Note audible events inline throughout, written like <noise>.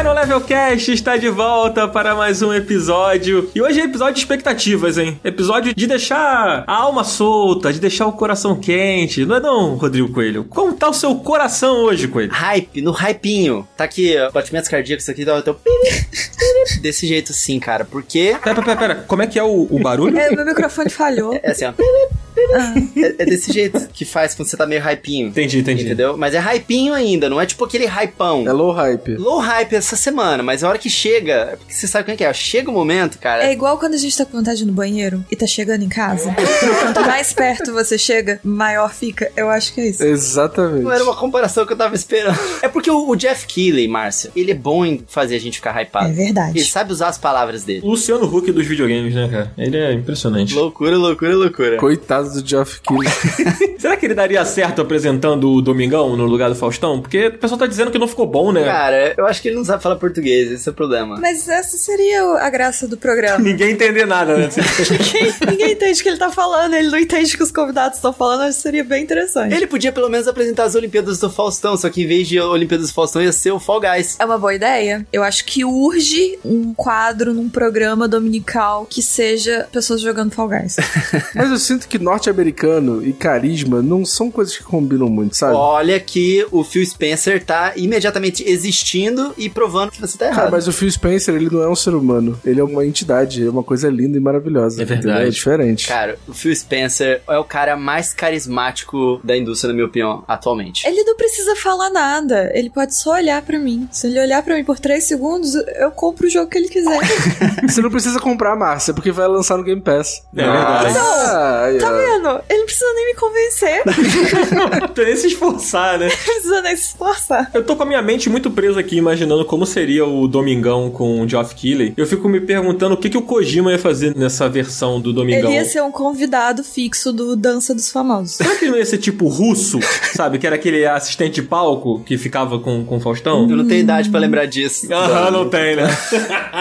Final Level Cast está de volta para mais um episódio. E hoje é episódio de expectativas, hein? Episódio de deixar a alma solta, de deixar o coração quente. Não é não, Rodrigo Coelho? Como tá o seu coração hoje, Coelho? Hype, no hypinho. Tá aqui, ó, batimentos cardíacos aqui, tá, tá, desse jeito sim, cara. Porque Pera, pera, pera. Como é que é o, o barulho? É, meu microfone falhou. é assim, ó. É, é desse jeito que faz quando você tá meio hypinho. Entendi, entendi. Entendeu? Mas é hypinho ainda, não é tipo aquele hypão. É low hype. Low hype essa semana, mas a hora que chega, é porque você sabe como é que é, chega o momento, cara. É igual quando a gente tá com vontade de ir no banheiro e tá chegando em casa. Quanto mais perto você chega, maior fica. Eu acho que é isso. Exatamente. Não era uma comparação que eu tava esperando. É porque o, o Jeff Keighley, Márcia, ele é bom em fazer a gente ficar É hypado. Ele verdade. sabe usar as palavras dele. Luciano Huck dos videogames, né, cara? Ele é impressionante. Loucura, loucura, loucura. Coitado do Geoff Keighley. <laughs> Será que ele daria certo apresentando o Domingão no lugar do Faustão? Porque o pessoal tá dizendo que não ficou bom, né? Cara, eu acho que ele não sabe falar português, esse é o problema. Mas essa seria a graça do programa. <laughs> Ninguém entender nada, né? <laughs> ninguém, ninguém entende o que ele tá falando, ele não entende o que os convidados estão falando, acho que seria bem interessante. Ele podia pelo menos apresentar as Olimpíadas do Faustão, só que em vez de Olimpíadas do Faustão ia ser o Fall Guys. É uma boa ideia. Eu acho que urge um quadro num programa dominical que seja pessoas jogando Fall Guys. Mas eu sinto que norte-americano e carisma não são coisas que combinam muito, sabe? Olha que o Phil Spencer tá imediatamente existindo e provando que você tá errado. Cara, mas o Phil Spencer, ele não é um ser humano. Ele é uma entidade, é uma coisa linda e maravilhosa. É verdade. entendeu? É diferente. Cara, o Phil Spencer é o cara mais carismático da indústria, na minha opinião, atualmente. Ele não precisa falar nada, ele pode só olhar pra mim. Se ele olhar pra mim por 3 segundos, eu compro o jogo que ele quiser. <laughs> Você não precisa comprar, Márcia, porque vai lançar no Game Pass. É verdade. Ah, tá. Vendo? Ele não precisa nem me convencer, não <laughs> Não precisa nem se esforçar, né? precisa nem se esforçar. Eu tô com a minha mente muito presa aqui, imaginando como seria o Domingão com o Geoff Keighley. Eu fico me perguntando o que, que o Kojima ia fazer nessa versão do Domingão. Ele ia ser um convidado fixo do Dança dos Famosos. Será que ele não ia ser tipo russo, sabe? Que era aquele assistente de palco que ficava com, com o Faustão? Eu não tenho idade pra lembrar disso. Aham, não tem, né? <laughs>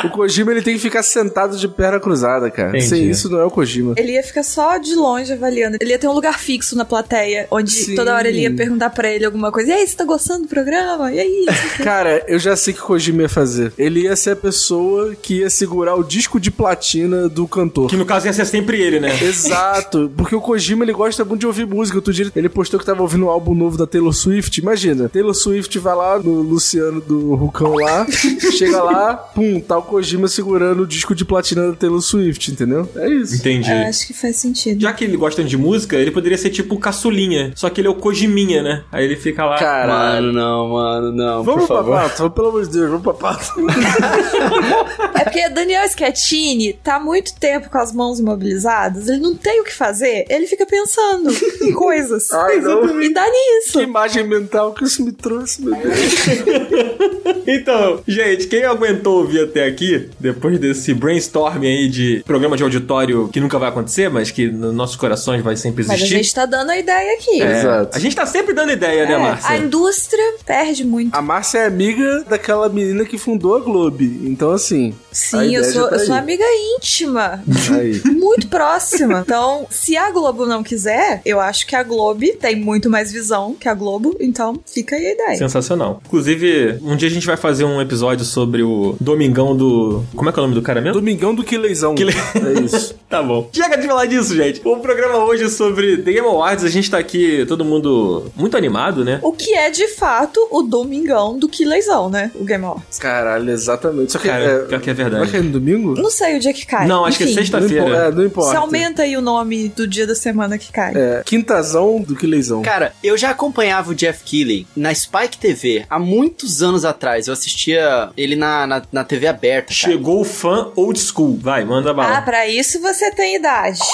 O Kojima, ele tem que ficar sentado de perna cruzada, cara. Entendi. Sem isso, não é o Kojima. Ele ia ficar só de longe avaliando. Ele ia ter um lugar fixo na plateia, onde Sim. toda hora ele ia perguntar pra ele alguma coisa. E aí, você tá gostando do programa? E aí? <laughs> Cara, eu já sei o que o Kojima ia fazer. Ele ia ser a pessoa que ia segurar o disco de platina do cantor. Que no caso ia ser sempre ele, né? <laughs> Exato, porque o Kojima ele gosta muito de ouvir música. Outro dia ele postou que tava ouvindo um álbum novo da Taylor Swift. Imagina, Taylor Swift vai lá no Luciano do Rucão lá, <laughs> chega lá, pum, tá o Kojima segurando o disco de platina da Taylor Swift, entendeu? É isso. Entendi. Eu acho que faz sentido. Já que ele gosta de música, ele poderia ser tipo o caçulinha. Só que ele é o Kojiminha, né? Aí ele fica lá. Caralho. Mano, não, mano, não. Vamos por pra pato, pelo amor de Deus, vamos pra pato. <laughs> É porque Daniel Schettini tá muito tempo com as mãos imobilizadas, ele não tem o que fazer, ele fica pensando em coisas. <laughs> Ai. E dá Que nisso. imagem mental que isso me trouxe, meu Deus. <laughs> Então, gente, quem aguentou ouvir até aqui, depois desse brainstorming aí de programa de auditório que nunca vai acontecer, mas que nos nossos corações vai sempre Mas a existir. gente tá dando a ideia aqui. É, Exato. A gente tá sempre dando ideia, né, É, Márcia? a indústria perde muito. A Márcia é amiga daquela menina que fundou a Globe. Então, assim. Sim, eu sou, tá eu sou amiga íntima. Aí. <laughs> Muito próxima. Então, se a Globo não quiser, eu acho que a Globo tem muito mais visão que a Globo. Então, fica aí a ideia. Sensacional. Inclusive, um dia a gente vai fazer um episódio sobre o Domingão do. Como é que é o nome do cara mesmo? Domingão do Quileizão. Quile- É isso. <laughs> Tá bom. Chega de falar disso, gente. O programa hoje é sobre The Game Awards. A gente tá aqui, todo mundo muito animado, né? O que é, de fato, o domingão do Quileizão, né? O Game Awards. Caralho, exatamente. Só que Cara, é, pior que é vai verdade. cair no domingo? Não sei o dia que cai. Não, acho que é Enfim, Não sexta-feira. É, não importa. Se aumenta aí o nome do dia da semana que cai. É, quintazão do Quileizão. Cara, eu já acompanhava o Jeff Keighley na Spike TV há muitos anos atrás. Eu assistia ele na, na, na TV aberta. cara. Chegou o fã old school. Vai, manda Ah, bala. pra isso você tem idade. <laughs>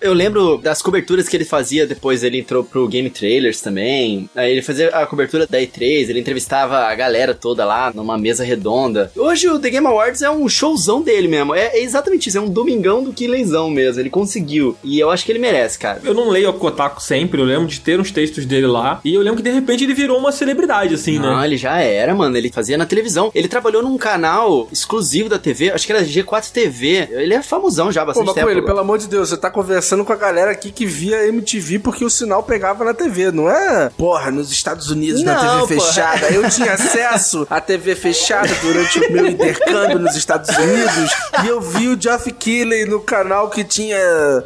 Eu lembro das coberturas que ele fazia depois ele entrou pro Game Trailers também. Aí ele fazia a cobertura da E3, ele entrevistava a galera toda lá numa mesa redonda. Hoje o The Game Awards é um showzão dele mesmo. É, é exatamente isso, é um domingão do Quileizão mesmo. Ele conseguiu. E eu acho que ele merece, cara. Eu não leio o Kotaku sempre, eu lembro de ter uns textos dele lá. E eu lembro que de repente ele virou uma celebridade, assim, Não, né? ele já era, mano. Ele fazia na televisão. Ele trabalhou num canal exclusivo da TV, acho que era G4 TV. Ele é famosão já há Pô, bastante mas tempo. com ele, pelo amor de Deus, você tá conversando com a galera aqui que via MTV porque o sinal pegava na TV, não é? Porra, nos Estados Unidos na Não, TV porra. fechada. Eu tinha <laughs> acesso à TV fechada durante o meu intercâmbio nos Estados Unidos e eu vi o Geoff Keighley no canal que tinha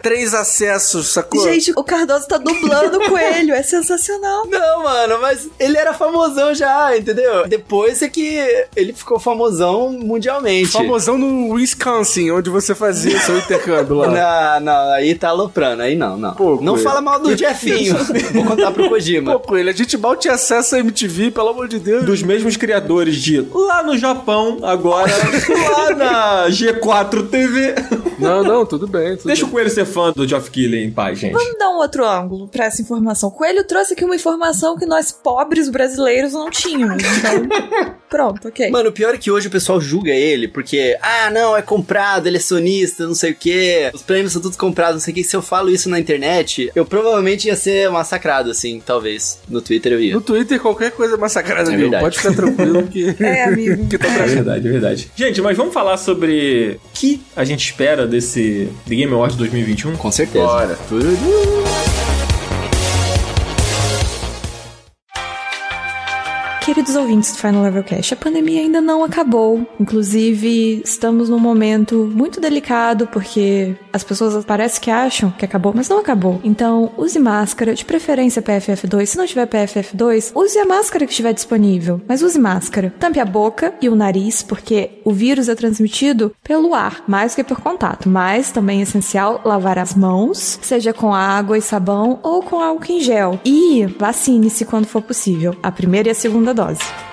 três acessos, sacou? Gente, o Cardoso tá dublando o coelho, é sensacional. Não, mano, mas ele era famosão já, entendeu? Depois é que ele ficou famosão mundialmente. Famosão no Wisconsin, onde você fazia seu intercâmbio lá. <laughs> Não, não, aí tá aloprando, aí não, não. Pô, não fala mal do <laughs> Jeffinho. Vou contar pro Kojima. Pô, Coelho, a gente mal tinha acesso à MTV, pelo amor de Deus. Dos mesmos criadores de lá no Japão, agora <laughs> lá na G4 TV. Não, não, tudo bem. Tudo Deixa o bem. Coelho ser fã do Geoff Keighley em paz, gente. Vamos dar um outro ângulo pra essa informação. Coelho trouxe aqui uma informação que nós pobres brasileiros não tínhamos. Então, <laughs> pronto, ok. Mano, o pior é que hoje o pessoal julga ele, porque, ah, não, é comprado, ele é sonista, não sei o quê, os prêmios são todos comprados, não sei o quê. Se eu falo isso na internet, eu provavelmente ia ser massacrado, assim, talvez. No Twitter eu ia. No Twitter, qualquer coisa é massacrada É verdade. Pode ficar tranquilo que. <laughs> É, amigo. <laughs> que tá É verdade, é verdade. Gente, mas vamos falar sobre o que a gente espera desse The Game Awards 2021? Com certeza. Bora. Queridos ouvintes do Final Level Cash, a pandemia ainda não acabou. Inclusive, estamos num momento muito delicado porque as pessoas parece que acham que acabou, mas não acabou. Então, use máscara, de preferência PFF2. Se não tiver PFF2, use a máscara que estiver disponível, mas use máscara. Tampe a boca e o nariz, porque o vírus é transmitido pelo ar, mais que por contato. Mas também é essencial lavar as mãos, seja com água e sabão ou com álcool em gel. E vacine-se quando for possível, a primeira e a segunda dose. The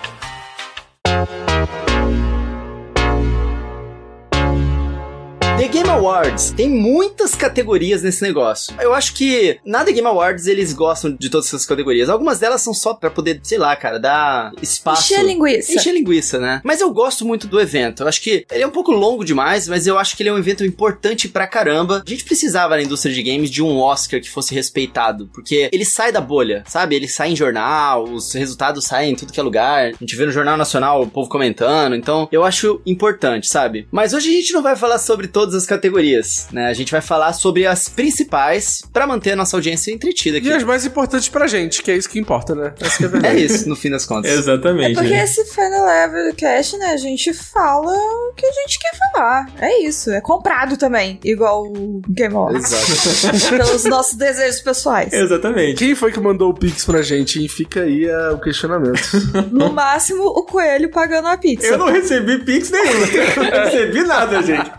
Game Awards tem muitas categorias nesse negócio. Eu acho que na The Game Awards eles gostam de todas essas categorias. Algumas delas são só pra poder, sei lá, cara, dar espaço. Encher linguiça. Encher linguiça, né? Mas eu gosto muito do evento. Eu acho que ele é um pouco longo demais, mas eu acho que ele é um evento importante pra caramba. A gente precisava na indústria de games de um Oscar que fosse respeitado, porque ele sai da bolha, sabe? Ele sai em jornal, os resultados saem em tudo que é lugar. A gente vê no Jornal Nacional o povo comentando. Então, eu acho importante, sabe? Mas hoje a gente não vai falar sobre todas as categorias, né? A gente vai falar sobre as principais pra manter a nossa audiência entretida aqui. E as mais importantes pra gente, que é isso que importa, né? É É verdade. isso, no fim das contas. É Exatamente. porque né? esse Final Level Cash, né, a gente fala o que a gente quer falar. É isso, é comprado também, igual o Game Awards. Exato. <laughs> Pelos nossos desejos pessoais. Exatamente. Quem foi que mandou o Pix pra gente? E fica aí ah, o questionamento. <laughs> No máximo, o coelho pagando a pizza. Eu não recebi pix nenhum. <laughs> não recebi nada, gente.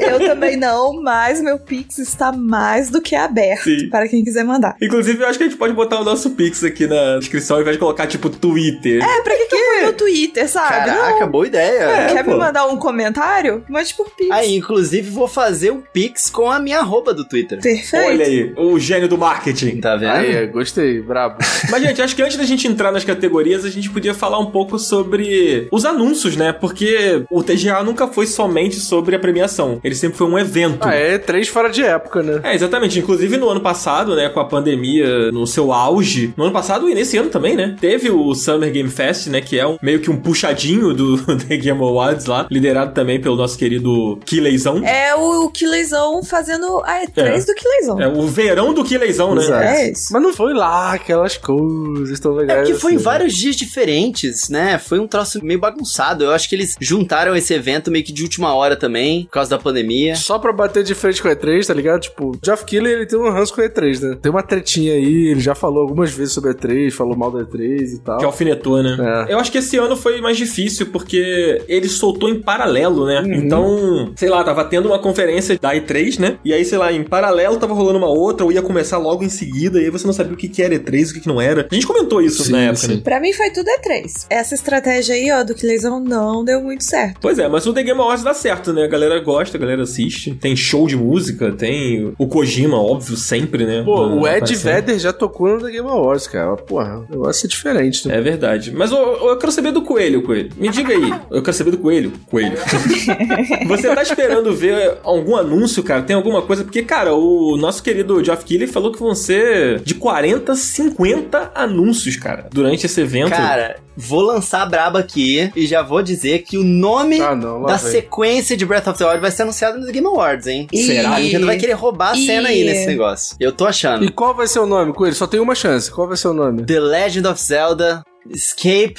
Eu também não, mas meu Pix está mais do que aberto Sim. para quem quiser mandar. Inclusive, eu acho que a gente pode botar o nosso pix aqui na descrição ao invés de colocar, tipo, Twitter. É, pra que, que eu ponho no Twitter, sabe? Caraca, boa ideia. É, Quer pô. me mandar um comentário? Mande por Pix. Aí, inclusive, vou fazer um pix com a minha arroba do Twitter. Perfeito. Olha aí, o gênio do marketing. Tá vendo? aí, gostei, brabo. Mas, gente, acho que antes da gente entrar nas categorias, a gente podia falar um pouco sobre os anúncios, né? Porque o TGA nunca foi somente sobre a premiação. Ele sempre foi um evento. Ah, é três fora de época, né? É, exatamente. Inclusive no ano passado, né, com a pandemia no seu auge, no ano passado e nesse ano também, né, teve o Summer Game Fest, né, que é um, meio que um puxadinho do <laughs> The Game Awards lá, liderado também pelo nosso querido Killeizão. É o Killeizão fazendo a E3 É. do Killeizão. É o verão do Killeizão, né? Exato. É isso. Mas não foi lá aquelas coisas tão É legais. porque foi em assim. vários dias diferentes, né? Foi um troço meio bagunçado. Eu acho que eles juntaram esse evento meio que de última hora também, por causa da pandemia. Só pra bater de frente com o E3, tá ligado? Tipo, o Geoff Keighley, ele tem um ranço com o E3, né? Tem uma tretinha aí, ele já falou algumas vezes sobre o E3, falou mal do E3 e tal. Que alfinetou, né? É. Eu acho que esse ano foi mais difícil porque ele soltou em paralelo, né? Uhum. Então, sei lá, tava tendo uma conferência da E3, né? E aí, sei lá, em paralelo tava rolando uma outra, ou ia começar logo em seguida, e aí você não sabia o que, que era E3 e o que, que não era. A gente comentou isso Sim, na época, sim. né? Pra mim foi tudo E3. Essa estratégia aí, ó, do Killeizão não deu muito certo. Pois é, mas o The Game Awards dá certo, né? A galera gosta, a galera assiste. Tem show de música, tem o Kojima, óbvio, sempre, né? Pô, Na- o Ed aparecendo. Vedder já tocou no The Game Awards, cara. Porra, o negócio é diferente, né? É verdade. Mas eu, eu quero saber do Coelho, Coelho. Me diga aí. Eu quero saber do Coelho. Coelho. <laughs> Você tá esperando ver algum anúncio, cara? Tem alguma coisa? Porque, cara, o nosso querido Geoff Keighley falou que vão ser de 40, 50 anúncios, cara, durante esse evento. Cara, vou lançar a braba aqui e já vou dizer que o nome Ah, não, da vem. sequência de Breath of the Wild vai ser anunciado nos Game Awards, hein? Será? A Nintendo vai querer roubar a cena aí nesse negócio. Eu tô achando. E qual vai ser o nome, Coelho? Só tem uma chance. Qual vai ser o nome? The Legend of Zelda Escape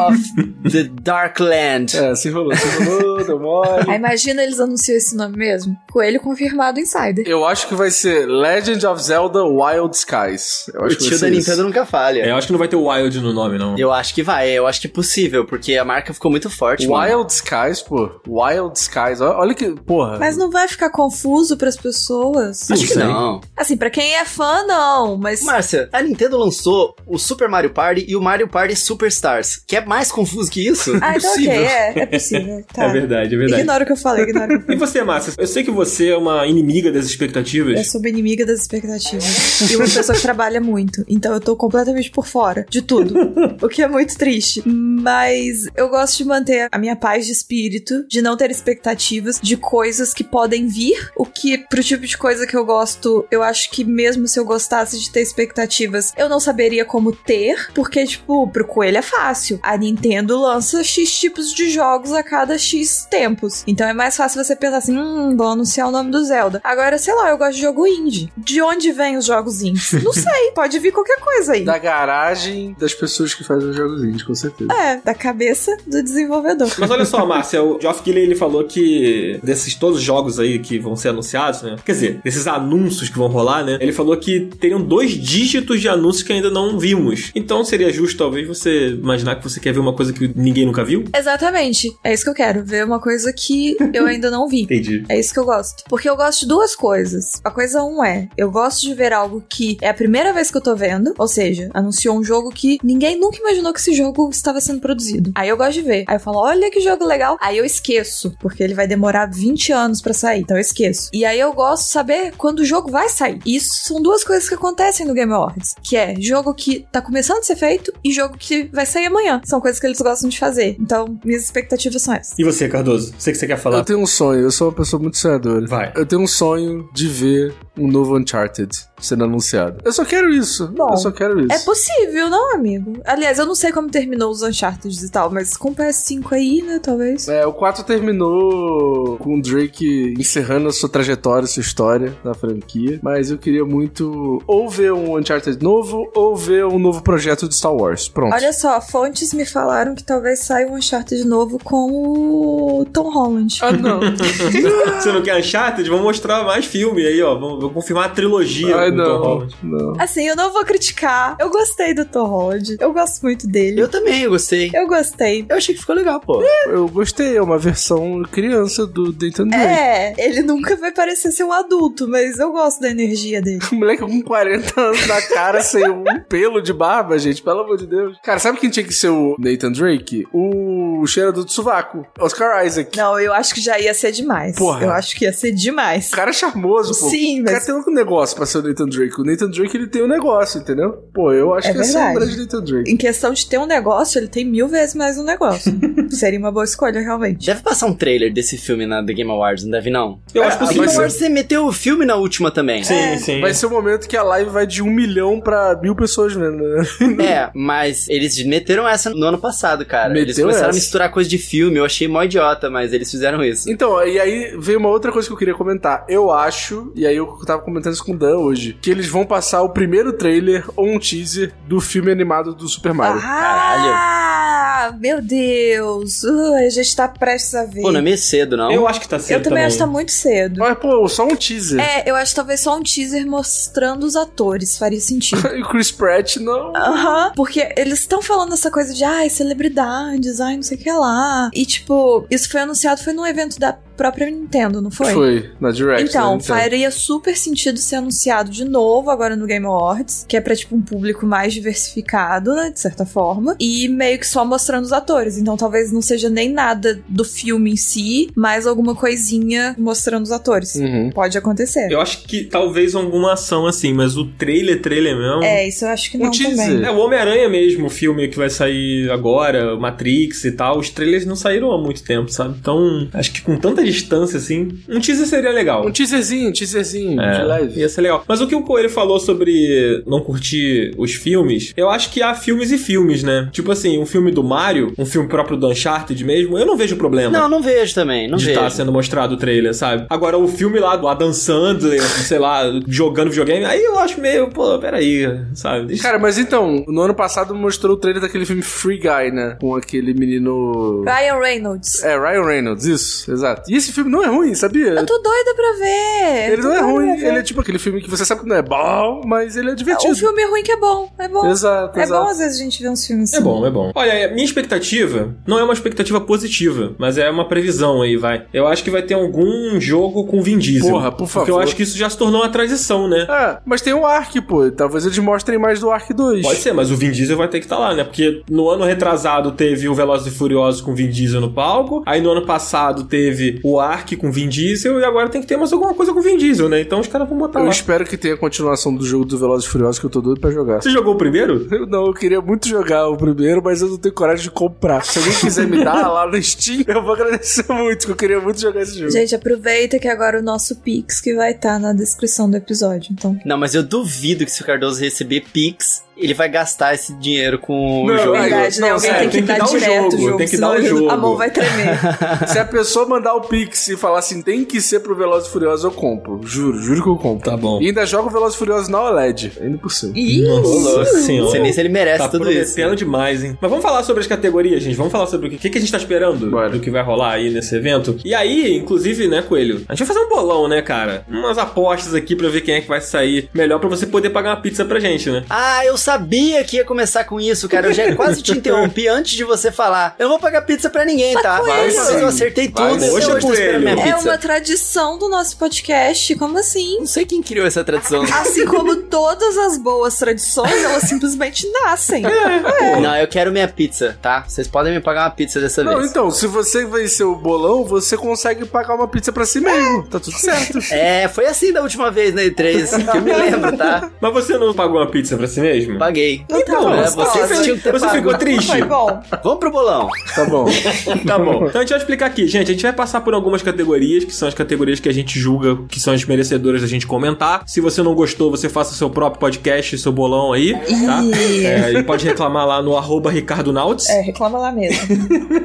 of the Dark Land. É, se rolou, se <laughs> deu mole. Aí imagina eles anunciam esse nome mesmo. Coelho confirmado Insider. Eu acho que vai ser Legend of Zelda Wild Skies. Eu O acho que vai tio da isso. Nintendo nunca falha. É, eu acho que não vai ter o Wild no nome, não. Eu acho que vai, eu acho que é possível, porque a marca ficou muito forte, mano. Wild Skies, pô. Wild Skies. Olha, que. Porra. Mas não vai ficar confuso pras pessoas? Acho que não. Assim, pra quem é fã, não, mas. Márcia, a Nintendo lançou o Super Mario Party e o Mario Party Superstars. Que é mais confuso que isso? Ah, então ok, é, é possível. <laughs> Tá. É verdade, é verdade. Ignora o que eu falei, ignora o que eu <laughs> E você, Márcia? Eu sei que você é uma inimiga das expectativas. Eu sou uma inimiga das expectativas. e uma pessoa que trabalha muito. Então eu tô completamente por fora de tudo. <laughs> o que é muito triste. Mas eu gosto de manter a minha paz de espírito, de não ter expectativas de coisas que podem vir. O que, pro tipo de coisa que eu gosto, eu acho que mesmo se eu gostasse de ter expectativas, eu não saberia como ter. Porque, tipo, pro coelho é fácil. A Nintendo lança X tipos de jogos a cada X tempos. Então é mais fácil você pensar assim: hum, vou anunciar o nome do Zelda. Agora, sei lá, eu gosto de jogo indie. De onde vem os jogos indies? <laughs> Não sei, pode vir qualquer coisa aí. Da garagem das pessoas que fazem os jogos indie, com certeza. É, da cabeça do desenvolvedor. Mas olha só, Márcia, o Geoff Keighley ele falou que desses todos os jogos aí que vão ser anunciados, né? Quer dizer, desses anúncios que vão rolar, né? Ele falou que teriam dois dígitos de anúncios que ainda não vimos. Então seria justo, talvez, você imaginar que você quer ver uma coisa que ninguém nunca viu? Exatamente. É isso que eu quero. Ver uma coisa que eu ainda não vi. <laughs> Entendi. É isso que eu gosto. Porque eu gosto de duas coisas. A coisa um é, eu gosto de ver algo que é a primeira vez que eu tô vendo, ou seja, anunciou um jogo que ninguém nunca imaginou que esse jogo estava sendo produzido. Aí eu gosto de ver. Aí eu falo, olha que jogo legal. Aí eu esqueço, porque ele vai demorar 20 anos pra sair, então eu esqueço. E aí eu gosto de saber quando o jogo vai sair. E Isso são duas coisas que acontecem no Game Awards, que é jogo que tá começando a ser feito e jogo que vai sair amanhã. São coisas que eles gostam de fazer. Então, minhas expectativas são essas. E você, Cardoso? Sei que você quer Eu falar. tenho um sonho, eu sou uma pessoa muito sonhadora. Vai. Eu tenho um sonho de ver um novo Uncharted sendo anunciado. Eu só quero isso. Bom, eu só quero isso. É possível, não, amigo? Aliás, eu não sei como terminou os Uncharted e tal, mas com o PS5 aí, né, talvez. É, o 4 terminou com o Drake encerrando a sua trajetória, sua história na franquia. Mas eu queria muito ou ver um Uncharted novo ou ver um novo projeto de Star Wars. Pronto. Olha só, fontes me falaram que talvez saia um Uncharted novo com o Tom Holland. Ah, não. <laughs> Você não quer Uncharted? Vamos mostrar mais filme aí, ó. Vamos, vamos confirmar a trilogia Ai, o não. Holland. Não. Assim, eu não vou criticar. Eu gostei do Tom Holland. Eu gosto muito dele. Eu também, eu gostei. Eu gostei. Eu achei que ficou legal, pô. Eu gostei, é uma versão criança do Nathan Drake. É, ele nunca vai parecer ser um adulto, mas eu gosto da energia dele. O <laughs> moleque com 40 anos na cara, sem um pelo de barba, gente, pelo amor de Deus. Cara, sabe quem tinha que ser o Nathan Drake? O cheirador do sovaco, Oscar Isaac. Não, eu acho que já ia ser demais. Porra. Eu acho que ia ser demais. O cara é charmoso, pô. Sim, O mas- cara tem um negócio pra ser o Nathan Drake. O Nathan Drake, ele tem um negócio, entendeu? Pô, eu acho É que ia ser um verdade. grande Nathan Drake. Em questão de ter um negócio, ele tem mil vezes mais um negócio. <laughs> Seria uma boa escolha, realmente. Deve passar um trailer desse filme na The Game Awards, não deve não? Eu É, acho vai Game Awards você meteu o filme na última também. Sim, sim. Vai ser o momento que a live vai de um milhão pra mil pessoas vendo, né? <laughs> É, mas eles meteram essa no ano passado, cara. eles Meteu começaram essa? a misturar coisa de filme, eu achei mó idiota, mas eles fizeram isso. Então, e aí veio uma outra coisa que eu queria comentar. Eu acho, e aí eu tava comentando isso com o Dan hoje, que eles vão passar o primeiro trailer ou um teaser do filme animado do Super Mario. Ah, meu Deus. Uh, a gente tá prestes a ver. Pô, não é meio cedo, não? Eu acho que tá cedo eu também acho que tá muito cedo. Mas, pô, só um teaser. É, eu acho talvez só um teaser mostrando os atores, faria sentido. <laughs> E o Chris Pratt, não. Aham, porque eles estão falando essa coisa de, ai, celebridades, ai, não sei o que lá. E, tipo, isso foi anunciado, foi num evento da própria Nintendo, não foi? Foi, na Direct. Então, né? faria super sentido ser anunciado de novo agora no Game Awards, que é pra, tipo, um público mais diversificado, né, de certa forma, e meio que só mostrando os atores. Então, talvez não seja nem nada do filme em si, mas alguma coisinha mostrando os atores. Uhum. Pode acontecer. Eu acho que talvez alguma ação assim, mas o trailer, trailer mesmo. É, isso eu acho que não teaser. também. É, o Homem-Aranha mesmo, o filme que vai sair agora, Matrix e tal, os trailers não saíram há muito tempo, sabe? Então, acho que com tanta distância, assim. Um teaser seria legal. Um teaserzinho, um teaserzinho, É, de leve. Ia ser legal. Mas o que o Coelho falou sobre não curtir os filmes, eu acho que há filmes e filmes, né? Tipo assim, um filme do Mario, um filme próprio do Uncharted mesmo, eu não vejo problema. Não, não vejo também, não de vejo. estar sendo mostrado o trailer, sabe? Agora, o filme lá do Adam Sandler, sei lá, jogando videogame, aí eu acho meio, pô, peraí, sabe? Deixa- Cara, mas então, no ano passado mostrou o trailer daquele filme Free Guy, né? Com aquele menino. Ryan Reynolds. É, Ryan Reynolds, isso, exato. E esse filme não é ruim, sabia? Eu tô doida pra ver. Ele não é ruim, ele é tipo aquele filme que você sabe que não é bom, mas ele é divertido. O filme ruim que é bom. É bom. Exato, É exato. bom às vezes a gente ver uns filmes assim. É bom, é bom. Olha, minha expectativa não é uma expectativa positiva, mas é uma previsão aí, vai. Eu acho que vai ter algum jogo com Vin Diesel. Porra, por Porque eu favor. acho que isso já se tornou uma transição, né? É, mas tem o Ark, pô. Talvez eles mostrem mais do Ark 2. Pode ser, mas o Vin Diesel vai ter que estar lá, né? Porque no ano retrasado teve o Velozes e Furiosos com Vin Diesel no palco, aí no ano passado teve o Ark com Vin Diesel e agora tem que ter mais alguma coisa com Vin Diesel, né? Então os caras vão botar Eu lá. espero que tenha continuação do jogo do Velozes e Furiosos que eu tô doido pra jogar. Você jogou o primeiro? Eu não, eu queria muito jogar o primeiro, mas eu não tenho coragem de comprar. Se alguém quiser me dar lá no Steam, eu vou agradecer muito, que eu queria muito jogar esse jogo. Gente, aproveita que agora o nosso Pix que vai estar na descrição do episódio. Então, Não, mas eu duvido que se o Cardoso receber Pix, ele vai gastar esse dinheiro com o Não, jogo. aí- verdade, né? não, Alguém sério, tem que tem que dar dar o direto jogo, o jogo. tem que dar o jogo. A mão vai tremer. <laughs> Se a pessoa mandar o Pix e falar assim, tem que ser pro Velozes e Furiosos, eu compro. Juro, juro que eu compro. Tá bom. E ainda jogo Velozes e Furiosos na OLED. Ainda por cima. Nossa Não senhora. sei nem se ele merece Tá tudo isso. demais, hein? Mas vamos falar sobre as categorias, gente. Vamos falar sobre o que, o que a gente tá esperando Bora. do que vai rolar aí nesse evento. E aí, inclusive, né, Coelho? A gente vai fazer um bolão, né, cara? Umas apostas aqui pra ver quem é que vai sair melhor pra você poder pagar uma pizza pra gente, né? Ah, eu sabia que ia começar com isso, cara. Eu já quase te <laughs> interrompi antes de você falar. Eu não vou pagar pizza pra ninguém, tá? Coelho. Vai, mas eu acertei Vai, tudo. hoje minha Coelho. é pizza. uma tradição do nosso podcast. Como assim? Não sei quem criou essa tradição. <laughs> Assim como todas as boas tradições, elas simplesmente nascem. Não, eu quero minha pizza, tá? Vocês podem me pagar uma pizza dessa Não, vez. então, se você vencer o bolão, você consegue pagar uma pizza pra si mesmo. Tá tudo certo. É, foi assim da última vez na E3, que eu me lembro, tá? Mas você não pagou uma pizza pra si mesmo? Paguei. Então, É, ter Você pago. ficou triste? Foi bom. Vamos pro bolão. Tá bom. <laughs> Tá bom. Então a gente vai explicar aqui, gente. A gente vai passar por algumas categorias, que são as categorias que a gente julga que são as merecedoras da gente comentar. Se você não gostou, você faça seu próprio podcast, seu bolão aí, tá? É, e pode reclamar lá no arroba Ricardo Nauts. É, reclama lá mesmo.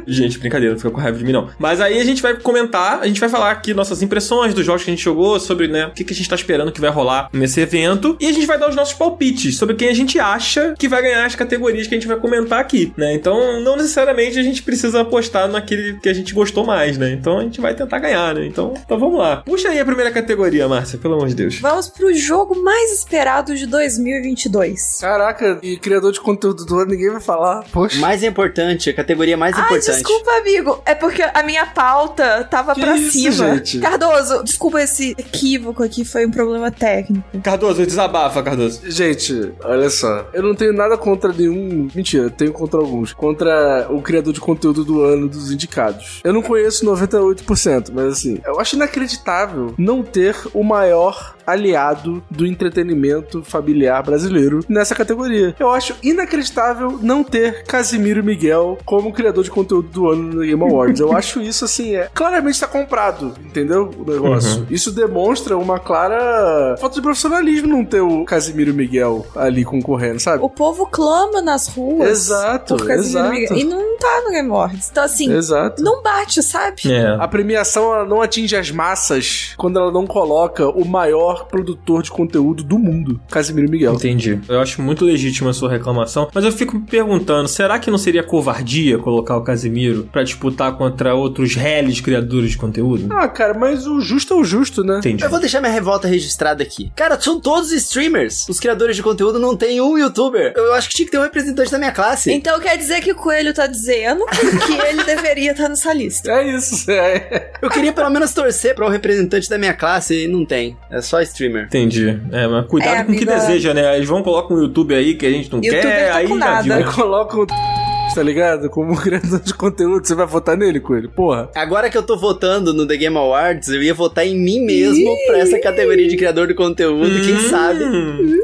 Gente, brincadeira, não fica com raiva de mim, não. Mas aí a gente vai comentar, a gente vai falar aqui nossas impressões dos jogos que a gente jogou, sobre, né, o que, que a gente tá esperando que vai rolar nesse evento. E a gente vai dar os nossos palpites sobre quem a gente acha que vai ganhar as categorias que a gente vai comentar aqui, né? Então, não necessariamente a gente precisa apostar naquele que a gente gostou mais, né? Então a gente vai tentar ganhar, né? Então, então vamos lá. Puxa aí a primeira categoria, Márcia, pelo amor de Deus. Vamos pro jogo mais esperado de 2022. Caraca, e criador de conteúdo do ano, ninguém vai falar. Poxa. Mais importante, a categoria mais Ai, importante. desculpa, amigo. É porque a minha pauta tava Que pra isso, cima. gente? Cardoso, desculpa esse equívoco aqui, foi um problema técnico. Cardoso, desabafa, Cardoso. Gente, olha só. Eu não tenho nada contra nenhum. Mentira, tenho contra alguns. Contra o criador de conteúdo do ano dos indicados. Eu não conheço 98%, mas assim, eu acho inacreditável não ter o maior aliado do entretenimento familiar brasileiro nessa categoria. Eu acho inacreditável não ter Casimiro Miguel como criador de conteúdo do ano no Game Awards. Eu <laughs> acho isso assim, é claramente está comprado, entendeu? O negócio. Isso demonstra uma clara falta de profissionalismo não ter o Casimiro Miguel ali concorrendo, sabe? O povo clama nas ruas. Exato, por Casimiro exato. Miguel. E não tá no Game Awards. Então, assim, Exato. não bate, sabe? É. A premiação ela não atinge as massas quando ela não coloca o maior produtor de conteúdo do mundo, Casimiro Miguel. Entendi. Eu acho muito legítima a sua reclamação, mas eu fico me perguntando, será que não seria covardia colocar o Casimiro pra disputar contra outros reles criadores de conteúdo? Ah, cara, mas o justo é o justo, né? Entendi. Eu vou deixar minha revolta registrada aqui. Cara, são todos streamers. Os criadores de conteúdo não tem um youtuber. Eu acho que tinha que ter um representante da minha classe. Então quer dizer que o Coelho tá dizendo que ele deveria estar nessa lista. É isso, é. Eu queria pelo menos torcer pra um representante da minha classe e não tem. É só streamer. Entendi. É, mas cuidado É, com o que deseja, né? Eles vão colocar um YouTube aí que a gente não YouTuber quer, tá aí com já nada. viu. O tá ligado? Como <laughs> criador de conteúdo, você vai votar nele, Coelho? Porra. Agora que eu tô votando no The Game Awards, eu ia votar em mim mesmo pra essa categoria de criador de conteúdo, quem Hum. sabe.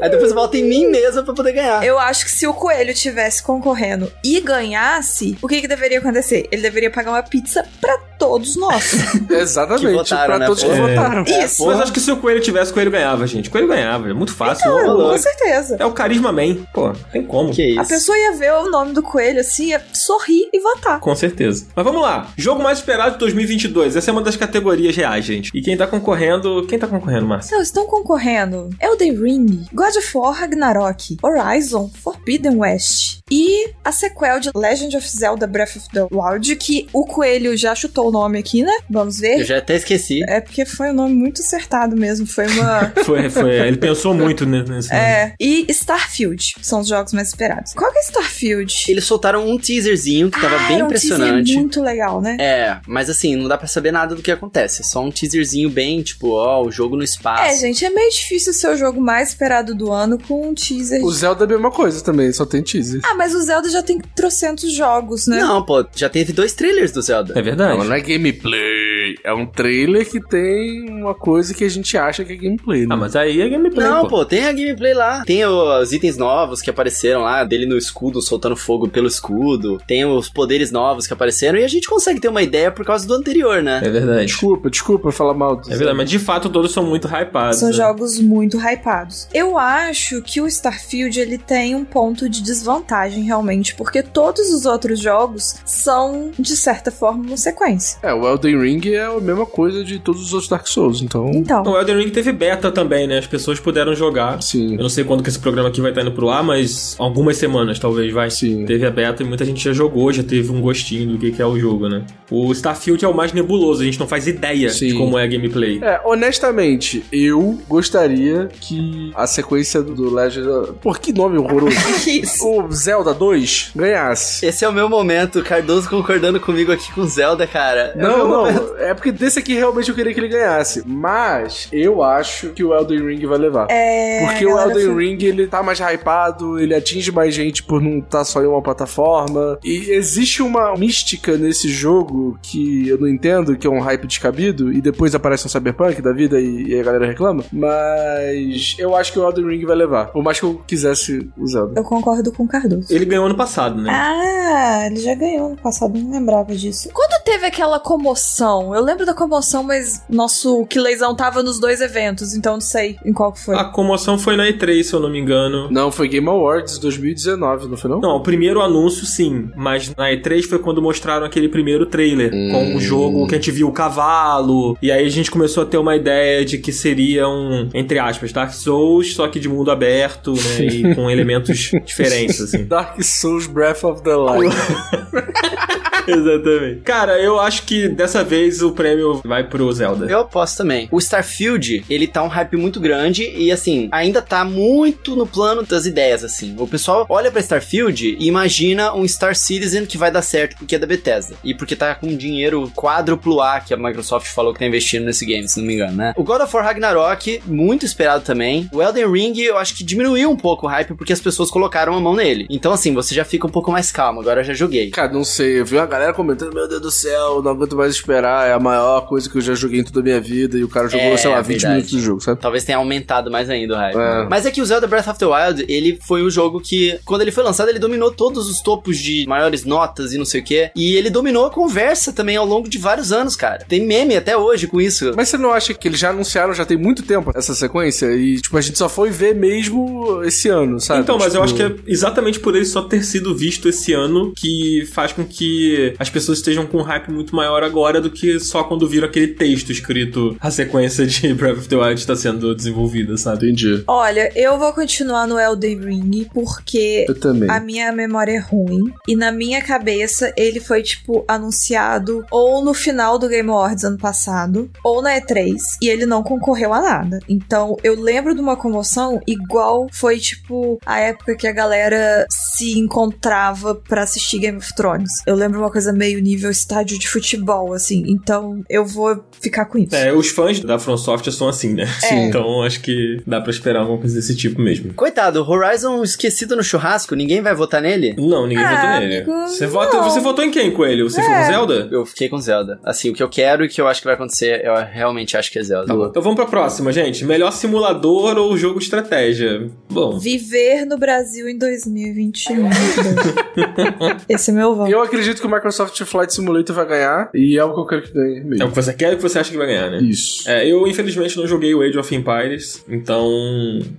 Aí depois eu voto em mim mesmo pra poder ganhar. Eu acho que se o coelho tivesse concorrendo e ganhasse, o que que deveria acontecer? Ele deveria pagar uma pizza pra todos nós. <laughs> Exatamente. Que votaram, pra né, todos que porra? votaram. Isso. Mas acho que se o Coelho tivesse, o Coelho ganhava, gente. O Coelho ganhava. É muito fácil. Então, com certeza. É o Carisma Man. Pô, tem como. Que isso. A pessoa ia ver o nome do coelho assim, sorrir e votar. Com certeza. Mas vamos lá. Jogo mais esperado de 2022. Essa é uma das categorias reais, gente. E quem tá concorrendo... Quem tá concorrendo, Márcio? Não, estão concorrendo Elden Ring, God of War Ragnarok, Horizon, Forbidden West e a sequel de Legend of Zelda Breath of the Wild, que o Coelho já chutou o nome aqui, né? Vamos ver. Eu já até esqueci. É porque foi um nome muito acertado mesmo, foi uma... <laughs> Foi, foi. Ele pensou muito ne- nesse nome. É, e Starfield são os jogos mais esperados. Qual que é Starfield? Eles soltaram um teaserzinho que tava Ah, bem um teaser impressionante. muito legal, né? É, mas assim, não dá pra saber nada do que acontece. É só um teaserzinho bem, tipo, ó, o jogo no espaço. É, gente, é meio difícil ser o jogo mais esperado do ano com um teaser. O Zelda é a mesma coisa também, só tem teaser. Ah, mas o Zelda já tem trocentos jogos, né? Não, pô, já teve dois trailers do Zelda. É verdade. Não, não é gameplay. É um trailer que tem uma coisa que a gente acha que é gameplay, né? Ah, mas aí é gameplay, Não, pô. pô, tem a gameplay lá. Tem os itens novos que apareceram lá, dele no escudo, soltando fogo pelo escudo. Tem os poderes novos que apareceram e a gente consegue ter uma ideia por causa do anterior, né? É verdade. Desculpa, desculpa falar mal É verdade, mas de fato todos são muito hypados. São né? jogos muito hypados. Eu acho que o Starfield ele tem um ponto de desvantagem realmente, porque todos os outros jogos são de certa forma uma sequência. É, o Elden Ring é a mesma coisa de todos os outros Dark Souls, então... Então, O Elden Ring teve beta também, né? As pessoas puderam jogar. Sim. Eu não sei quando que esse programa aqui vai estar indo pro ar, mas algumas semanas talvez vai. Sim. Teve a beta e muita gente já jogou, já teve um gostinho do que que é o jogo, né? O Starfield é o mais nebuloso, a gente não faz ideia de Sim. como é a gameplay. É, honestamente, eu gostaria que a sequência do Legend... Por que nome horroroso? <laughs> o Zelda 2 ganhasse. Esse é o meu momento, Cardoso concordando comigo aqui com Zelda, cara. É o meu Não, momento. não, é porque desse aqui realmente eu queria que ele ganhasse. Mas eu acho que o Elden Ring vai levar. É, Porque o Elden foi- Ring, ele tá mais hypado, ele atinge mais gente por não estar só em uma plataforma. E existe uma mística nesse jogo que eu não entendo, que é um hype descabido, e depois aparece um Cyberpunk da vida e, e a galera reclama. Mas eu acho que o Elden Ring vai levar. Por mais que eu quisesse o Zelda. Eu concordo com o Cardoso. Ele ganhou ano passado, né? Ah, ele já ganhou no passado, não lembrava disso. Quando teve aquela comoção? Eu lembro da comoção, mas nosso Killezão tava nos dois eventos, então não sei em qual que foi. A comoção foi na E3, se eu não me engano. Não, foi Game Awards 2019, não foi não? Não, o primeiro anúncio sim, mas na E3 foi quando mostraram aquele primeiro trailer com o jogo que a gente viu o cavalo, e aí a gente começou a ter uma ideia de que seria um, entre aspas, Dark Souls, só que de mundo aberto, né, e com elementos <laughs> diferentes, assim. Dark Souls Breath of the Wild. <laughs> <laughs> Exatamente. Cara, eu acho que dessa vez o prêmio vai pro Zelda. Eu aposto também. O Starfield, ele tá um hype muito grande e, assim, ainda tá muito no plano das ideias, assim. O pessoal olha pra Starfield e imagina um Star Citizen que vai dar certo porque é da Bethesda. E porque tá com dinheiro quádruplo A que a Microsoft falou que tá investindo nesse game, se não me engano, né? O God of War Ragnarok, muito esperado também. O Elden Ring, eu acho que diminuiu um pouco o hype porque as pessoas colocaram a mão nele. Então, assim, você já fica um pouco mais calmo. Agora eu já joguei. Cara, não sei, eu vi uma galera comentando, meu Deus do céu, não aguento mais esperar, é a maior coisa que eu já joguei em toda a minha vida, e o cara jogou, É, sei lá, 20 verdade. minutos do jogo, sabe? Talvez tenha aumentado mais ainda o hype. É. Mas é que o Zelda Breath of the Wild, ele foi o jogo que, quando ele foi lançado, ele dominou todos os topos de maiores notas e não sei o quê. E ele dominou a conversa também ao longo de vários anos, cara. Tem meme até hoje com isso. Mas você não acha que eles já anunciaram já tem muito tempo essa sequência? E, tipo, a gente só foi ver mesmo esse ano, sabe? Então, mas eu acho Tipo, que é exatamente por ele só ter sido visto esse ano que faz com que as pessoas estejam com um hype muito maior agora do que só quando viram aquele texto escrito a sequência de <laughs> Breath of the Wild está sendo desenvolvida, sabe? Entendi. Olha, eu vou continuar no Elden Ring porque Eu também. a minha memória é ruim e na minha cabeça ele foi tipo anunciado ou no final do Game Awards ano passado ou na E3 e ele não concorreu a nada. Então eu lembro de uma comoção igual foi tipo a época que a galera se encontrava pra assistir Game of Thrones. Eu lembro uma coisa meio nível estádio de futebol, assim. Então eu vou ficar com isso. É, os fãs da From Software são assim, né? É. <laughs> Então acho que dá pra esperar alguma coisa desse tipo mesmo. Coitado, Horizon esquecido no churrasco, ninguém vai votar nele? Não, ninguém Ah, votou nele. amigo, você, vota, você votou em quem, Coelho? Você foi com Zelda? Eu fiquei com Zelda. Assim, o que eu quero e o que eu acho que vai acontecer, eu realmente acho que é Zelda. Tá bom. Então vamos pra próxima, gente. Melhor simulador ou jogo de estratégia? Bom, Viver no Brasil em 2021. <laughs> Esse é meu voto. Eu acredito que o Microsoft Flight Simulator vai ganhar e é o que eu quero que ganhe é o mesmo. que você quer e o que você acha que vai ganhar, né? Isso. É, eu infelizmente não joguei o Age of Empires, então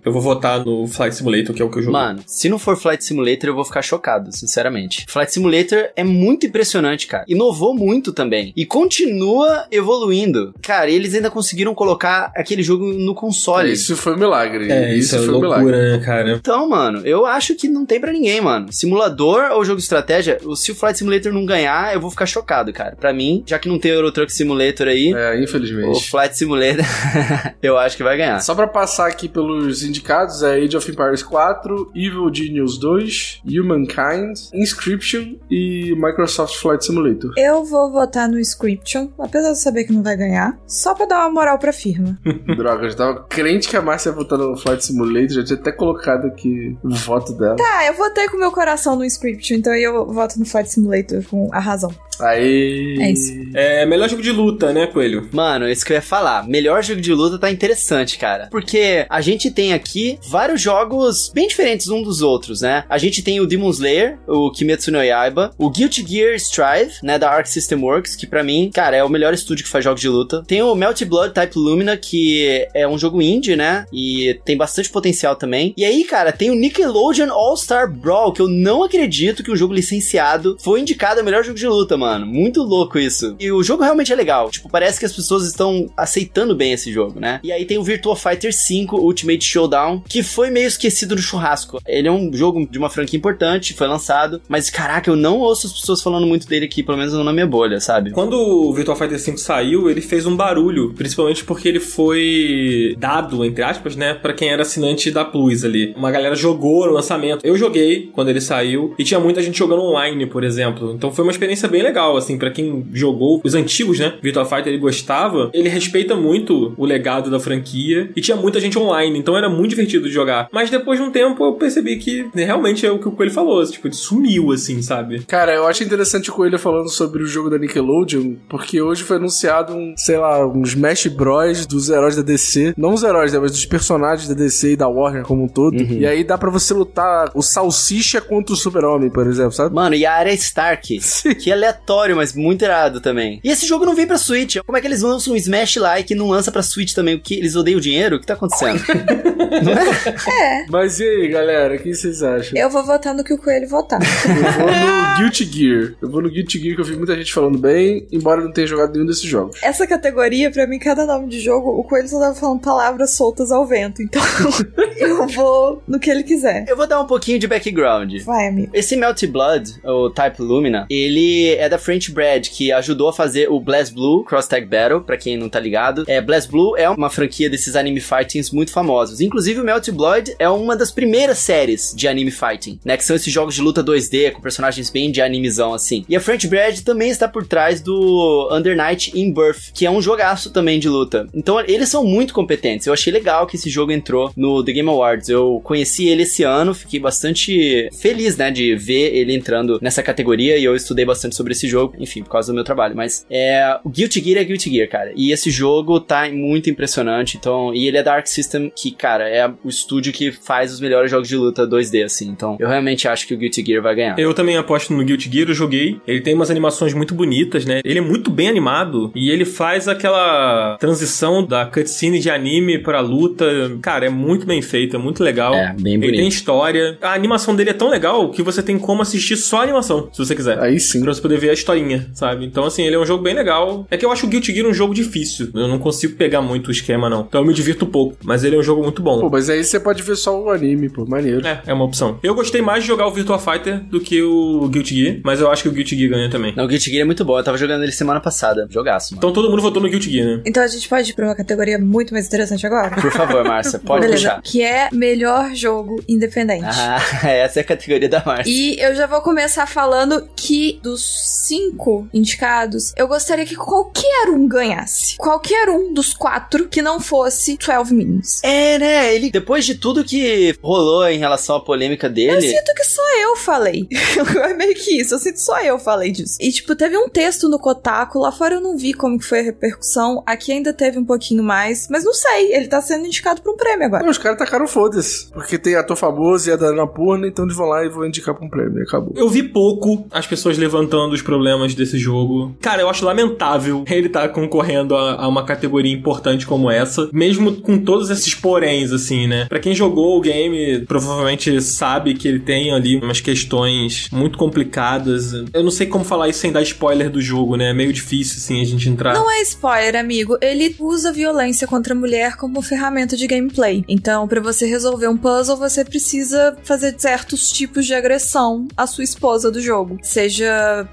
eu vou votar no Flight Simulator, que é o que eu joguei. Mano, se não for Flight Simulator, eu vou ficar chocado, sinceramente. Flight Simulator é muito impressionante, cara. Inovou muito também. E continua evoluindo. Cara, eles ainda conseguiram colocar aquele jogo no console. Isso foi um milagre. é, isso, é foi um milagre. loucura, né, cara? Então, mano, eu acho que não tem pra ninguém, mano. Simulador ou jogo de estratégia, o- se o Flight Simulator não ganhar, eu vou ficar chocado, cara. Pra mim, já que não tem Euro Truck Simulator aí, É, o infelizmente. Flight Simulator, <laughs> eu acho que vai ganhar. Só pra passar aqui pelos indicados, é Age of Empires 4, Evil Genius 2, Humankind, Inscription e Microsoft Flight Simulator. Eu vou votar no Inscription, apesar de eu saber que não vai ganhar, só pra dar uma moral pra firma. <laughs> Droga, eu já tava crente que a Márcia ia votar no Flight Simulator, já tinha até colocado aqui o voto dela. Tá, eu votei com meu coração no Inscription, então eu voto no Flight Simulator com a razão. Aí. É isso. É, melhor jogo de luta, né, Coelho? Mano, isso que eu ia falar. Melhor jogo de luta tá interessante, cara. Porque a gente tem aqui vários jogos bem diferentes um dos outros, né? A gente tem o Demon Slayer, o Kimetsu no Yaiba, o Guilty Gear Strive, né, da Arc System Works, que pra mim, cara, é o melhor estúdio que faz jogos de luta. Tem o Melt Blood Type Lumina, que é um jogo indie, né? E tem bastante potencial também. E aí, cara, tem o Nickelodeon All-Star Brawl, que eu não acredito que um jogo licenciado foi indicado a melhor jogo de luta, mano. Muito louco isso. E o jogo realmente é legal. Tipo, parece que as pessoas estão aceitando bem esse jogo, né? E aí tem o Virtua Fighter 5 Ultimate Showdown, que foi meio esquecido no churrasco. Ele é um jogo de uma franquia importante, foi lançado, mas caraca, eu não ouço as pessoas falando muito dele aqui, pelo menos não na minha bolha, sabe? Quando o Virtua Fighter 5 saiu, ele fez um barulho, principalmente porque ele foi dado, entre aspas, né, pra quem era assinante da Plus ali. Uma galera jogou no lançamento. Eu joguei quando ele saiu e tinha muita gente jogando online, por exemplo. Então foi uma experiência bem legal, assim, pra quem jogou os antigos, né? Virtua Fighter ele gostava. Ele respeita muito o legado da franquia e tinha muita gente online, então era muito divertido de jogar. Mas depois de um tempo eu percebi que né, realmente é o que o Coelho falou, tipo, ele sumiu, assim, sabe? Cara, eu acho interessante o Coelho falando sobre o jogo da Nickelodeon, porque hoje foi anunciado um, sei lá, um Smash Bros dos heróis da DC. Não os heróis, né, mas dos personagens da DC e da Warner como um todo. E aí dá pra você lutar o Salsicha contra o Super-Homem, por exemplo, sabe? Mano, e a área Stark, Sim. que é aleatório, mas muito irado também. E esse jogo não vem pra Switch. Como é que eles lançam um Smash Like e não lança pra Switch também? O que? Eles odeiam o dinheiro? O que tá acontecendo? <laughs> não é? Mas e aí, galera, o que vocês acham? Eu vou votar no que o Coelho votar. Eu vou no Guilty Gear. Eu vou no Guilty Gear que eu vi muita gente falando bem, embora eu não tenha jogado nenhum desses jogos. Essa categoria, pra mim, cada nome de jogo, o Coelho só tava falando palavras soltas ao vento. Então, <laughs> eu vou no que ele quiser. Eu vou dar um pouquinho de background. Vai, amigo. Esse Melty Blood, o Type Lumina, ele é da French Bread, que ajudou a fazer o Blast Blue Cross Tag Battle, pra quem não tá ligado. É, Blast Blue é uma franquia desses anime fightings muito famosos. Inclusive, o Melty Blood é uma das primeiras séries de anime fighting, né? Que são esses jogos de luta 2D, com personagens bem de animezão, assim. E a French Bread também está por trás do Under Night in Birth, que é um jogaço também de luta. Então, eles são muito competentes. Eu achei legal que esse jogo entrou no The Game Awards. Eu conheci ele esse ano, fiquei bastante feliz, né, de ver ele entrando nessa categoria e eu estudei bastante sobre esse jogo, enfim, por causa do meu trabalho. Mas é, o Guilty Gear é Guilty Gear, cara. E esse jogo tá muito impressionante, então, e ele é da Arc System, que, cara, é o estúdio que faz os melhores jogos de luta 2D, assim. Então, eu realmente acho que o Guilty Gear vai ganhar. Eu também aposto no Guilty Gear, eu joguei. Ele tem umas animações muito bonitas, né? Ele é muito bem animado e ele faz aquela transição da cutscene de anime pra luta. Cara, é muito bem feito, é muito legal. É, bem Ele tem bonito. história. A animação dele é tão legal que você tem como assistir só a animação, se você quiser. Aí sim. Pra você poder ver a historinha, sabe? Então, assim, ele é um jogo bem legal. É que eu acho o Guilty Gear um jogo difícil. Eu não consigo pegar muito o esquema, não. Então eu me divirto pouco. Mas ele é um jogo muito bom. Pô, mas aí você pode ver só o anime, pô, maneiro. É, é uma opção. Eu gostei mais de jogar o Virtua Fighter do que o Guilty Gear, mas eu acho que o Guilty Gear ganha também. Não, o Guilty Gear é muito bom, eu tava jogando ele semana passada. Jogaço, mano. Então todo mundo votou no Guilty Gear, né? Então a gente pode ir pra uma categoria muito mais interessante agora? Por favor, Márcia, <laughs> pode Beleza. puxar. Que é melhor jogo independente. Ah, essa <laughs> Essa é a categoria da Márcia. E eu já vou começar falando que dos cinco indicados, eu gostaria que qualquer um ganhasse. Qualquer um dos quatro que não fosse 12 Minutes. É, né? Ele, depois de tudo que rolou em relação à polêmica Eu dele. sinto que só eu falei. <laughs> é meio que isso. Eu sinto que só eu falei disso. E, tipo, teve um texto no Kotaku. Lá fora eu não vi como que foi a repercussão. Aqui ainda teve um pouquinho mais. Mas não sei. Ele tá sendo indicado pra um prêmio agora. Não, os caras tacaram foda-se. Porque tem ator famoso e a Dana Purna, então eles vão lá e vão indicar pra um prêmio. Acabou. Eu vi pouco as pessoas levantando os problemas desse jogo. Cara, eu acho lamentável <laughs> ele estar concorrendo a, a uma categoria importante como essa, mesmo com todos esses poréns, assim, né? Pra quem jogou o game, provavelmente sabe que ele tem ali umas questões muito complicadas. Eu não sei como falar isso sem dar spoiler do jogo, né? É meio difícil, assim, a gente entrar. Não é spoiler, amigo. Ele usa violência contra a mulher como ferramenta de gameplay. Então, pra você resolver um puzzle, você precisa fazer certos tipos de agressão à sua esposa do jogo. Seja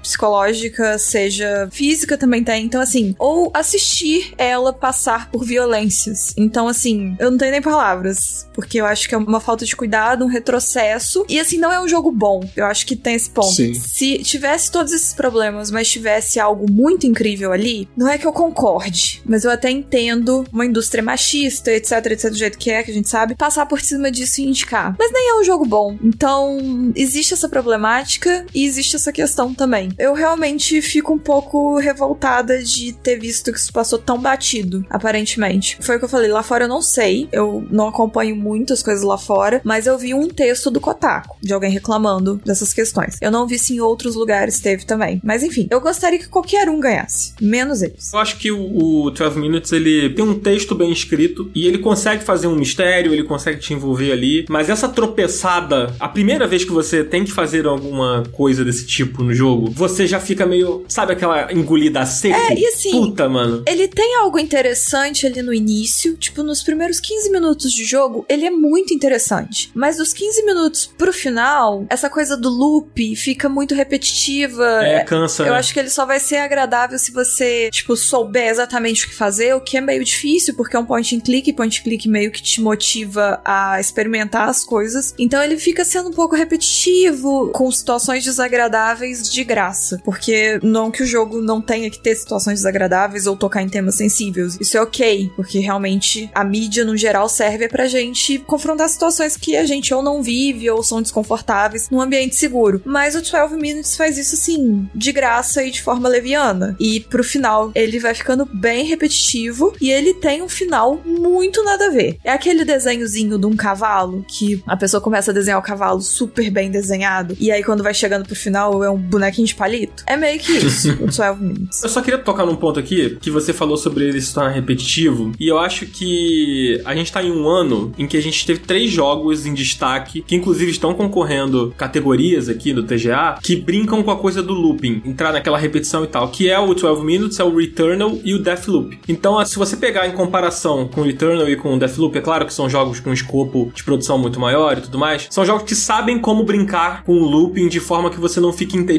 psicológica, seja física também tem. Então, assim, ou assistir ela passar por violências. Então, assim, eu não tenho nem palavras. Porque eu acho que é uma falta de cuidado, um retrocesso. E, assim, não é um jogo bom. Eu acho que tem esse ponto. Sim. Se tivesse todos esses problemas, mas tivesse algo muito incrível ali, não é que eu concorde, mas eu até entendo uma indústria machista, etc, etc, do jeito que é, que a gente sabe, passar por cima disso e indicar. Mas nem é um jogo bom. Então, existe essa problemática e existe essa questão também. Eu realmente fico um pouco revoltada de ter visto que isso passou tão batido, aparentemente. Foi o que eu falei, lá fora eu não sei, eu não acompanho muitas coisas lá fora, mas eu vi um texto do Kotaku, de alguém reclamando dessas questões. Eu não vi se em outros lugares teve também. Mas enfim, eu gostaria que qualquer um ganhasse, menos eles. Eu acho que o, o 12 Minutes ele tem um texto bem escrito e ele consegue fazer um mistério, ele consegue te envolver ali, mas essa tropeçada, a primeira vez que você tem que fazer alguma coisa desse tipo no jogo, você já fica meio, sabe aquela engolida a seco? É, e assim, Puta, mano. Ele tem algo interessante ali no início, tipo, nos primeiros 15 minutos de jogo, ele é muito interessante. Mas dos 15 minutos pro final, essa coisa do loop fica muito repetitiva. É, cansa. Eu né? acho que ele só vai ser agradável se você, tipo, souber exatamente o que fazer, o que é meio difícil, porque é um point and click, point and click meio que te motiva a experimentar as coisas. Então ele fica sendo um pouco repetitivo, com situações desagradáveis de graça. Porque não que o jogo não tenha que ter situações desagradáveis ou tocar em temas sensíveis. Isso é ok, porque realmente a mídia, no geral, serve pra gente confrontar situações que a gente ou não vive ou são desconfortáveis num ambiente seguro. Mas o 12 Minutes faz isso assim, de graça e de forma leviana. E pro final, ele vai ficando bem repetitivo e ele tem um final muito nada a ver. É aquele desenhozinho de um cavalo que a pessoa começa a desenhar o cavalo super bem desenhado e aí quando vai chegando pro final é um bonequinho de palito. É meio que isso, <laughs> o 12 Minutes. Eu só queria tocar num ponto aqui que você falou sobre ele se tornar repetitivo. E eu acho que a gente tá em um ano em que a gente teve três jogos em destaque, que inclusive estão concorrendo categorias aqui do TGA, que brincam com a coisa do looping, entrar naquela repetição e tal, que é o 12 Minutes, é o Returnal e o Deathloop. Então, se você pegar em comparação com o Returnal e com o Deathloop, é claro que são jogos com escopo de produção muito maior e tudo mais, são jogos que sabem como brincar com o looping de forma que você não fique entediado,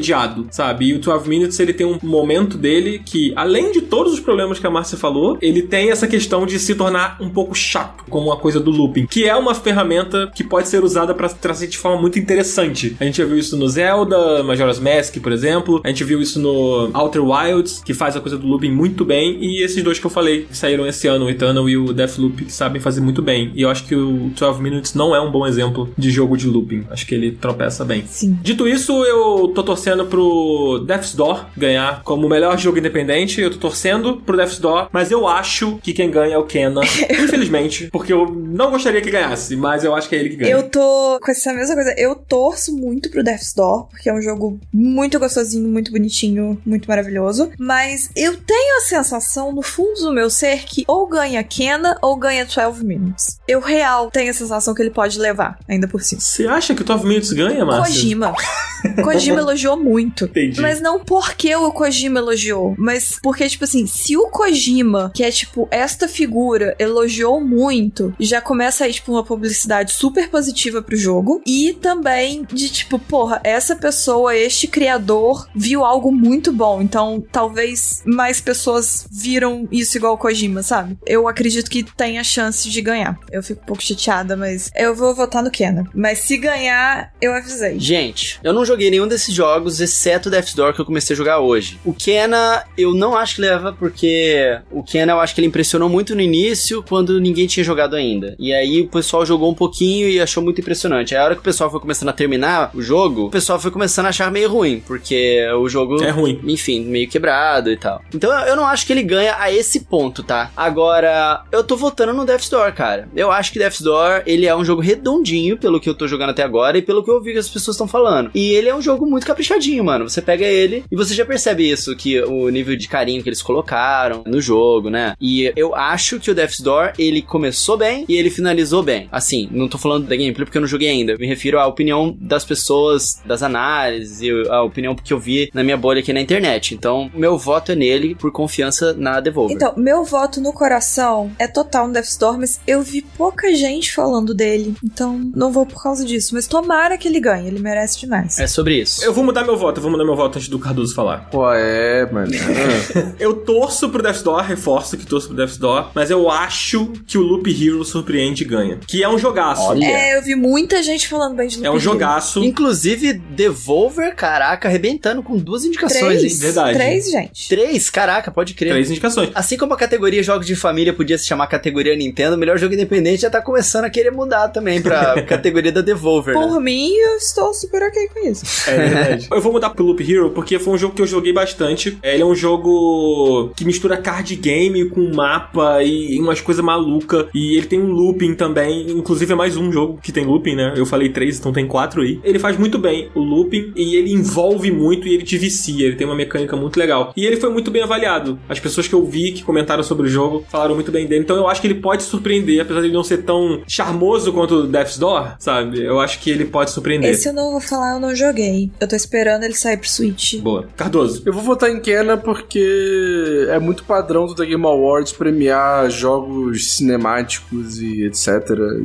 sabe? E o 12 Minutes, ele tem um momento dele que, além de todos os problemas que a Márcia falou, ele tem essa questão de se tornar um pouco chato, como uma coisa do looping, que é uma ferramenta que pode ser usada para trazer de forma muito interessante. A gente já viu isso no Zelda, Majora's Mask, por exemplo, a gente viu isso no Outer Wilds, que faz a coisa do looping muito bem, e esses dois que eu falei, que saíram esse ano, o Eternal e o Deathloop, que sabem fazer muito bem. E eu acho que o 12 Minutes não é um bom exemplo de jogo de looping. Acho que ele tropeça bem. Sim. Dito isso, eu tô torcendo pro Death's Door ganhar como o melhor jogo independente. Eu tô torcendo pro Death's Door, mas eu acho que quem ganha é o Kena. <laughs> infelizmente, porque eu não gostaria que ganhasse, mas eu acho que é ele que ganha. Eu tô com essa mesma coisa. Eu torço muito pro Death's Door, porque é um jogo muito gostosinho, muito bonitinho, muito maravilhoso. Mas eu tenho a sensação, no fundo do meu ser, que ou ganha Kena ou ganha 12 Minutes. Eu real tenho a sensação que ele pode levar, ainda por cima. Você acha que o 12 Minutes ganha, Márcia? Kojima. <laughs> Kojima elogiou muito. Entendi. Mas não porque o Kojima elogiou, mas porque, tipo assim, se o Kojima, que é tipo esta figura, elogiou muito, já começa aí, tipo, uma publicidade super positiva pro jogo. E também de tipo, porra, essa pessoa, este criador, viu algo muito bom. Então, talvez mais pessoas viram isso igual o Kojima, sabe? Eu acredito que tem a chance de ganhar. Eu fico um pouco chateada, mas eu vou votar no Kena. Mas se ganhar, eu avisei. Gente, eu não joguei nenhum desses jogos, exceto Death's Door, que eu comecei a jogar hoje. O Kena, eu não acho que leva, porque o Kena, eu acho que ele impressionou muito no início, quando ninguém tinha jogado ainda. E aí o pessoal jogou um pouquinho e achou muito impressionante. Aí a hora que o pessoal foi começando a terminar o jogo, o pessoal foi começando a achar meio ruim, porque o jogo... É ruim. Enfim, meio quebrado e tal. Então eu não acho que ele ganha a esse ponto, tá? Agora, eu tô votando no Death's Door, cara. Eu acho que Death's Door, ele é um jogo redondinho, pelo que eu tô jogando até agora e pelo que eu ouvi que as pessoas estão falando. E ele é um jogo muito caprichadinho, mano. Você pega ele e você já percebe isso, que o nível de carinho que eles colocaram no jogo, né? E eu acho que o Death's Door, ele começou bem e ele finalizou bem. Assim, não tô falando da gameplay porque eu não joguei ainda. Eu me refiro à opinião das pessoas, das análises e a opinião que eu vi na minha bolha aqui na internet. Então, meu voto é nele por confiança na Devolver. Então, meu voto no coração é total no Death's Door, mas eu vi pouca gente falando dele. Então, não vou por causa disso. Mas tomara que ele ganhe, ele merece demais. É sobre isso. Eu vou mudar meu voto, eu vou mudar meu voto antes do Cardoso falar. Pô, é, mano. <laughs> Eu torço pro Death's Door, reforço que torço pro Death's Door, mas eu acho que o Loop Hero surpreende e ganha. Que é um jogaço. Olha. É, eu vi muita gente falando bem de Loop É um Hero. jogaço. Inclusive, Devolver, caraca, arrebentando com duas indicações, Três, hein? Verdade. Três, gente. Três, caraca, pode crer. Três indicações. Assim como a categoria Jogos de Família podia se chamar categoria Nintendo, o melhor jogo independente já tá começando a querer mudar também pra <laughs> categoria da Devolver. né? Por mim, eu estou super ok com isso. É verdade. Eu vou mudar pro Loop Hero porque foi um jogo que eu joguei bastante. Ele é um jogo que mistura card game com mapa e umas coisas malucas. E ele tem um looping também. Inclusive é mais um jogo que tem looping, né? Eu falei três, então tem quatro aí. Ele faz muito bem o looping e ele envolve muito e ele te vicia. Ele tem uma mecânica muito legal. E ele foi muito bem avaliado. As pessoas que eu vi que comentaram sobre o jogo falaram muito bem dele. Então eu acho que ele pode surpreender, apesar de ele não ser tão charmoso quanto Death's Door, sabe? Eu acho que ele pode surpreender. Esse eu não vou falar, eu não joguei. Eu tô esperando ele sair pro Switch. Boa. Cardoso. Eu vou votar em Kena porque é muito padrão do The Game Awards premiar jogos cinemáticos e etc.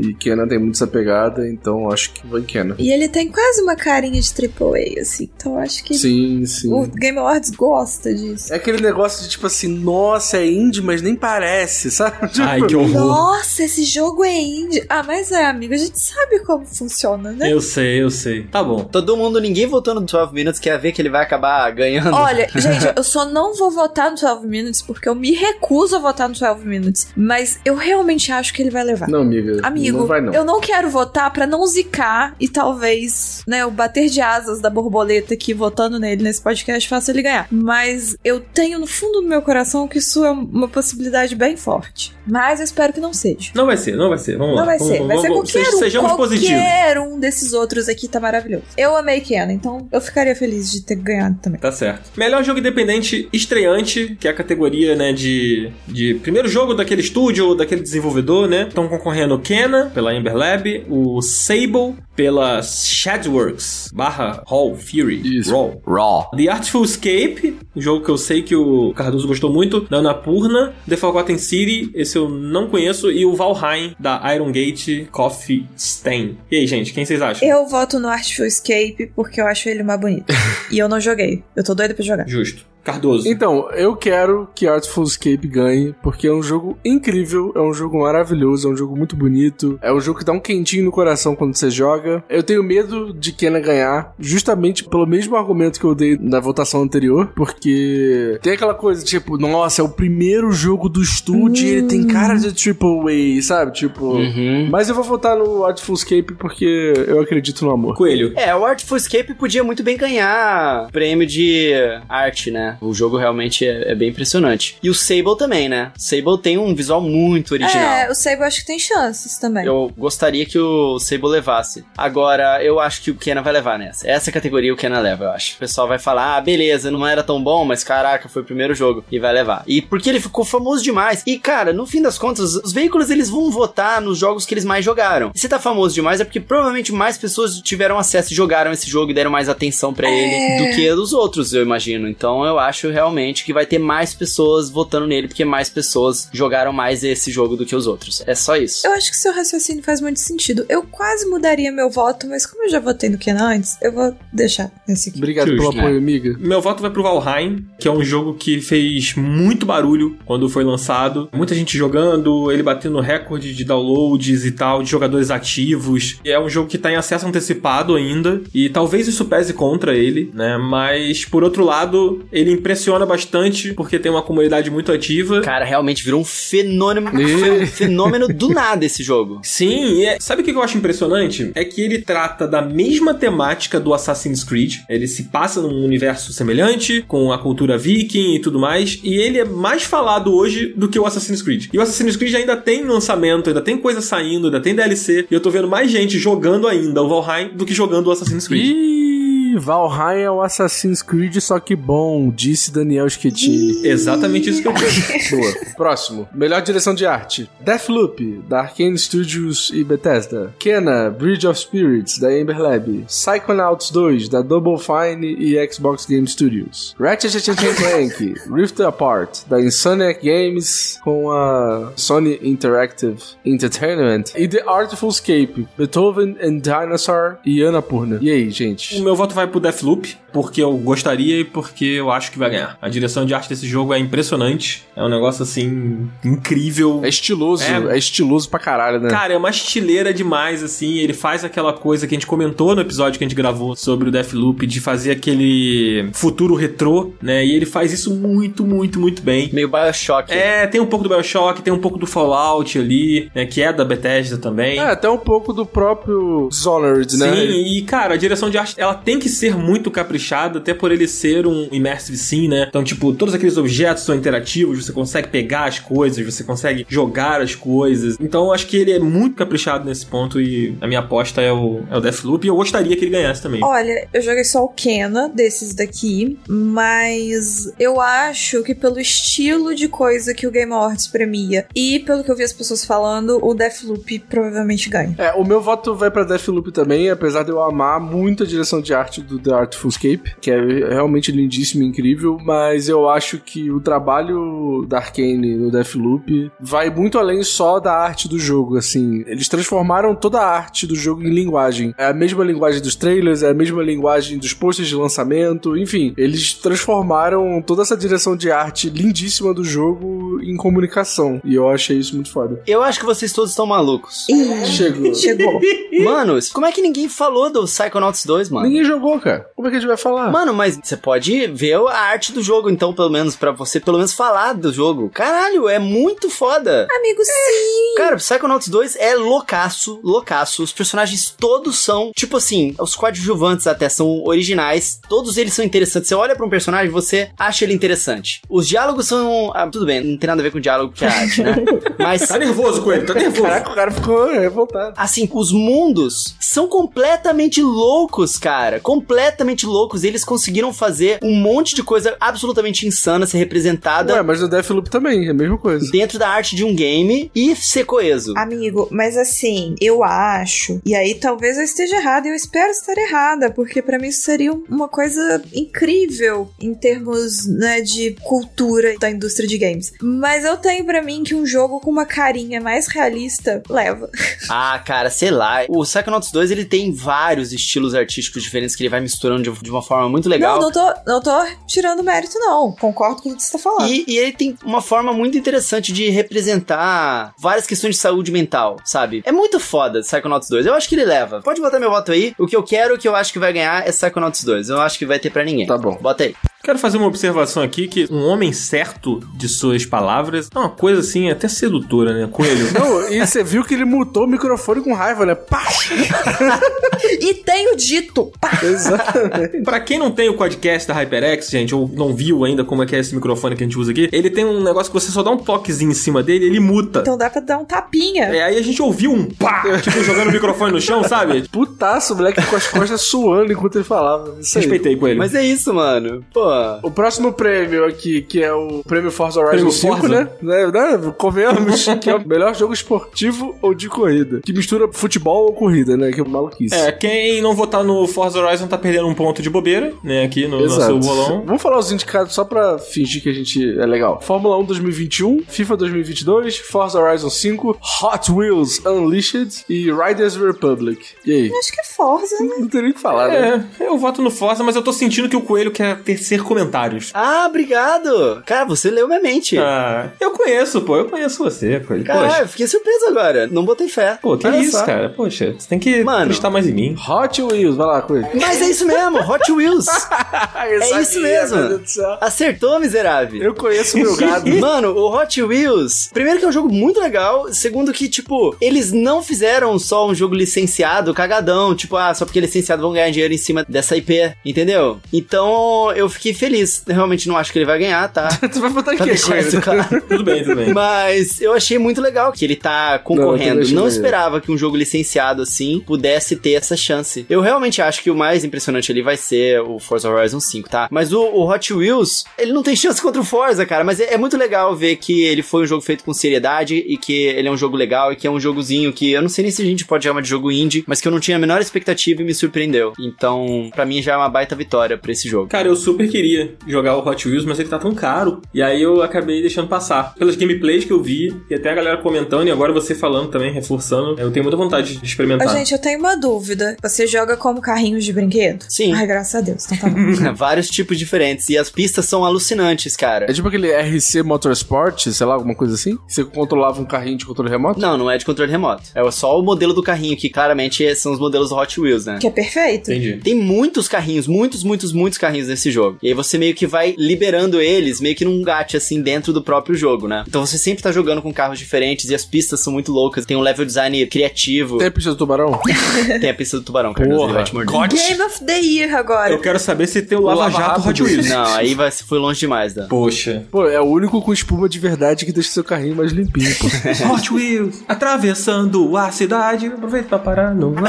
E Kena tem muito essa pegada, então acho que vai em Kena. E ele tem quase uma carinha de AAA, assim. Então acho que Sim, sim. o Game Awards gosta disso. É aquele negócio de tipo assim, nossa, é indie, mas nem parece, sabe? Tipo, <laughs> Ai, que horror. Nossa, esse jogo é indie. Ah, mas é, amigo, a gente sabe como funciona, né? Eu sei, eu sei. Tá bom. Todo mundo, ninguém votou no 12 Minutes, quer ver que ele vai acabar ganhando. Olha, <laughs> gente, eu só não vou votar no 12 Minutes porque eu me recuso a votar no 12 Minutes. Mas eu realmente acho que ele vai levar. Não, amiga. Amigo, não vai não. eu não quero votar pra não zicar e talvez, né, o bater de asas da borboleta aqui votando nele nesse podcast faça ele ganhar. Mas eu tenho no fundo do meu coração que isso é uma possibilidade bem forte. Mas eu espero que não seja. Não vai ser, não vai ser. Vamos lá. Não vai Vamos- ser, vai vamos- ser vamos- qualquer um. Sejamos positivos. qualquer um desses outros aqui tá maravilhoso. Eu amei Keanu, então eu ficaria feliz de ter ganhado também. Tá certo. Melhor jogo independente estreante, que é a categoria, né, de, de primeiro jogo daquele estúdio daquele desenvolvedor, né? Estão concorrendo o Kena, pela Ember Lab, o Sable, pela Shadworks, barra Hall Fury. Isso. Raw. Raw. The Artful Escape, um jogo que eu sei que o Cardoso gostou muito, da Annapurna, The Forgotten City, esse eu não conheço, e o Valheim, da Iron Gate Coffee Stain. E aí, gente, quem vocês acham? Eu voto no Artful Escape porque eu acho ele mais bonito. <laughs> e eu não joguei. Eu tô doida pra jogar. Justo. Cardoso. Então, eu quero que Artful Escape ganhe, porque é um jogo incrível, é um jogo maravilhoso, é um jogo muito bonito, é um jogo que dá um quentinho no coração quando você joga. Eu tenho medo de Kena ganhar, justamente pelo mesmo argumento que eu dei na votação anterior, porque tem aquela coisa tipo, nossa, é o primeiro jogo do estúdio e ele tem cara de AAA, sabe? Tipo. Uhum. Mas eu vou votar no Artful Escape porque eu acredito no amor. Coelho. É, o Artful Escape podia muito bem ganhar prêmio de arte, né? Né? O jogo realmente é, é bem impressionante. E o Sable também, né? O Sable tem um visual muito original. É, o Sable acho que tem chances também. Eu gostaria que o Sable levasse. Agora, eu acho que o Kena vai levar nessa. Essa categoria o Kena leva, eu acho. O pessoal vai falar, ah, beleza, não era tão bom, mas caraca, foi o primeiro jogo. E vai levar. E porque ele ficou famoso demais. E, cara, no fim das contas, os veículos eles vão votar nos jogos que eles mais jogaram. E se tá famoso demais é porque provavelmente mais pessoas tiveram acesso e jogaram esse jogo e deram mais atenção para É. ele do que os outros, eu imagino. Então eu acho realmente que vai ter mais pessoas votando nele porque mais pessoas jogaram mais esse jogo do que os outros. É só isso. Eu acho que seu raciocínio faz muito sentido. Eu quase mudaria meu voto, mas como eu já votei no Ken antes, eu vou deixar nesse aqui. Obrigado Justo, pelo apoio, né? amiga. Meu voto vai pro Valheim, que é um jogo que fez muito barulho quando foi lançado. Muita gente jogando, ele batendo recorde de downloads e tal, de jogadores ativos. É um jogo que tá em acesso antecipado ainda, e talvez isso pese contra ele, né? Mas, por outro lado, ele impressiona bastante porque tem uma comunidade muito ativa. Cara, realmente virou um fenômeno, <laughs> um fenômeno do nada esse jogo. Sim, e é- sabe o que eu acho impressionante? É que ele trata da mesma temática do Assassin's Creed. Ele se passa num universo semelhante, com a cultura viking e tudo mais, e ele é mais falado hoje do que o Assassin's Creed. E o Assassin's Creed ainda tem lançamento, ainda tem coisa saindo, ainda tem DLC, e eu tô vendo mais gente jogando ainda o Valheim do que jogando o Assassin's Creed. Valheim é o Assassin's Creed, só que bom, disse Daniel Schettini. Exatamente isso que eu disse. <laughs> Boa. Próximo. Melhor direção de arte. Deathloop, da Arkane Studios e Bethesda. Kena, Bridge of Spirits, da Ember Lab. Psychonauts 2, da Double Fine e Xbox Game Studios. Ratchet Clank, <laughs> Rift Apart, da Insomniac Games com a Sony Interactive Entertainment. E The Artful Escape, Beethoven and Dinosaur e Annapurna. E aí, O gente? meu voto vai pro Deathloop, porque eu gostaria e porque eu acho que vai ganhar. A direção de arte desse jogo é impressionante. É um negócio assim incrível. É estiloso, É. é, estiloso pra caralho, né? Cara, é uma estileira demais, assim. Ele faz aquela coisa que a gente comentou no episódio que a gente gravou sobre o Deathloop, de fazer aquele futuro retrô, né? E ele faz isso muito, muito, muito bem. Meio Bioshock. É, tem um pouco do Bioshock, tem um pouco do Fallout ali, né? Que é da Bethesda também. É, até um pouco do próprio Dishonored, né? Sim, e cara, a direção de arte, ela tem que ser muito caprichada, até por ele ser um immersive sim, né? Então, tipo, todos aqueles objetos são interativos, você consegue pegar as coisas, você consegue jogar as coisas. Então, eu acho que ele é muito caprichado nesse ponto e a minha aposta é o, é o Deathloop e eu gostaria que ele ganhasse também. Olha, eu joguei só o Kena desses daqui, mas eu acho que pelo estilo de coisa que o Game Awards premia e pelo que eu vi as pessoas falando, o Deathloop provavelmente ganha. É, o meu voto vai pra Deathloop também, apesar de eu amar muito a direção de arte do The Artful Escape, que é realmente lindíssimo e incrível, mas eu acho que o trabalho da Arkane no Deathloop vai muito além só da arte do jogo, assim. Eles transformaram toda a arte do jogo em linguagem. É a mesma linguagem dos trailers, é a mesma linguagem dos posters de lançamento, enfim, eles transformaram toda essa direção de arte lindíssima do jogo em comunicação, e eu achei isso muito foda. Eu acho que vocês todos estão malucos. Ih, Chegou. chegou. Mano, como é que ninguém falou do Psychonauts 2, mano? Ninguém jogou, cara. Como é que a gente vai falar? Mano, mas você pode ver a arte do jogo, então, pelo menos, pra você pelo menos falar do jogo. Caralho, é muito foda. Amigo, sim! Cara, Psychonauts 2 é loucaço, loucaço. Os personagens todos são, tipo assim, os coadjuvantes até são originais. Todos eles são interessantes. Você olha pra um personagem, você acha ele interessante. Os diálogos são. Ah, tudo bem, não tem nada a ver com diálogo que é arte, né? <laughs> Mas. Tá nervoso com ele, tá nervoso. Caraca, o cara ficou revoltado. Assim, os mundos são completamente loucos, cara. Completamente loucos. Eles conseguiram fazer um monte de coisa absolutamente insana ser representada Ué, mas no Deathloop também, é a mesma coisa. dentro da arte de um game e ser coeso. Amigo, mas assim, eu acho, e aí talvez eu esteja errada, e eu espero estar errada, porque pra mim isso seria uma coisa incrível em termos, né, de cultura da indústria de games. Mas eu tenho pra mim que um jogo com uma carinha mais realista leva. <laughs> Ah, cara, sei lá. O Psychonauts 2, ele tem vários estilos artísticos diferentes que ele vai misturando de, de uma forma muito legal. Não, não tô, não tô tirando mérito, não. Concordo com o que você tá falando. E, e ele tem uma forma muito interessante de representar várias questões de saúde mental, sabe? É muito foda Psychonauts 2. Eu acho que ele leva. Pode botar meu voto aí. O que eu quero, o que eu acho que vai ganhar é Psychonauts 2. Eu não acho que vai ter pra ninguém. Tá bom. Bota aí. Quero fazer uma observação aqui que um homem certo de suas palavras é uma coisa assim até sedutora, né, Coelho? Não, e você viu que ele mutou o microfone com raiva, né? Pá! <laughs> E tenho dito. Pá! Exatamente. Pra quem não tem o podcast da HyperX, gente, ou não viu ainda como é que é esse microfone que a gente usa aqui, ele tem um negócio que você só dá um toquezinho em cima dele, ele muta. Então dá pra dar um tapinha. É, aí a gente ouviu um pá, tipo jogando o microfone no chão, sabe? Putaço, o moleque com as costas suando enquanto ele falava. Isso aí. Respeitei com ele. Mas é isso, mano. Pô. O próximo prêmio aqui, que é o prêmio Forza Horizon Prêmio 5, Forza? né? né? né? Convenhamos <laughs> que é o melhor jogo esportivo ou de corrida. Que mistura futebol ou corrida, né? Que é maluquice. É, quem não votar no Forza Horizon tá perdendo um ponto de bobeira, né, aqui no nosso bolão. Vamos falar os indicados só pra fingir que a gente é legal. Fórmula 1 2021, FIFA 2022, Forza Horizon 5, Hot Wheels Unleashed e Riders Republic. E aí? Acho que é Forza, né? Não tem nem o que falar, né? É, eu voto no Forza, mas eu tô sentindo que o Coelho quer tecer comentários. Ah, obrigado. Cara, você leu minha mente. Ah, eu conheço, pô, eu conheço você. Cara, eu fiquei surpreso agora. Não botei fé. Pô, que Olha isso, só. cara? Poxa, você tem que Mano. acreditar mais em mim. Hot Wheels, vai lá com ele. Mas é isso mesmo, Hot Wheels. <laughs> É isso mesmo. Meu Deus do céu. Acertou, miserável. Eu conheço o meu gado. <laughs> Mano, o Hot Wheels, primeiro que é um jogo muito legal, segundo que, tipo, eles não fizeram só um jogo licenciado, cagadão, tipo, ah, só porque é licenciado vão ganhar dinheiro em cima dessa IP, entendeu? Então, eu fiquei feliz. Eu realmente não acho que ele vai ganhar, tá? <laughs> tu vai botar Pra deixar isso Coelho? claro. <laughs> Tudo bem, tudo bem. Mas eu achei muito legal que ele tá Não, concorrendo. Não, maneiro. esperava que um jogo licenciado assim pudesse ter essa chance. Eu realmente acho que o mais impressionante ali vai ser o Forza Horizon 5, tá? Mas o, o Hot Wheels, ele não tem <laughs> chance contra o Forza, cara. Mas é, é muito legal ver que ele foi um jogo feito com seriedade e que ele é um jogo legal e que é um jogozinho que eu não sei nem se a gente pode chamar de jogo indie, mas que eu não tinha a menor expectativa e me surpreendeu. Então, pra mim já é uma baita vitória pra esse jogo. Cara, eu super queria jogar o Hot Wheels, mas ele tá tão caro. E aí eu acabei deixando passar. Pelas gameplays que eu vi, e até a galera comentando, e agora você falando também, reforçando, eu tenho muita vontade de experimentar. Gente, eu tenho uma dúvida. Você joga como carrinhos de brinquedo? Sim. Ai, graças a Deus. Então tá bom. <laughs> Vários tipos diferentes e as pistas são alucinantes, cara. É tipo aquele RC Motorsport, sei lá, alguma coisa assim? Você controlava um carrinho de controle remoto? Não, não é de controle remoto. É só o modelo do carrinho, que claramente são os modelos do Hot Wheels, né? que é perfeito. Entendi. Tem muitos carrinhos, muitos, muitos, muitos carrinhos nesse jogo. E aí você meio que vai liberando eles, meio que num gato, assim, dentro do próprio jogo, né? Então você sempre tá jogando com carros diferentes e as pistas são muito loucas. Tem um level design criativo. Tem a pista do tubarão? <laughs> Tem a pista do tubarão, Cardoso, ele vai te morder. Game of the Year agora. Eu quero saber se tem o Lava Lava Jato Hot. Wheels. Não, aí vai, foi longe demais, Dan. Poxa. Pô, é o único com espuma de verdade que deixa seu carrinho mais limpinho, pô. <laughs> Hot Wheels, atravessando a cidade. Aproveita pra parar no. <laughs>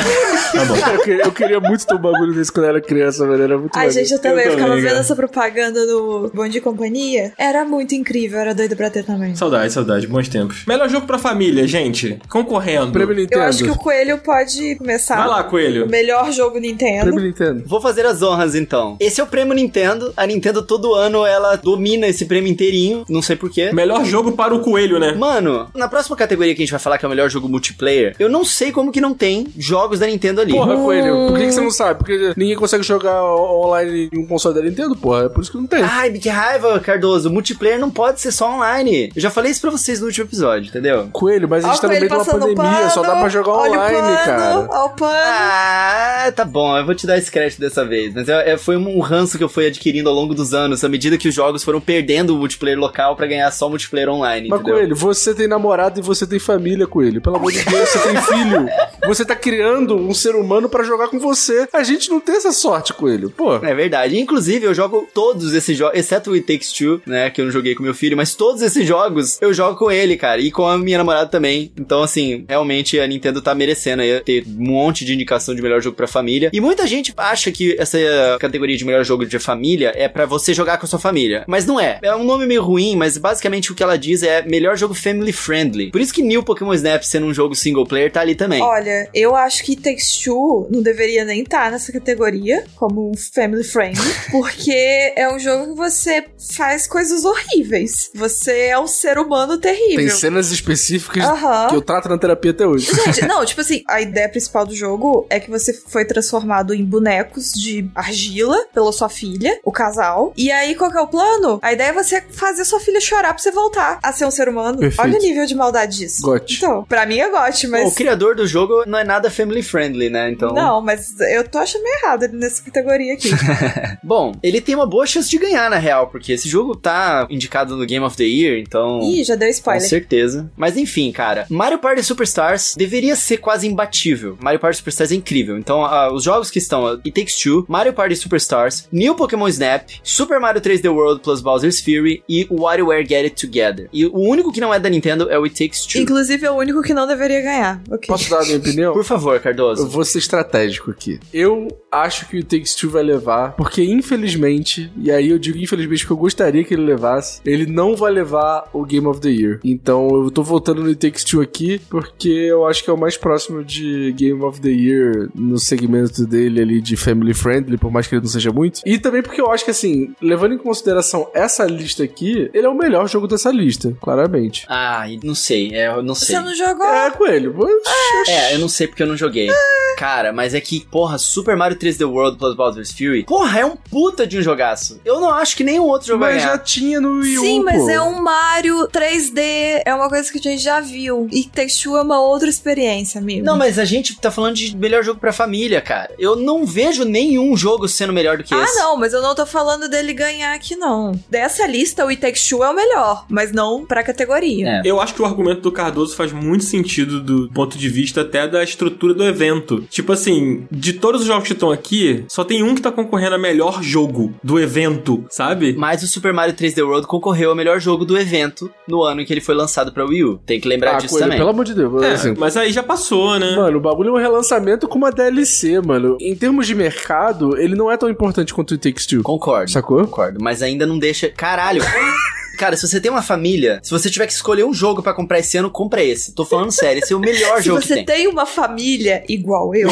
Tá bom. eu, que- eu queria muito ter um bagulho desse quando eu era criança, velho. Era muito Ai, maneiro. gente, eu também Eu ficava vendo cara. Essa propaganda no Bom Dia e Companhia. Era muito incrível, era doida pra ter também. Saudade, saudade, bons tempos. Melhor jogo pra família, gente. Concorrendo. Prêmio Eu Nintendo. acho que o Coelho pode começar. Vai lá, O Coelho. melhor jogo Nintendo. Prêmio Nintendo. Vou fazer as honras então. Esse é o prêmio Nintendo. A Nintendo todo ano ela domina esse prêmio inteirinho, não sei porquê. Melhor jogo para o Coelho, né? Mano, na próxima categoria que a gente vai falar que é o melhor jogo multiplayer, eu não sei como que não tem jogos da Nintendo ali. Porra, Coelho, por que, que você não sabe? Porque ninguém consegue jogar o- online em um console da Nintendo, porra. É por isso que não tem. Ai, que raiva, Cardoso. Multiplayer não pode ser só online. Eu já falei isso pra vocês no último episódio, entendeu? Coelho, mas a Ó, gente o tá no meio de uma pandemia, pano, só dá pra jogar olha o online, pano, cara. Ó o pano. Ah, tá bom, eu vou te dar esse crédito dessa vez. Mas é, é- foi um ranço que eu fui adquirindo ao longo dos anos, à medida que os jogos foram perdendo o multiplayer local pra ganhar só multiplayer online, Mas, entendeu? Coelho, você tem namorado e você tem família, Coelho. Pelo amor de Deus, você tem filho. Você tá criando um ser humano pra jogar com você. A gente não tem essa sorte, Coelho. Pô. É verdade. Inclusive, eu jogo todos esses jogos, exceto o It Takes Two, né, que eu não joguei com meu filho, mas todos esses jogos eu jogo com ele, cara, e com a minha namorada também. Então, assim, realmente a Nintendo tá merecendo aí ter um monte de indicação de melhor jogo pra família. E muita gente acha que essa categoria de melhor jogo de família é pra você jogar com a sua família. Mas não é. É um nome meio ruim, mas basicamente o que ela diz é melhor jogo family friendly. Por isso que New Pokémon Snap sendo um jogo single player tá ali também. Olha, eu acho que Takes Two não deveria nem estar nessa categoria como um family friendly, <laughs> porque é um jogo que você faz coisas horríveis. Você é um ser humano terrível. Tem cenas específicas Aham. que eu trato na terapia até hoje. Gente, <laughs> não, tipo assim, a ideia principal do jogo é que você foi transformado em bonecos de argila pela sua filha, o casal. E aí, qual que é o plano? A ideia é você fazer sua filha chorar pra você voltar a ser um ser humano. Perfeito. Olha o nível de maldade disso. Gote. Então, pra mim é gote, mas. O criador do jogo não é nada family friendly, né? Então. Não, mas eu tô achando meio errado ele nessa categoria aqui. <laughs> Bom, ele tem uma boa chance de ganhar, na real, porque esse jogo tá indicado no Game of the Year, então. Ih, já deu Com spoiler. certeza. Mas enfim, cara. Mario Party Superstars deveria ser quase imbatível. Mario Party Superstars é incrível. Então, ah, os jogos que estão It Takes Two, Mario Party Superstars, New Pokémon Snap, Super Mario 3D World plus Bowser's Fury e WarioWare Get It Together. E o único que não é da Nintendo é o It Takes Two. Inclusive é o único que não deveria ganhar. Ok. Posso dar a minha opinião? Por favor, Eu Cardoso. vou ser estratégico aqui. Eu acho que o Takes Two vai levar, porque infelizmente, e aí eu digo infelizmente porque eu gostaria que ele levasse, ele não vai levar o Game of the Year. Então eu tô votando no It Takes Two aqui, porque eu acho que é o mais próximo de Game of the Year no segmento dele ali de Family Friendly, por mais que ele não seja muito. E também porque eu acho que assim, levando em consideração essa lista aqui, ele é o melhor jogo dessa lista, claramente. Ah, e não sei. É, eu não sei. Você não jogou? É, Coelho. Oxi. É, eu não sei porque eu não joguei. Cara, mas é que, porra, Super Mario 3D World plus Bowser's Fury, porra, é um puta de um jogaço. Eu não acho que nenhum outro jogo Mas já tinha no Wii U, Sim, mas pô. é um Mario 3D, é uma coisa que a gente já viu. E Texture é uma outra experiência, amigo. Não, mas a gente tá falando de melhor jogo pra família, cara. Eu não vejo nenhum jogo sendo melhor do que Ah, esse. não, mas eu não tô falando dele ganhar aqui, não. Dessa lista, o It Takes Two é o melhor, mas não pra categoria. É. Eu acho que o argumento do Cardoso faz muito sentido do ponto de vista até da estrutura do evento. Tipo assim, de todos os jogos que estão aqui, só tem um que tá concorrendo a melhor jogo do evento, sabe? Mas o Super Mario 3D World concorreu ao melhor jogo do evento no ano em que ele foi lançado pra Wii U. Tem que lembrar Ah, disso Coelho, também. pelo amor de Deus. É, assim, mas aí já passou, né? Mano, o bagulho é um relançamento com uma DLC, mano. Em termos de mercado, ele não é tão importante quanto o It Takes Two. Concordo. Sacou? Concordo, mas ainda não deixa. Caralho! <laughs> Cara, se você tem uma família, se você tiver que escolher um jogo pra comprar esse ano, compra esse. Tô falando sério, esse é o melhor <laughs> Se jogo que você tem. tem uma família igual eu,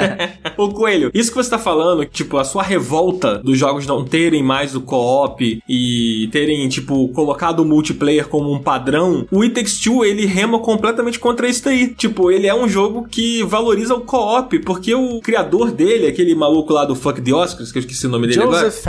<laughs> Ô Coelho, isso que você tá falando, tipo, a sua revolta dos jogos não terem mais o co-op e terem, tipo, colocado o multiplayer como um padrão, o It Takes Two, ele rema completamente contra isso daí. Tipo, ele é um jogo que valoriza o co-op, porque o criador dele, aquele maluco lá do Fuck the Oscars, que eu esqueci o nome dele agora. Joseph.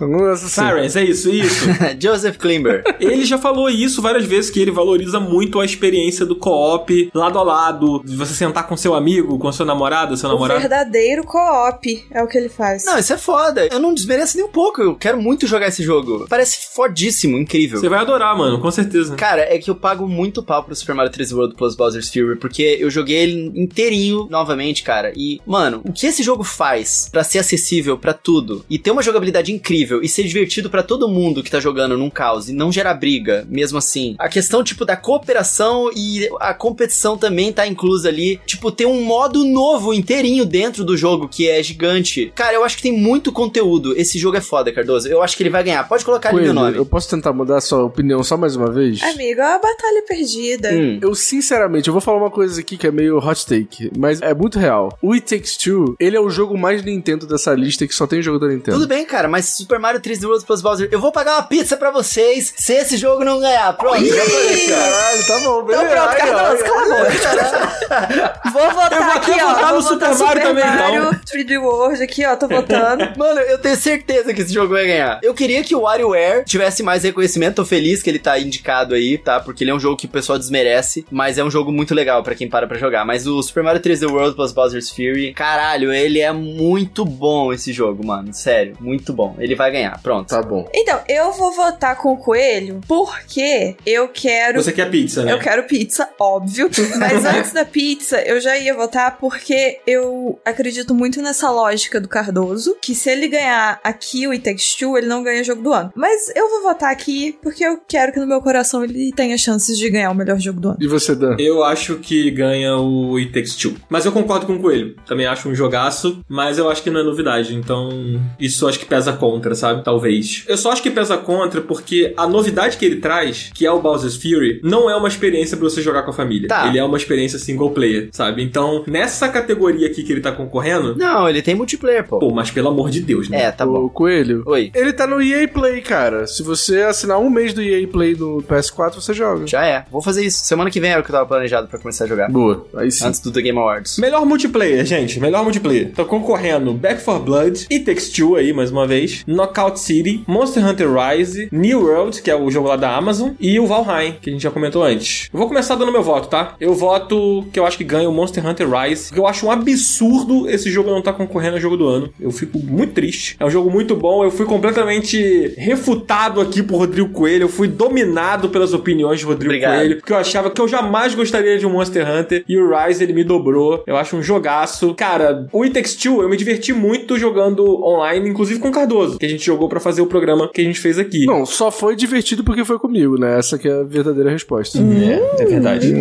Algum dessas assim. Farrens, é isso, isso. <laughs> Joseph Klimber. <laughs> Ele já falou isso várias vezes, que ele valoriza muito a experiência do co-op, lado a lado, de você sentar com seu amigo, com sua namorada, seu o namorado. verdadeiro co-op é o que ele faz. Não, isso é foda. Eu não desmereço nem um pouco. Eu quero muito jogar esse jogo. Parece fodíssimo, incrível. Você vai adorar, mano, com certeza. Cara, é que eu pago muito pau pro Super Mario 3D World plus Bowser's Fury, porque eu joguei ele inteirinho novamente, cara. E, mano, o que esse jogo faz pra ser acessível pra tudo e ter uma jogabilidade incrível e ser divertido pra todo mundo que tá jogando num caos e não gerar briga, mesmo assim. A questão, tipo, da cooperação e a competição também tá inclusa ali. Tipo, tem um modo novo inteirinho dentro do jogo que é gigante. Cara, eu acho que tem muito conteúdo. Esse jogo é foda, Cardoso. Eu acho que ele vai ganhar. Pode colocar ali Coelho, meu nome. eu posso tentar mudar a sua opinião só mais uma vez? Amigo, é uma batalha perdida. Hum. Eu, sinceramente, eu vou falar uma coisa aqui que é meio hot take, mas é muito real. O It Takes Two, ele é o jogo mais Nintendo dessa lista que só tem jogo da Nintendo. Tudo bem, cara, mas Super Mario 3D World plus Bowser, eu vou pagar uma pizza pra vocês se esse jogo não ganhar. Pronto, já falei, cara. Caralho, tá bom, Então beleza. pronto, Ai, Cardoso, cala a boca. <laughs> Vou votar Eu vou aqui, ó. votar vou no Super votar Mario também, então. Mario 3D World aqui, ó, tô votando. <laughs> Mano, eu tenho certeza que esse jogo vai ganhar. Eu queria que o WarioWare tivesse mais reconhecimento. Tô feliz que ele tá indicado aí, tá? Porque ele é um jogo que o pessoal desmerece, mas é um jogo muito legal pra quem para pra jogar. Mas o Super Mario 3D World plus Bowser's Fury, caralho, ele é muito bom esse jogo, mano. Sério, muito bom. Ele vai ganhar. Pronto. Tá bom. Então, eu vou votar com o Coelho porque eu quero... Você quer pizza, né? Eu quero pizza, óbvio. Mas <laughs> antes da pizza, eu já ia votar porque eu acredito muito nessa lógica do Cardoso. Que se ele ganhar aqui o It Takes Two, ele não ganha jogo do ano. Mas eu vou votar aqui porque eu quero que no meu coração ele tenha chances de ganhar o melhor jogo do ano. E você, Dan? Eu acho que ganha o It Takes Two. Mas eu concordo com o Coelho. Também acho um jogaço, mas eu acho que não é novidade. Então, isso acho que pesa contra, sabe? Talvez. Eu só acho que pesa contra porque a novidade que ele traz, que é o Bowser's Fury, não é uma experiência pra você jogar com a família. Tá. Ele é uma experiência single player, sabe? Então, nessa categoria aqui que ele tá concorrendo, Não, ele tem multiplayer, pô. pô, mas pelo amor de Deus, né? É, tá bom. O Coelho. Oi. Ele tá no EA Play, cara. Se você assinar um mês do EA Play no PS4, você joga. Já é. Vou fazer isso. Semana que vem era o que eu tava planejado pra começar a jogar. Boa. Aí sim. Antes do The Game Awards. Melhor multiplayer, gente. Melhor multiplayer. Tô concorrendo Back 4 Blood, It Takes Two aí, mais uma vez, Knockout City, Monster Hunter Rise, Nioh New World, que é o jogo lá da Amazon, e o Valheim, que a gente já comentou antes. Eu vou começar dando meu voto, tá? Eu voto que eu acho que ganha o Monster Hunter Rise, porque eu acho um absurdo esse jogo não estar tá concorrendo ao jogo do ano. Eu fico muito triste. É um jogo muito bom. Eu fui completamente refutado aqui por Rodrigo Coelho. Eu fui dominado pelas opiniões de Rodrigo Obrigado. Coelho, porque eu achava que eu jamais gostaria de um Monster Hunter e o Rise ele me dobrou. Eu acho um jogaço. Cara, o It Takes Two, eu me diverti muito jogando online, inclusive com o Cardoso, que a gente jogou pra fazer o programa que a gente fez aqui. Não, só foi divertido porque foi comigo, né? Essa que é a verdadeira resposta. É, é verdade.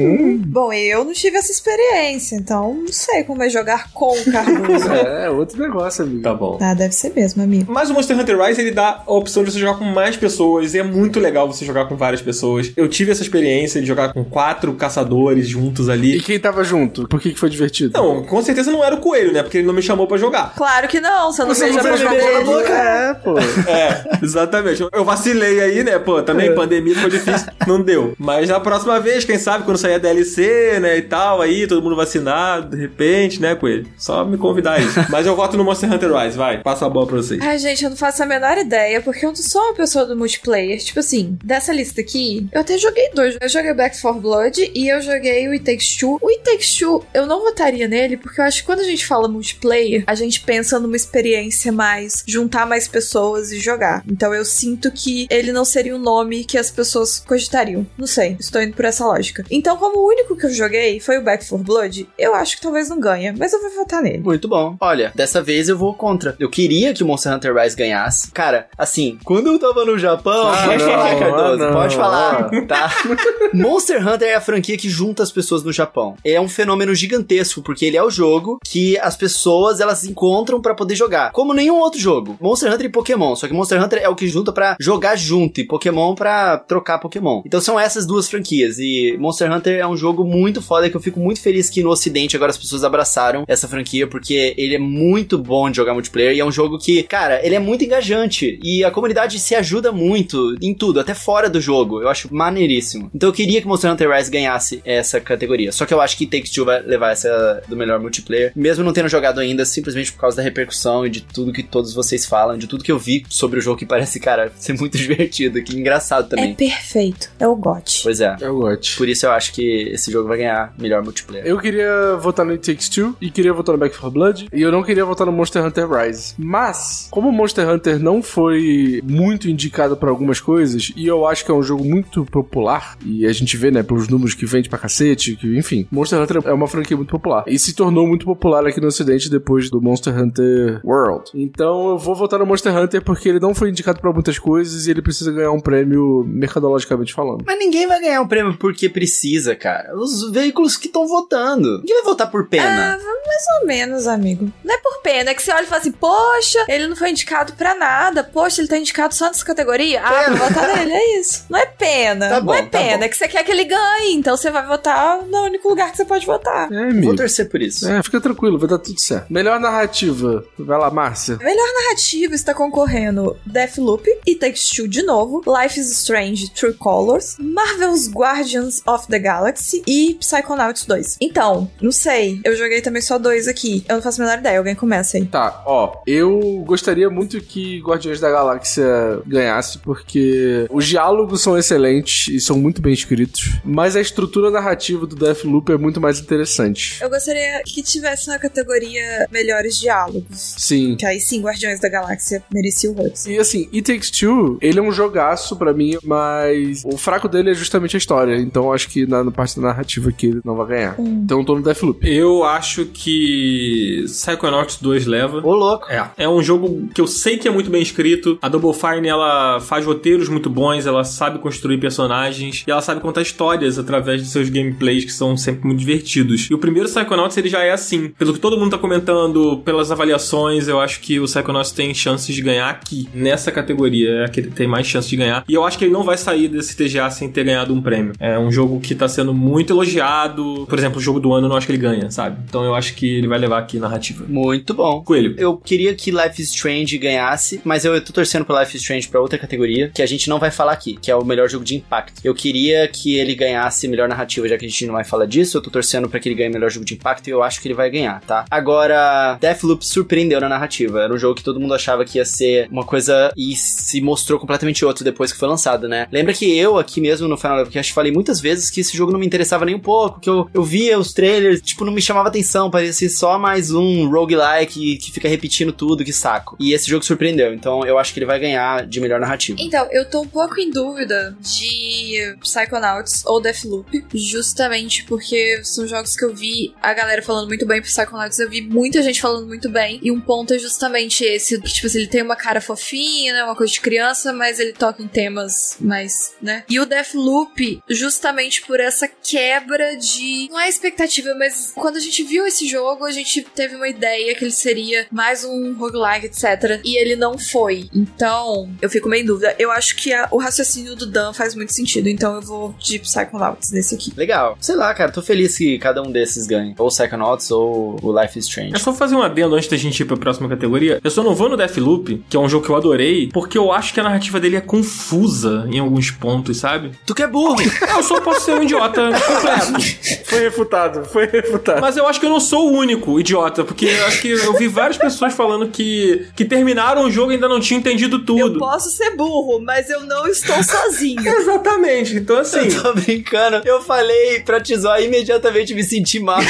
Bom, eu não tive essa experiência, então não sei como é jogar com o Cardoso. <laughs> É, outro negócio, amigo. Tá bom. ah, deve ser mesmo, amigo. Mas o Monster Hunter Rise ele dá a opção de você jogar com mais pessoas e é muito legal você jogar com várias pessoas. Eu tive essa experiência de jogar com quatro caçadores juntos E ali. quem tava junto? Por que, que foi divertido? Não, com certeza não era o coelho, né? Porque ele não me chamou pra jogar. Claro que não, você não Você beija não a dele. boca? É, pô. É, exatamente. Eu vacilei aí, né? Pô, também pandemia foi difícil, <laughs> não deu. Mas na próxima vez, quem sabe, quando sair a DLC, né, e tal, aí, todo mundo vacinado, de repente, né, coelho? Só me convidar aí. <laughs> Mas eu voto no Monster Hunter Rise, vai. Passa a bola pra vocês. Ai, gente, eu não faço a menor ideia, porque eu não sou uma pessoa do multiplayer. Tipo assim, dessa lista aqui, eu até joguei dois. Eu joguei Back 4 Blood e eu joguei o It Takes Two. O It Takes Two, eu não votaria nele, porque eu acho que quando a gente fala multiplayer, a gente pensa numa experiência mais juntar mais pessoas e jogar. Então eu sinto que ele não seria um nome que as pessoas cogitariam. Não sei, estou indo por essa lógica. Então, como o único que eu joguei foi o Back 4 Blood, eu acho que talvez não ganha, mas eu vou votar nele. Muito bom. Olha, dessa vez eu vou contra. Eu queria que o Monster Hunter Rise ganhasse. Cara, assim, quando eu tava no Japão, Ah, pode não, falar, Cardoso, ah, não, pode falar, tá? <laughs> Monster Hunter é a franquia que junta as pessoas no Japão. É um fenômeno gigantesco, porque ele é o jogo que as pessoas elas encontram pra poder jogar. Como nenhum outro jogo. Monster Hunter e Pokémon. Só que Monster Hunter é o que junta pra jogar junto e Pokémon pra trocar Pokémon. Então são essas duas franquias. E Monster Hunter é um jogo muito foda que eu fico muito feliz que no ocidente agora as pessoas abraçaram essa franquia porque ele é muito bom de jogar multiplayer e é um jogo que, cara, ele é muito engajante e a comunidade se ajuda muito em tudo, até fora do jogo. Eu acho maneiríssimo. Então eu queria que Monster Hunter Rise ganhasse essa categoria. Só que eu acho que Takes Two vai levar essa do melhor multiplayer, mesmo não tendo jogado ainda, simplesmente por causa da repercussão e de tudo que todos vocês falam, de tudo que eu vi sobre o jogo que parece, cara, ser muito divertido, que engraçado também. É perfeito. É o GOT. Pois é. É o GOT. Por isso eu acho que esse jogo vai ganhar melhor multiplayer. Eu queria votar no It Takes Two e queria votar no Back 4 Blood e eu não queria votar no Monster Hunter Rise. Mas, como Monster Hunter não foi muito indicado pra algumas coisas e eu acho que é um jogo muito popular e a gente vê, né, pelos números que vende pra cacete, que, enfim, Monster Hunter é uma franquia muito popular e se tornou muito popular aqui no ocidente depois do Monster Hunter World. Então eu vou votar no Monster Hunter porque ele não foi indicado pra muitas coisas e ele precisa ganhar um prêmio mercadologicamente falando. Mas ninguém vai ganhar o prêmio porque precisa, cara. Os veículos que estão votando. Ninguém vai votar por pena. Mais ou menos, amigo. Não é por pena, é que você olha e fala assim, poxa, ele não foi indicado pra nada. Poxa, ele tá indicado só nessa categoria. Ah, vou votar nele, é isso. Não é pena. Tá não bom, é tá pena, bom. é que você quer que ele ganhe. Então você vai votar no único lugar que você pode votar. É, Vou amigo. torcer por isso. É, fica tranquilo, vai dar tudo certo. Melhor narrativa. Vai lá, Márcia. Melhor narrativa está concorrendo Deathloop, It Takes Two de novo, Life is Strange True Colors, Marvel's Guardians of the Galaxy e Psychonauts 2. Então, não sei, eu joguei também só dois aqui. Eu não faço a menor ideia, alguém começa aí. Tá, ó, eu gostaria muito que Guardiões da Galáxia ganhasse, porque os diálogos são excelentes e são muito bem escritos, mas a estrutura narrativa do Deathloop é muito mais interessante. Eu gostaria que tivesse na categoria Melhores Diálogos. Sim. Que aí sim, Guardiões da Galáxia merecia o Hudson. E assim, It Takes Two, ele é um jogaço pra mim, mas o fraco dele é justamente a história. Então eu acho que na, na parte da narrativa aqui ele não vai ganhar. Então eu tô no Deathloop. Eu acho que Psychonauts 2 leva. Ô, louco. É, é um jogo que eu sei que é muito bem escrito. A Double Fine, ela faz roteiros muito bons, ela sabe construir personagens e ela sabe contar histórias através de seus gameplays que são sempre muito divertidos. E o primeiro Psychonauts, ele já é assim. Pelo que todo mundo tá comentando, pelas avaliações, eu acho que o Psychonauts tem chances de ganhar aqui, nessa categoria. É que ele tem mais chances de ganhar. E eu acho que ele não vai sair desse TGA sem ter ganhado um prêmio. É um jogo que tá sendo muito elogiado. Por exemplo, o jogo do ano eu não acho que ele ganha, sabe? Então eu acho que ele vai levar aqui narrativa. Muito bom. Coelho. Eu queria que Life is Strange ganhasse, mas eu, tô torcendo pro Life is Strange pra outra categoria, que a gente não vai falar aqui, que é o melhor jogo de impacto. Eu queria que ele ganhasse melhor narrativa, já que a gente não vai falar disso. Eu tô torcendo pra que ele ganhe melhor jogo de impacto e eu acho que ele vai ganhar, tá? Agora, Deathloop surpreendeu na narrativa. Era um jogo que todo mundo achava que ia ser uma coisa e se mostrou completamente completamente outro depois que foi lançado, né? Lembra que eu aqui mesmo no Final Levelcast falei muitas vezes que esse jogo não me interessava nem um pouco, que eu, eu via os trailers, tipo, não me chamava atenção, parecia só mais um roguelike que fica repetindo tudo, que saco. E esse jogo surpreendeu, então eu acho que ele vai ganhar de melhor narrativa. Então, eu tô um pouco em dúvida de Psychonauts ou Deathloop, justamente porque são jogos que eu vi a galera falando muito bem pro Psychonauts, eu vi muita gente falando muito bem, e um ponto é justamente esse, que, tipo assim, ele tem uma cara fofinha, né, uma coisa de criança, mas ele toca em temas mais, né? E o Deathloop, justamente por essa quebra de, não é expectativa, mas quando a gente viu esse jogo, a gente teve uma ideia que ele seria mais um roguelike, etc. E ele não foi. Então, eu fico meio em dúvida. Eu acho que a- o raciocínio do Dan faz muito sentido, então eu vou de Psychonauts nesse aqui. Legal. Sei lá, cara, tô feliz que cada um desses ganhe. Ou Psychonauts ou o Life is Strange. É só fazer um adendo antes da gente ir pra próxima categoria. Eu só não vou no Deathloop, que é um jogo que eu adorei, porque eu acho que a narrativa dele é confusa em alguns pontos, sabe? Tu que é burro! É, eu só posso ser um idiota <laughs> completo. Foi refutado, foi refutado. Mas eu acho que eu não sou o único idiota, porque eu acho que eu vi várias pessoas falando que, que terminaram o jogo e ainda não tinham entendido Eu tudo. posso ser burro, mas eu não estou sozinho. <laughs> Exatamente. Então, assim, Eu tô brincando. Eu falei pra te zoar e imediatamente me senti mal. <laughs>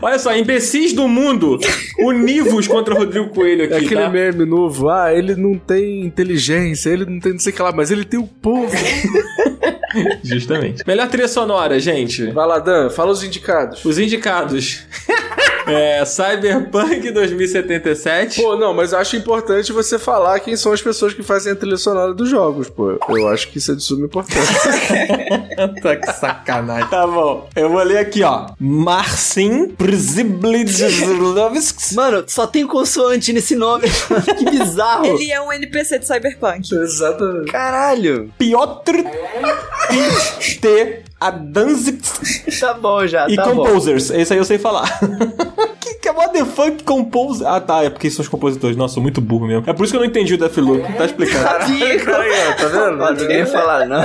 olha só, imbecis do mundo, univos contra o Rodrigo Coelho aqui, É aquele tá? meme novo, ah, ele não tem inteligência, ele não tem não sei o que lá, mas ele tem o povo. <laughs> Justamente. Melhor trilha sonora, gente. Vai lá, Dan, fala os indicados. Os indicados. <laughs> é, Cyberpunk 2077. Pô, não, mas eu acho importante você falar quem são as pessoas que fazem a trilha sonora dos jogos, pô. Eu acho que isso é de suma importância. <laughs> tá que sacanagem. Tá bom. Eu vou ler aqui, ó. Marcin Mano, só tem consoante nesse nome. <laughs> que bizarro. Ele é um NPC de Cyberpunk. Exatamente. Caralho. Piotr T. Adanzik Tá bom já, e tá bom. Composers. Esse aí eu sei falar. <laughs> que, que é what the fuck Composer? Ah, tá. É porque são os compositores. Nossa, sou muito burro mesmo. É por isso que eu não entendi o Deathloop. Tá explicado. Caralho, tá vendo? Ah, ninguém ia falar, não.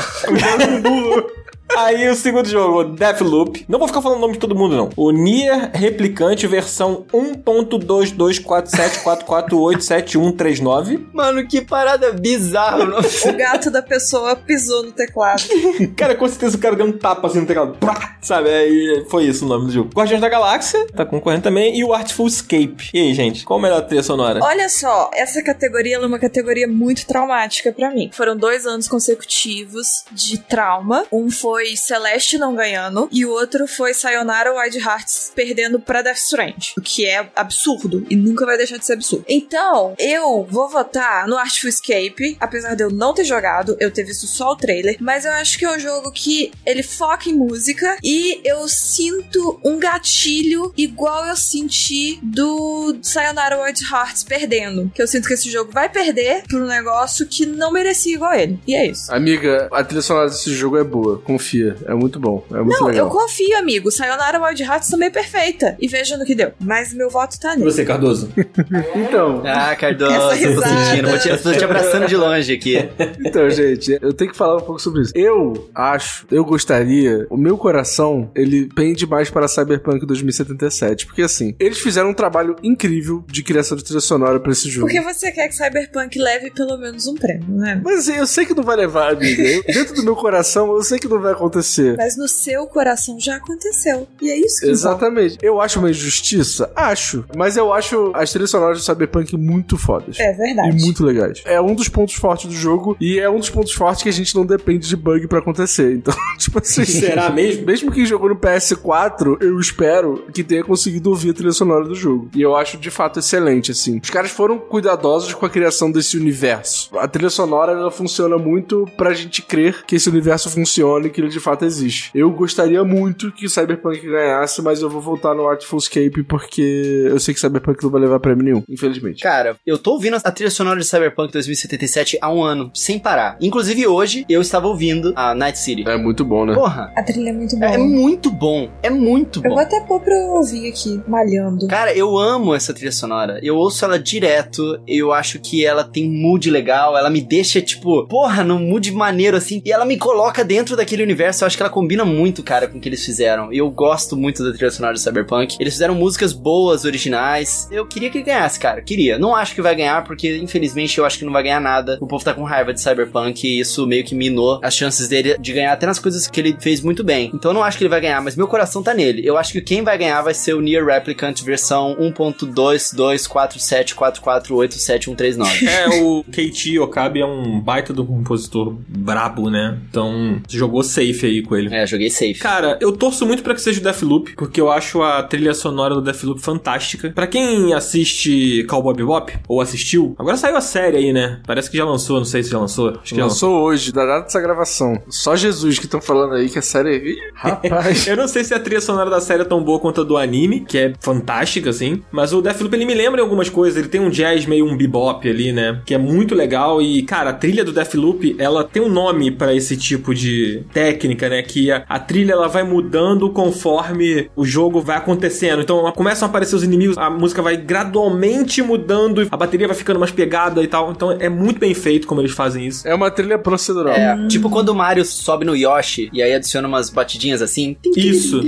Aí o segundo jogo, o Deathloop. Não vou ficar falando o nome de todo mundo, não. O Nier Replicante versão 1.22744887139. Mano, que parada bizarra. O gato da pessoa pisou no teclado. <laughs> Cara, com certeza o cara deu um tapa assim no teclado. Sabe? Aí foi isso o nome do jogo. Guardiões da Galáxia, tá concorrendo também. E o Artful Escape. E aí, gente? Qual a melhor trilha sonora? Olha só, essa categoria ela é uma categoria muito traumática pra mim. Foram dois anos consecutivos de trauma. Um foi Celeste não ganhando e o outro foi Sayonara Wild Hearts perdendo pra Death Strand, o que é absurdo e nunca vai deixar de ser absurdo. Então, eu vou votar no Artful Escape, apesar de eu não ter jogado, eu ter visto só o trailer, mas eu acho que é um jogo que ele foca em música e eu sinto um gatilho igual eu senti do Sayonara Wild Hearts perdendo. Que eu sinto que esse jogo vai perder por um negócio que não merecia igual ele. E é isso. Amiga, a trilha sonora desse jogo é boa, confia. É muito bom, é muito Não, legal. eu confio, amigo. Sayonara Wild Hearts também é perfeita. E veja no que deu. Mas meu voto tá E nele. você, Cardoso? <laughs> Então, Ah, Cardoso, Essa tô sentindo. Vou te, tô te abraçando de longe aqui. <laughs> então, gente, eu tenho que falar um pouco sobre isso. Eu acho, eu gostaria, o meu coração, ele pende mais para Cyberpunk 2077, porque assim, eles fizeram um trabalho incrível de criação de trilha sonora pra esse jogo. Porque você quer que Cyberpunk leve pelo menos um prêmio, né? Mas eu sei que não vai levar, amiga. Eu- dentro do meu coração, eu sei que não vai acontecer. Mas no seu coração já aconteceu. E é isso que importa. Exatamente. Eu acho uma injustiça? Acho. Mas eu acho as trilhas sonoras de Cyberpunk muito fodas. É verdade. E muito legais. É um dos pontos fortes do jogo e é um dos pontos fortes que a gente não depende de bug pra acontecer. Então, <laughs> tipo assim. <laughs> Será mesmo? Mesmo quem jogou no PS4, eu espero que tenha conseguido ouvir a trilha sonora do jogo. E eu acho de fato excelente, assim. Os caras foram cuidadosos com a criação desse universo. A trilha sonora ela funciona muito pra gente crer que esse universo funciona e que ele de fato existe. Eu gostaria muito que Cyberpunk ganhasse, mas eu vou voltar no Artful Escape porque eu sei que Cyberpunk não vai levar prêmio nenhum, infelizmente. Cara, eu tô ouvindo a trilha sonora de Cyberpunk 2077 há um ano, sem parar. Inclusive hoje, eu estava ouvindo a Night City. É muito bom, né? Porra, A trilha é muito boa. é, é muito bom. É muito Eu vou bom. até pôr pra eu ouvir aqui, malhando. Cara, eu amo essa trilha sonora. Eu ouço ela direto. Eu acho que ela tem um mood legal. Ela me deixa, tipo, porra, num mood maneiro assim. E ela me coloca dentro daquele universo universo, eu acho que ela combina muito, cara, com o que eles fizeram. E eu gosto muito da trilha sonora do Cyberpunk. Eles fizeram músicas boas, originais. Eu queria que ganhasse, cara. Queria. Não acho que vai ganhar, porque infelizmente eu acho que não vai ganhar nada. O povo tá com raiva de Cyberpunk e isso meio que minou as chances dele de ganhar até nas coisas que ele fez muito bem. Então eu não acho que ele vai ganhar, mas meu coração tá nele. Eu acho que quem vai ganhar vai ser o Nier Replicant versão 1.22474487139. É, o KT Okabe é um baita do compositor brabo, né? Então, jogou safe aí com ele. É, joguei safe. Cara, eu torço muito pra que seja o Deathloop, porque eu acho a trilha sonora do Deathloop fantástica. Pra quem assiste Cowboy Bebop, ou assistiu, agora saiu a série aí, né? Parece que já lançou, não sei se já lançou. Acho que já Lançou hoje, da data dessa gravação. Só Jesus que estão falando aí que a série. Ih, Rapaz. <laughs> Eu não sei se a trilha sonora da série é tão boa quanto a do anime, que é fantástica, assim. Mas o Deathloop, ele me lembra em algumas coisas. Ele tem um jazz meio um bebop ali, né? Que é muito legal. E, cara, a trilha do Deathloop, ela tem um nome pra esse tipo de técnica, né? Que a, a trilha, ela vai mudando conforme o jogo vai acontecendo. Então, começam a aparecer os inimigos, a música vai gradualmente mudando, a bateria vai ficando mais pegada e tal. Então, é muito bem feito como eles fazem isso. É uma trilha procedural. É, tipo quando o Mario sobe no Yoshi e aí adiciona umas batidinhas assim. Isso.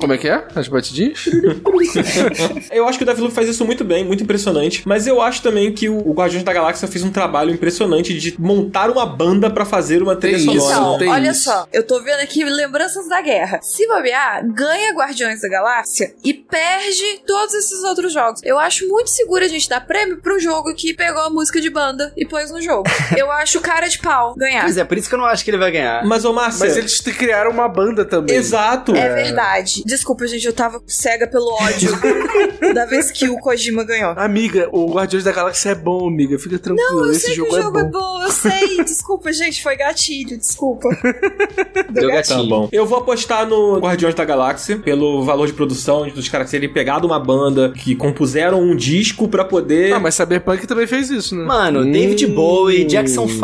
Como é que é? As batidinhas? <laughs> Eu acho que o Deathloop faz isso muito bem, muito impressionante. Mas eu acho também que o o Guardiões da Galáxia fez um trabalho impressionante de montar uma banda pra fazer uma trilha Tem isso. sonora. Então, tem olha isso. só, eu tô vendo aqui lembranças da guerra. Se bobear, ganha Guardiões da Galáxia e perde todos esses outros jogos. Eu acho muito seguro a gente dar prêmio pro jogo que pegou a música de banda e pôs no jogo. <laughs> Eu acho cara de pau ganhar. Pois é, por isso que eu não acho que ele vai ganhar. Mas, ô Márcia... Mas eles te criaram uma banda também. Exato. É verdade. Desculpa, gente, eu tava cega pelo ódio <laughs> da vez que o Kojima ganhou. Amiga, o Guardiões da Galáxia é bom, amiga. Fica tranquilo. Não, eu Esse sei jogo, que o jogo é é bom. bom, eu sei. <laughs> Desculpa, gente, foi gatilho, desculpa. Deu Tá gatinho. bom. Eu vou apostar no Guardiões da Galáxia pelo valor de produção dos caras terem pegado uma banda que compuseram um disco pra poder. Ah, mas Cyberpunk também fez isso, né? Mano, Hum. David Bowie, Jackson 5,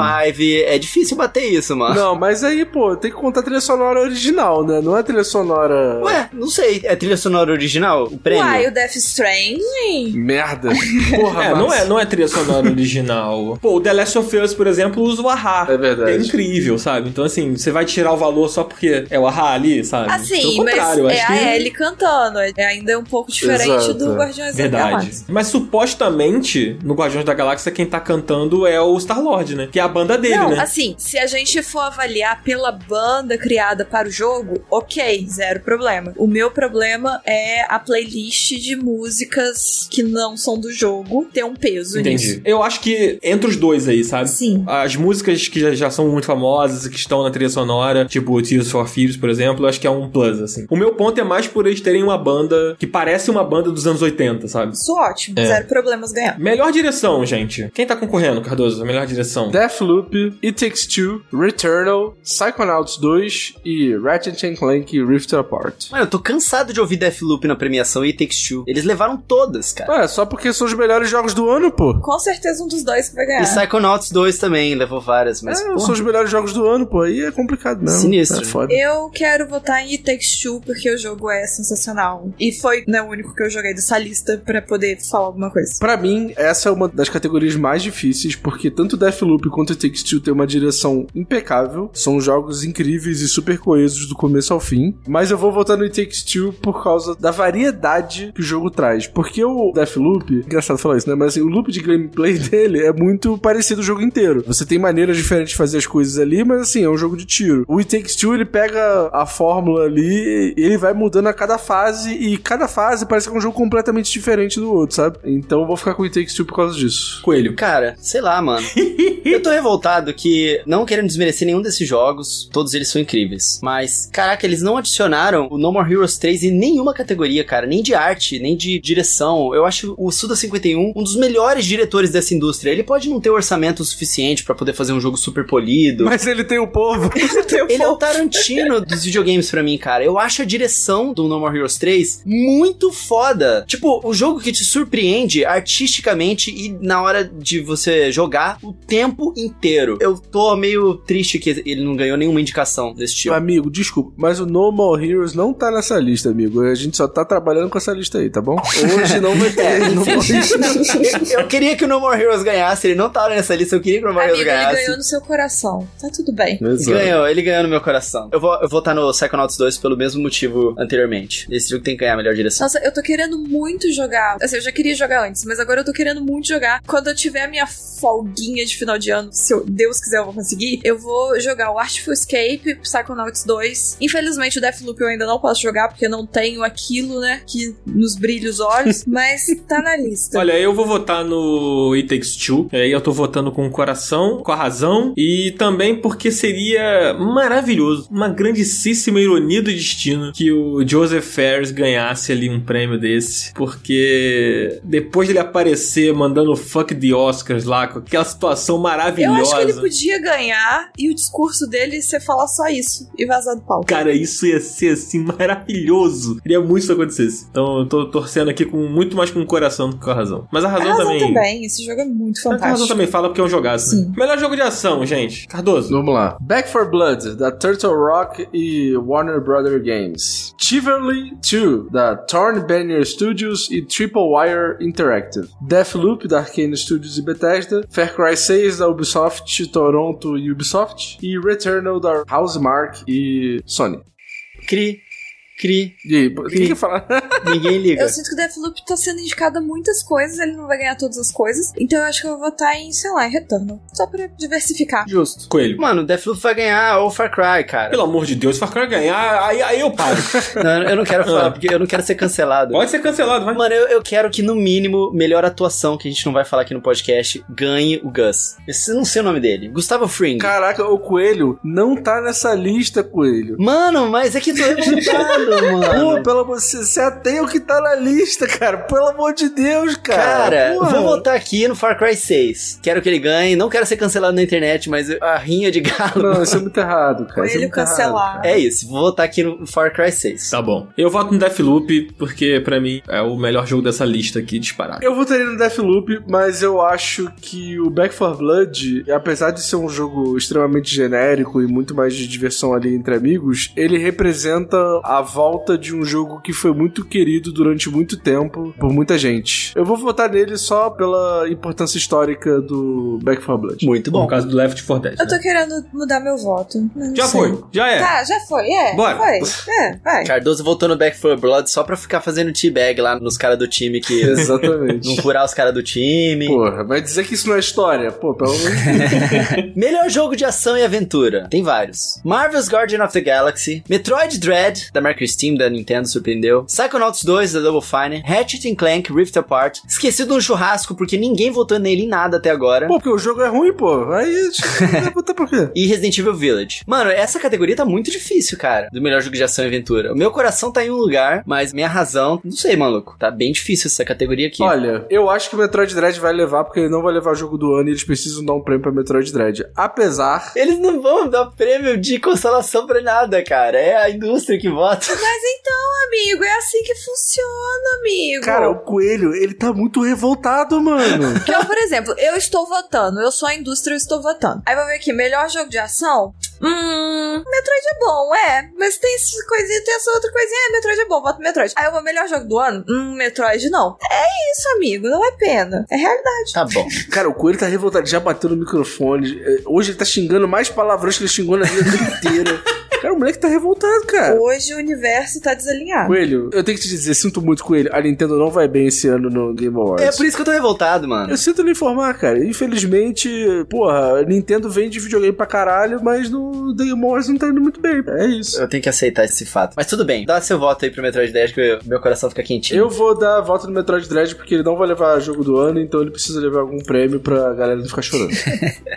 é difícil bater isso, mano. Não, mas aí, pô, tem que contar a trilha sonora original, né? Não é a trilha sonora. Ué, não sei, é trilha sonora original? O prêmio? Uai, o Death Stranding. Merda. <laughs> Porra, É, não Márcio. é, não é trilha sonora original. <laughs> Pô, o The Last of Us, por exemplo, usa o Ahá. É verdade. É incrível, sabe? Então, assim, você vai tirar o valor só porque é o Ahá ali, sabe? Assim, mas é a que... Ellie cantando. É ainda um pouco diferente Exato, do é. Guardiões da Verdade. Galáxia. Mas supostamente, no Guardiões da Galáxia, quem tá cantando é o Star-Lord, né? Que é a banda dele, Não, né? assim, se a gente for avaliar pela banda criada para o jogo, ok, zero problema. O meu problema é a playlist de músicas que não são do jogo ter um peso Entendi. nisso. Eu acho que entre os dois aí, sabe? Sim. As músicas que já, já são muito famosas e que estão na trilha sonora, tipo Tears for Fears, por exemplo, eu acho que é um plus, assim. O meu ponto é mais por eles terem uma banda que parece uma banda dos anos 80, sabe? Isso ótimo, É. zero problemas ganhar. Melhor direção, gente. Quem tá concorrendo, Cardoso? A melhor direção. Deathloop, It Takes Two, Returnal, Psychonauts 2 e Ratchet and Clank Rift Apart. Mano, eu tô cansado de ouvir Deathloop na premiação e It Takes Two. Eles levaram todas, cara. Ué, só porque são os melhores jogos do ano, pô. Com certeza um dos dois que vai ganhar. E Psychonauts 2 também, levou várias, mas é, porra, são os melhores jogos do ano, pô. Aí é complicado mesmo. Sinistro. É foda. Eu quero votar em It Takes Two porque o jogo é sensacional. E foi né, o único que eu joguei dessa lista pra poder falar alguma coisa. Pra mim, essa é uma das categorias mais difíceis, porque tanto Deathloop quanto It Takes Two tem uma direção impecável. São jogos incríveis e super coesos do começo ao fim. Mas eu vou votar no It Takes Two por causa da variedade que o jogo traz. Porque o Deathloop, engraçado falar isso, né? Mas assim, o loop de gameplay <laughs> dele é muito parecido o jogo inteiro. Você tem maneiras diferentes de fazer as coisas ali, mas assim, é um jogo de tiro. O It Takes Two, ele pega a fórmula ali e ele vai mudando a cada fase, e cada fase parece que é um jogo completamente diferente do outro, sabe? Então eu vou ficar com o It Takes Two por causa disso. Coelho. Cara, sei lá, mano. <laughs> eu tô revoltado que, não querendo desmerecer nenhum desses jogos, todos eles são incríveis. Mas, caraca, eles não adicionaram o No More Heroes 3 em nenhuma categoria, cara. Nem de arte, nem de direção. Eu acho o Suda51 um dos melhores diretores dessa indústria. Ele pode não ter orçamento suficiente pra poder fazer um jogo super polido. Mas ele tem o povo. <laughs> Ele é o Tarantino <laughs> dos videogames pra mim, cara. Eu acho a direção do No More Heroes 3 muito foda. Tipo, o jogo que te surpreende artisticamente e na hora de você jogar o tempo inteiro. Eu tô meio triste que ele não ganhou nenhuma indicação desse tipo. Amigo, desculpa, mas o No More Heroes não tá nessa lista, amigo. A gente só tá trabalhando com essa lista aí, tá bom? Hoje não vai <laughs> ter. não vai- eu queria que o No More Heroes ganhasse, ele não tava nessa lista, eu queria que o No More Amigo, Heroes ele ganhasse. ganhou no seu coração. Tá tudo bem. Exato. Ganhou, ele ganhou no meu coração. Eu vou, eu vou estar no Psychonauts 2 pelo mesmo motivo anteriormente. Esse jogo tem que ganhar a melhor direção. Nossa, eu tô querendo muito jogar. Assim, eu já queria jogar antes, mas agora eu tô querendo muito jogar. Quando eu tiver a minha folguinha de final de ano, se eu- Deus quiser eu vou conseguir, eu vou jogar o Artful Escape, Psychonauts 2. Infelizmente o Deathloop eu ainda não posso jogar porque eu não tenho aquilo, né, que nos brilha os olhos, <laughs> mas tá na lista. Olha, eu vou votar no It Takes Two. Aí eu tô votando com o coração, com a razão. E também porque seria maravilhoso, uma grandíssima ironia do destino que o Joseph Ferris ganhasse ali um prêmio desse. Porque depois dele aparecer mandando fuck the Oscars lá, com aquela situação eu maravilhosa. acho que ele podia ganhar e o discurso dele ser falar só isso e vazar do palco. Cara, isso ia ser assim maravilhoso. Queria muito que isso acontecesse. Então eu tô torcendo aqui com muito mais com o coração do que com a razão. Mas a A razão, razão também. também. esse jogo é muito Mas a razão fantástico. também fala porque é um jogaço. Né? Melhor jogo de ação, gente. Cardoso. Vamos lá. Back for Blood, da Turtle Rock e Warner Brother Games. Chivalry 2, da Torn Banner Studios e Triple Wire Interactive. Deathloop, da Arcane Studios e Bethesda. Far Cry 6, da Ubisoft, Toronto e Ubisoft. E Returnal, da Housemark e Sony. Cri, cri, E o que falar? ninguém liga. Eu sinto que o Deathloop tá sendo indicado a muitas coisas, ele não vai ganhar todas as coisas. Então eu acho que eu vou votar em, sei lá, em Returnal. Só pra diversificar. Justo. Coelho. Mano, Deathloop vai ganhar ou Far Cry, cara. Pelo amor de Deus, Far Cry ganhar, aí, aí eu paro. <laughs> Não, eu não quero falar, Ah. porque eu não quero ser cancelado. Pode ser cancelado, vai. Mano, eu, eu quero que, no mínimo, melhor atuação, que a gente não vai falar aqui no podcast, ganhe o Gus. Eu não sei o nome dele. Gustavo Fring. Caraca, o Coelho não tá nessa lista, Coelho. Mano, mas é que tô <laughs> revoltado, Pô, mano. pelo amor você, você até o que tá na lista, cara. Pelo amor de Deus, cara. Cara, Porra. vou votar aqui no Far Cry 6. Quero que ele ganhe. Não quero ser cancelado na internet, mas a rinha de galo. Não, isso é muito errado, cara. é Ele errado, cancelar. É isso, vou votar aqui no Far Cry 6. Tá bom. Eu voto no Deathloop, porque pra mim é o melhor jogo dessa lista aqui disparado. Eu votaria no Deathloop, mas eu acho que o Back 4 Blood, apesar de ser um jogo extremamente genérico e muito mais de diversão ali entre amigos, ele representa a volta de um jogo que foi muito querido durante muito tempo por muita gente. Eu vou votar nele só pela importância histórica do Back 4 Blood. Muito Bom, no caso do Left 4 Dead. Eu né? tô querendo mudar meu voto. Já sei. foi, já é. Tá, já foi, é. Bora. Foi. É, vai. Cardoso voltou no Back 4 Blood só pra ficar fazendo teabag lá nos caras do time que. <laughs> Exatamente. não curar os caras do time. Porra, vai dizer que isso não é história? Pô, pelo. <laughs> Melhor jogo de ação e aventura. Tem vários. Marvel's Guardian of the Galaxy. Metroid Dread, da Mercury Steam, da Nintendo, surpreendeu. Psychonauts 2, da Double Fine. Ratchet Clank, Rift Apart. Esquecido no churrasco, porque ninguém votou nele em nada até agora. Pô, porque o jogo é ruim, pô. Aí, vai <laughs> botar por quê? E Resident Evil Village. Mano, essa categoria tá muito difícil, cara. Do melhor jogo de ação e aventura. O meu coração tá em um lugar, mas minha razão, não sei, maluco. Tá bem difícil essa categoria aqui. Olha, eu acho que o Metroid Dread vai levar, porque ele não vai levar o jogo do ano e eles precisam dar um prêmio pra Metroid Dread. Apesar. Eles não vão dar prêmio de consolação pra nada, cara. É a indústria que vota. Mas então, amigo, é assim que funciona, amigo. Cara, o Coelho, ele tá muito revoltado, mano. Então, por exemplo, eu estou votando, eu sou a indústria, eu estou votando. Aí vou ver aqui, melhor jogo de ação? Hum, Metroid é bom, é. Mas tem essa coisinha, tem essa outra coisinha, é, Metroid é bom, voto Metroid. Aí eu vou, melhor jogo do ano? Hum, Metroid não. É isso, amigo, não é pena. É realidade. Tá bom. <laughs> Cara, o Coelho tá revoltado, já bateu no microfone. É, Hoje ele tá xingando mais palavrões que ele xingou na vida <laughs> inteira. Cara, o moleque tá revoltado, cara. Hoje o universo tá desalinhado. Coelho, eu tenho que te dizer, sinto muito, Coelho. A Nintendo não vai bem esse ano no Game Awards. É por isso que eu tô revoltado, mano. Eu sinto lhe informar, cara. Infelizmente, porra, a Nintendo vende videogame pra caralho, mas no The Game Awards não tá indo muito bem. É isso. Eu tenho que aceitar esse fato. Mas tudo bem, dá seu voto aí pro Metroid 10 que meu coração fica quentinho. Eu vou dar a volta no Metroid Dread porque ele não vai levar jogo do ano, então ele precisa levar algum prêmio pra galera não ficar chorando. <laughs>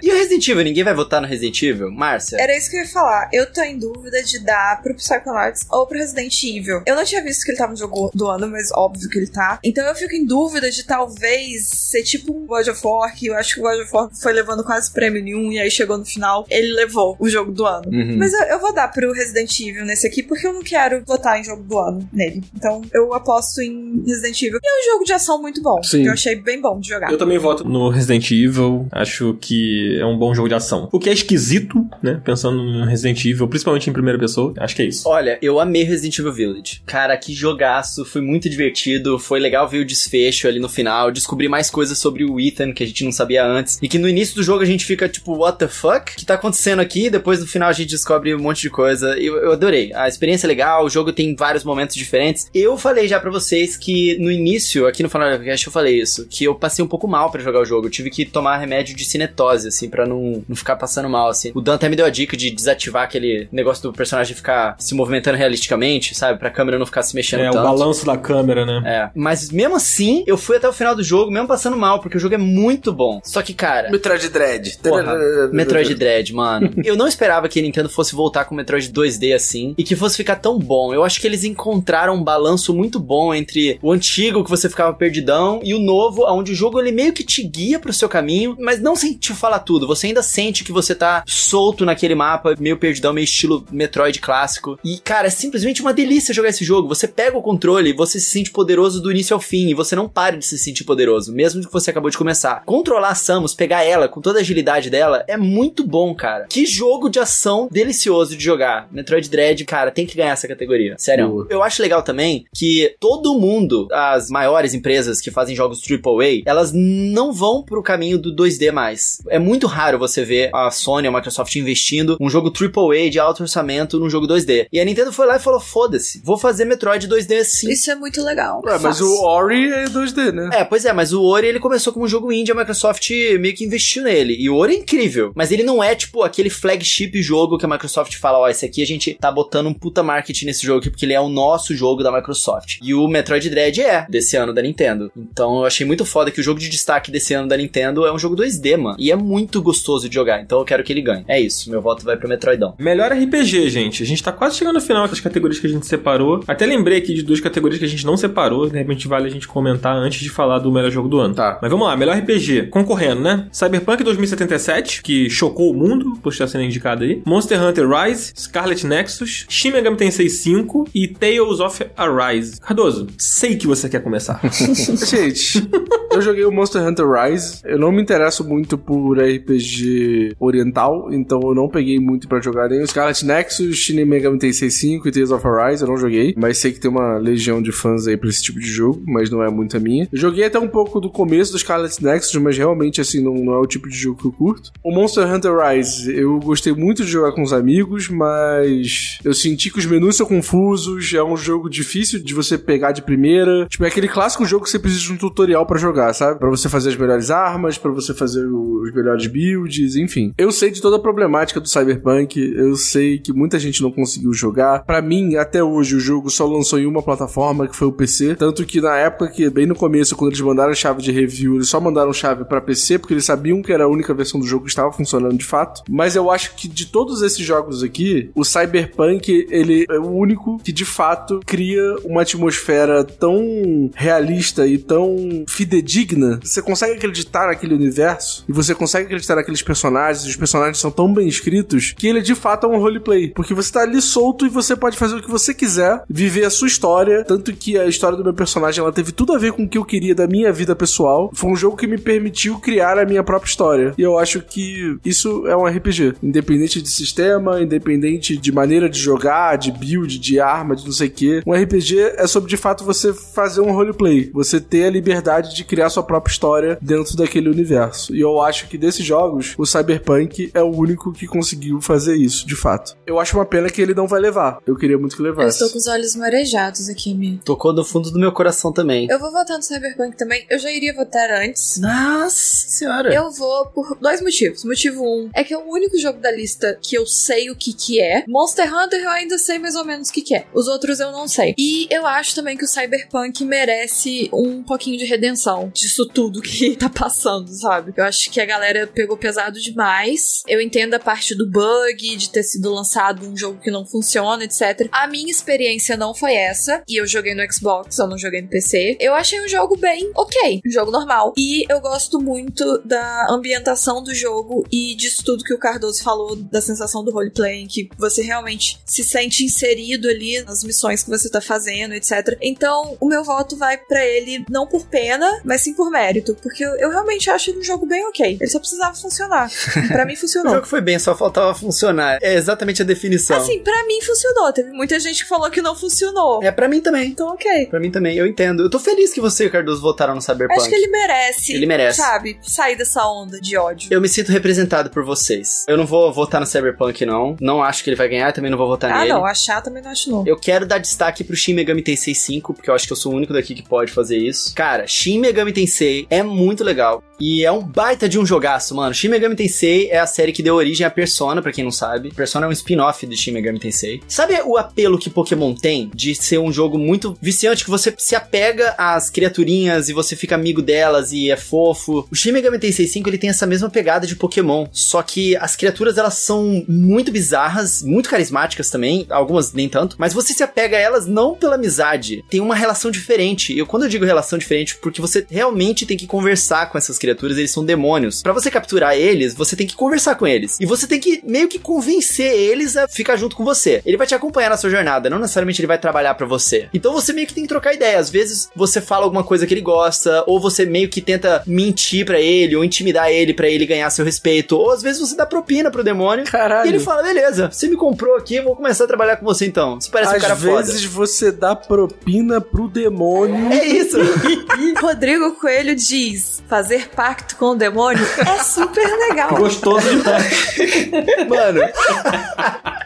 E o Resident Evil? Ninguém vai votar no Resident Evil? Márcia? Era isso que eu ia falar. Eu tô em dúvida de dar pro Psychonauts ou pro Resident Evil. Eu não tinha visto que ele tava no jogo do ano, mas óbvio que ele tá. Então eu fico em dúvida de talvez ser tipo um God of War, que eu acho que o God of War foi levando quase prêmio nenhum, e aí chegou no final, ele levou o jogo do ano. Uhum. Mas eu, eu vou dar pro Resident Evil nesse aqui, porque eu não quero votar em jogo do ano nele. Então eu aposto em Resident Evil. E é um jogo de ação muito bom. Sim. Que eu achei bem bom de jogar. Eu também voto no Resident Evil. Acho que é um bom jogo de ação. O que é esquisito, né? Pensando no Resident Evil, principalmente em primeira pessoa. Acho que é isso. Olha, eu amei Resident Evil Village. Cara, que jogaço, foi muito divertido, foi legal ver o desfecho ali no final, descobrir mais coisas sobre o Ethan que a gente não sabia antes, e que no início do jogo a gente fica tipo, what the fuck? O que tá acontecendo aqui? Depois no final a gente descobre um monte de coisa. Eu, eu adorei. A experiência é legal, o jogo tem vários momentos diferentes. Eu falei já para vocês que no início, aqui no Final Podcast eu falei isso, que eu passei um pouco mal para jogar o jogo. Eu tive que tomar remédio de cinetose, assim, para não, não ficar passando mal, assim. O Dan até me deu a dica de desativar aquele negócio do personagem ficar se movimentando realisticamente, sabe? Pra câmera não ficar se mexendo É, tanto. o balanço da câmera, né? É, mas mesmo assim, eu fui até o final do jogo, mesmo passando mal, porque o jogo é muito bom. Só que, cara, Metroid Dread. Porra, Metroid Dread, mano. <laughs> Eu não esperava que a Nintendo fosse voltar com Metroid 2D assim e que fosse ficar tão bom. Eu acho que eles encontraram um balanço muito bom entre o antigo que você ficava perdidão e o novo, onde o jogo ele meio que te guia pro seu caminho, mas não sem te falar tudo. Você ainda sente que você tá solto naquele mapa, meio perdidão, meio estilo Metroid clássico. E, cara, é simplesmente uma delícia jogar esse jogo. Você pega o controle, você se sente poderoso do início ao fim e você não para de se sentir poderoso, mesmo que você acabou de começar. Controlar a Samus, pegar ela com toda a agilidade dela, é muito bom, cara. Que jogo de ação delicioso de jogar. Metroid Dread, cara, tem que ganhar essa categoria. Sério. Boa. Eu acho legal também que todo mundo, as maiores empresas que fazem jogos AAA, elas não vão pro caminho do 2D mais. É muito raro você ver a Sony, a Microsoft investindo um jogo AAA de alto orçamento num jogo 2D. E a Nintendo foi lá e falou: foda-se, vou fazer Metroid 2D sim. Isso é muito legal. Ué, mas o Ori é 2D, né? É, pois é, mas o Ori ele começou como um jogo indie, a Microsoft meio que investiu nele. E o Ori é incrível, mas ele não é tipo aquele flagship jogo que a Microsoft fala, ó, esse aqui a gente tá botando um puta marketing nesse jogo aqui porque ele é o nosso jogo da Microsoft. E o Metroid Dread é desse ano da Nintendo. Então eu achei muito foda que o jogo de destaque desse ano da Nintendo é um jogo 2D, mano. E é muito gostoso de jogar, então eu quero que ele ganhe. É isso, meu voto vai pro Metroidão. Melhor RPG, gente. A gente tá quase chegando no final das categorias que a gente separou. Até lembrei aqui de duas categorias que a gente não separou. De repente vale a gente comentar antes de falar do melhor jogo do ano. Tá. Mas vamos lá, melhor RPG. Concorrendo, né? Cyberpunk 2077, que chocou o mundo por estar sendo indicado aí. Monster Hunter Rise, Scarlet Nexus, Shin Megami Tensei 5 e Tales of Arise. Cardoso, sei que você quer começar. <laughs> Gente, eu joguei o Monster Hunter Rise. Eu não me interesso muito por RPG oriental, então eu não peguei muito pra jogar nem o Scarlet Nexus, Shin Megami Tensei 5 e Tales of Arise. Eu não joguei, mas sei que tem uma legião de fãs aí pra esse tipo de jogo, mas não é muito a minha. Eu joguei até um pouco do começo do Scarlet Nexus, mas realmente assim não, não é o tipo de jogo que eu curto. O Monster Hunter Rise, eu gostei muito de jogar com os amigos, mas eu senti que os menus são confusos, é um jogo difícil de você pegar de primeira. Tipo, é aquele clássico jogo que você precisa de um tutorial pra jogar, sabe? Pra você fazer as melhores armas, pra você fazer os melhores builds, enfim. Eu sei de toda a problemática do Cyberpunk, eu sei que muita gente não conseguiu jogar. Pra mim, até hoje, o jogo só lançou em uma plataforma, que foi o PC. Tanto que na época que, bem no começo, quando eles mandaram a chave de review, eles só mandaram chave pra PC, porque eles sabiam que era a única versão do jogo que estava funcionando de fato. Mas eu acho que de todos esses jogos aqui, o Cyberpunk, ele é o único que de fato cria uma atmosfera tão realista e tão fidedigna. Você consegue acreditar naquele universo e você consegue acreditar naqueles personagens, os personagens são tão bem escritos que ele de fato é um roleplay. Porque você tá ali solto e você pode fazer o que você quiser, viver a sua história. Tanto que a história do meu personagem ela teve tudo a ver com o que eu queria da minha vida pessoal. Foi um jogo que me permitiu criar a minha própria história. E eu acho que isso é um RPG. Independente de sistema, independente de maneira de jogar, de build, de arma, de não sei o que. Um RPG é sobre de fato você fazer um roleplay. Você ter a liberdade de criar sua própria história dentro daquele universo. E eu acho que desses jogos, o Cyberpunk é o único que conseguiu fazer isso, de fato. Eu acho uma pena que ele não vai levar. Eu queria muito que Eu levasse. estou com os olhos marejados aqui, Mi. Tocou no fundo do meu coração também. Eu vou votar no Cyberpunk também. Eu já iria votar antes. Nossa senhora. Eu vou por dois motivos. Motivo um é que é o único jogo da lista que eu sei o que que é. Monster Hunter eu ainda sei mais ou menos o que que é. Os outros eu não sei. E eu acho também que o Cyberpunk merece um pouquinho de redenção disso tudo que <laughs> tá passando, sabe? Eu acho que a galera pegou pesado demais. Eu entendo a parte do bug, de ter sido lançado um jogo que não funciona, etc. A minha experiência não foi essa. E eu joguei no Xbox, eu não joguei no PC. Eu achei um jogo bem ok. Um jogo normal. E eu gosto muito da ambientação do jogo e disso tudo que o Cardoso falou, da sensação do roleplay, que você realmente se sente inserido ali nas missões que você tá fazendo, etc. Então, o meu voto vai pra ele não por pena, mas sim por mérito, porque eu, eu realmente acho ele um jogo bem ok. Ele só precisava funcionar. <laughs> Pra mim O funcionou. jogo foi bem, só faltava funcionar. É exatamente a definição. Assim, pra mim funcionou. Teve muita gente que falou que não funcionou. É pra mim também. Então, ok. Pra mim também, eu entendo. Eu tô feliz que você e o Cardoso votaram no Cyberpunk. Acho que ele merece. Ele merece. Sabe? Sair dessa onda de ódio. Eu me sinto representado por vocês. Eu não vou votar no Cyberpunk, não. Não acho que ele vai ganhar, também não vou votar ah, nele. não. Achar também não acho não. Eu quero dar destaque pro Shin Megami Tensei 5, porque eu acho que eu sou o único daqui que pode fazer isso. Cara, Shin Megami Tensei é muito legal. E é um baita de um jogaço, mano. Shin Megami Tensei é a série que deu origem à Persona, pra quem não sabe. Persona é um spin-off de Shin Megami Tensei. Sabe o apelo que Pokémon tem de ser um jogo muito viciante, que você se apega às criaturinhas e você fica amigo delas e é fofo? O Shin Megami Tensei 5, ele tem essa mesma pegada de Pokémon, só que as criaturas, elas são muito bizarras, muito carismáticas também, algumas nem tanto, mas você se apega a elas não pela amizade, tem uma relação diferente. E quando eu digo relação diferente, porque você realmente tem que conversar com essas criaturas, eles são demônios. Para você capturar eles, você tem que conversar com eles. E você tem que meio que convencer eles a ficar junto com você. Ele vai te acompanhar na sua jornada, não necessariamente ele vai trabalhar para você. Então você meio que tem que trocar ideia. Às vezes você fala alguma coisa que ele gosta, ou você meio que tenta mentir para ele, ou intimidar ele para ele ganhar seu respeito, ou às vezes você dá propina pro demônio. Caralho. E ele fala: beleza, você me comprou aqui, vou começar a trabalhar com você então. Você parece Às um cara vezes você dá propina pro demônio. foda. É isso. <laughs> Rodrigo Coelho diz: fazer pacto com o demônio é super legal. Gostoso demais. <laughs> Mano,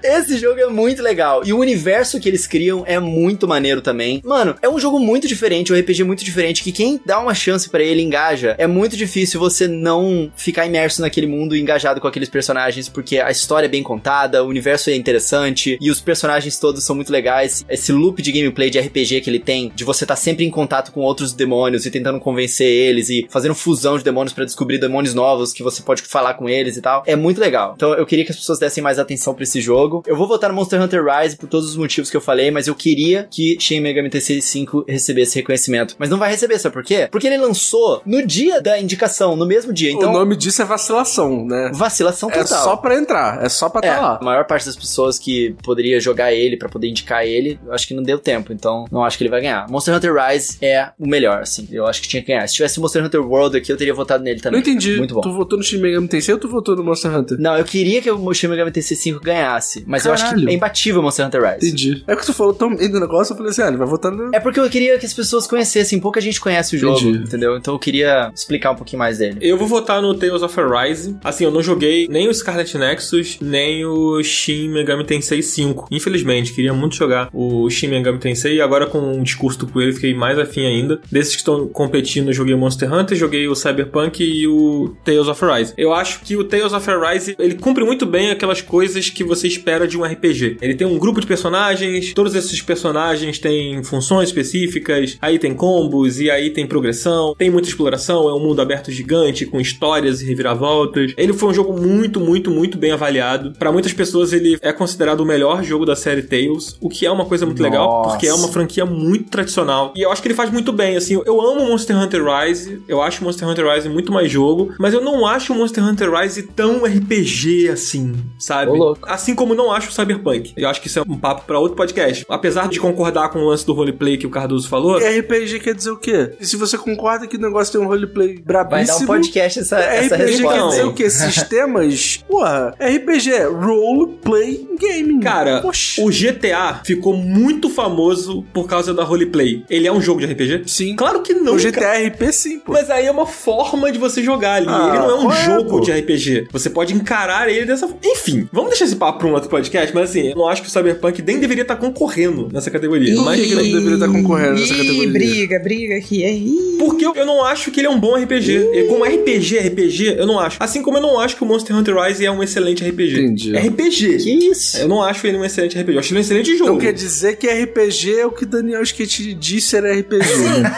esse jogo é muito legal. E o universo que eles criam é muito maneiro também. Mano, é um jogo muito diferente, um RPG muito diferente, que quem dá uma chance pra ele engaja. É muito difícil você não ficar imerso naquele mundo e engajado com aqueles personagens, porque a história é bem contada, o universo é interessante e os personagens todos são muito legais. Esse loop de gameplay de RPG que ele tem, de você estar sempre em contato com outros demônios e tentando convencer eles e fazendo fusão de demônios pra descobrir demônios novos que você pode falar com eles e tal, é muito legal. Então eu queria que as pessoas dessem mais atenção pra esse jogo. Eu vou votar no Monster Hunter Rise por todos os motivos que eu falei, mas eu queria que Shin Megami Tensei 5 recebesse reconhecimento. Mas não vai receber, sabe por quê? Porque ele lançou no dia da indicação, no mesmo dia. Então, o nome disso é vacilação, né? vacilação É total. só pra entrar, é só pra É, tá lá. a maior parte das pessoas que poderia jogar ele pra poder indicar ele, eu acho que não deu tempo, então não acho que ele vai ganhar. Monster Hunter Rise é o melhor, assim. Eu acho que tinha que ganhar. Se tivesse Monster Hunter World aqui, eu teria votado nele Não também. entendi. Muito bom. Tu votou no Shin Megami Tensei ou tu votou no Monster Hunter? Não, eu queria que o Shin Megami Tensei 5 ganhasse, mas eu acho Caralho. que é imbatível o Monster Hunter Rise. Entendi. É que tu falou tão bem do negócio, eu falei assim, ah, ele vai votar no... É porque eu queria que as pessoas conhecessem, pouca gente conhece o jogo, Entendi. entendeu? Então eu queria explicar um pouquinho mais dele. Eu vou votar no Tales of Arise. Assim, eu não joguei nem o Scarlet Nexus, nem o Shin Megami Tensei 5. Infelizmente, queria muito jogar o Shin Megami Tensei. E agora com o discurso do Coelho, fiquei mais afim ainda. Desses que estão competindo, eu joguei o Monster Hunter, joguei o Cyberpunk e o Tales of Arise. Eu acho que o Tales of Arise, ele cumpre muito bem aquelas coisas que você espera de um RPG. Ele tem um grupo de personagens, todos esses personagens têm funções específicas, aí tem combos, e aí tem progressão, tem muita exploração, é um mundo aberto gigante, com histórias e reviravoltas. Ele foi um jogo muito, muito, muito bem avaliado. Pra muitas pessoas, ele é considerado o melhor jogo da série Tales, o que é uma coisa muito legal, Nossa. porque é uma franquia muito tradicional. E eu acho que ele faz muito bem, assim, eu amo Monster Hunter Rise, eu acho Monster Hunter Rise muito mais jogo, mas eu não acho o Monster Hunter Rise tão RPG assim, sabe? Ô, louco. Assim como não acho o Cyberpunk. Eu acho que isso é um papo pra outro podcast. Apesar de concordar com o lance do roleplay que o Cardoso falou, E RPG quer dizer o quê? E se você concorda que o negócio tem um roleplay brabíssimo... Vai dar um podcast essa, essa RPG resposta. quer dizer o quê? <laughs> Sistemas? Porra, RPG é Role Play Gaming. Cara, Oxi. o GTA ficou muito famoso por causa da roleplay. Ele é um jogo de RPG? Sim. Claro que não. o cara. GTA RP sim, pô. Mas aí é uma forma de você jogar ali. Ah, ele não é um é, jogo pô? de RPG. Você pode encarar ele dessa forma. Enfim, vamos deixar esse papo pra um outro podcast, mas assim, eu não acho que o Cyberpunk nem deveria estar concorrendo nessa categoria. Por Mas que que ele deveria estar concorrendo nessa Ih, categoria? briga, briga aqui? Ih. Porque eu, não acho que ele é um bom RPG. E como RPG, RPG, eu não acho. Assim como eu não acho que o Monster Hunter Rise é um excelente RPG. Entendi. RPG. Que isso? Eu não acho ele um excelente RPG. Eu acho ele um excelente jogo. Então quer dizer que RPG é o que Daniel Skate disse ser RPG, né?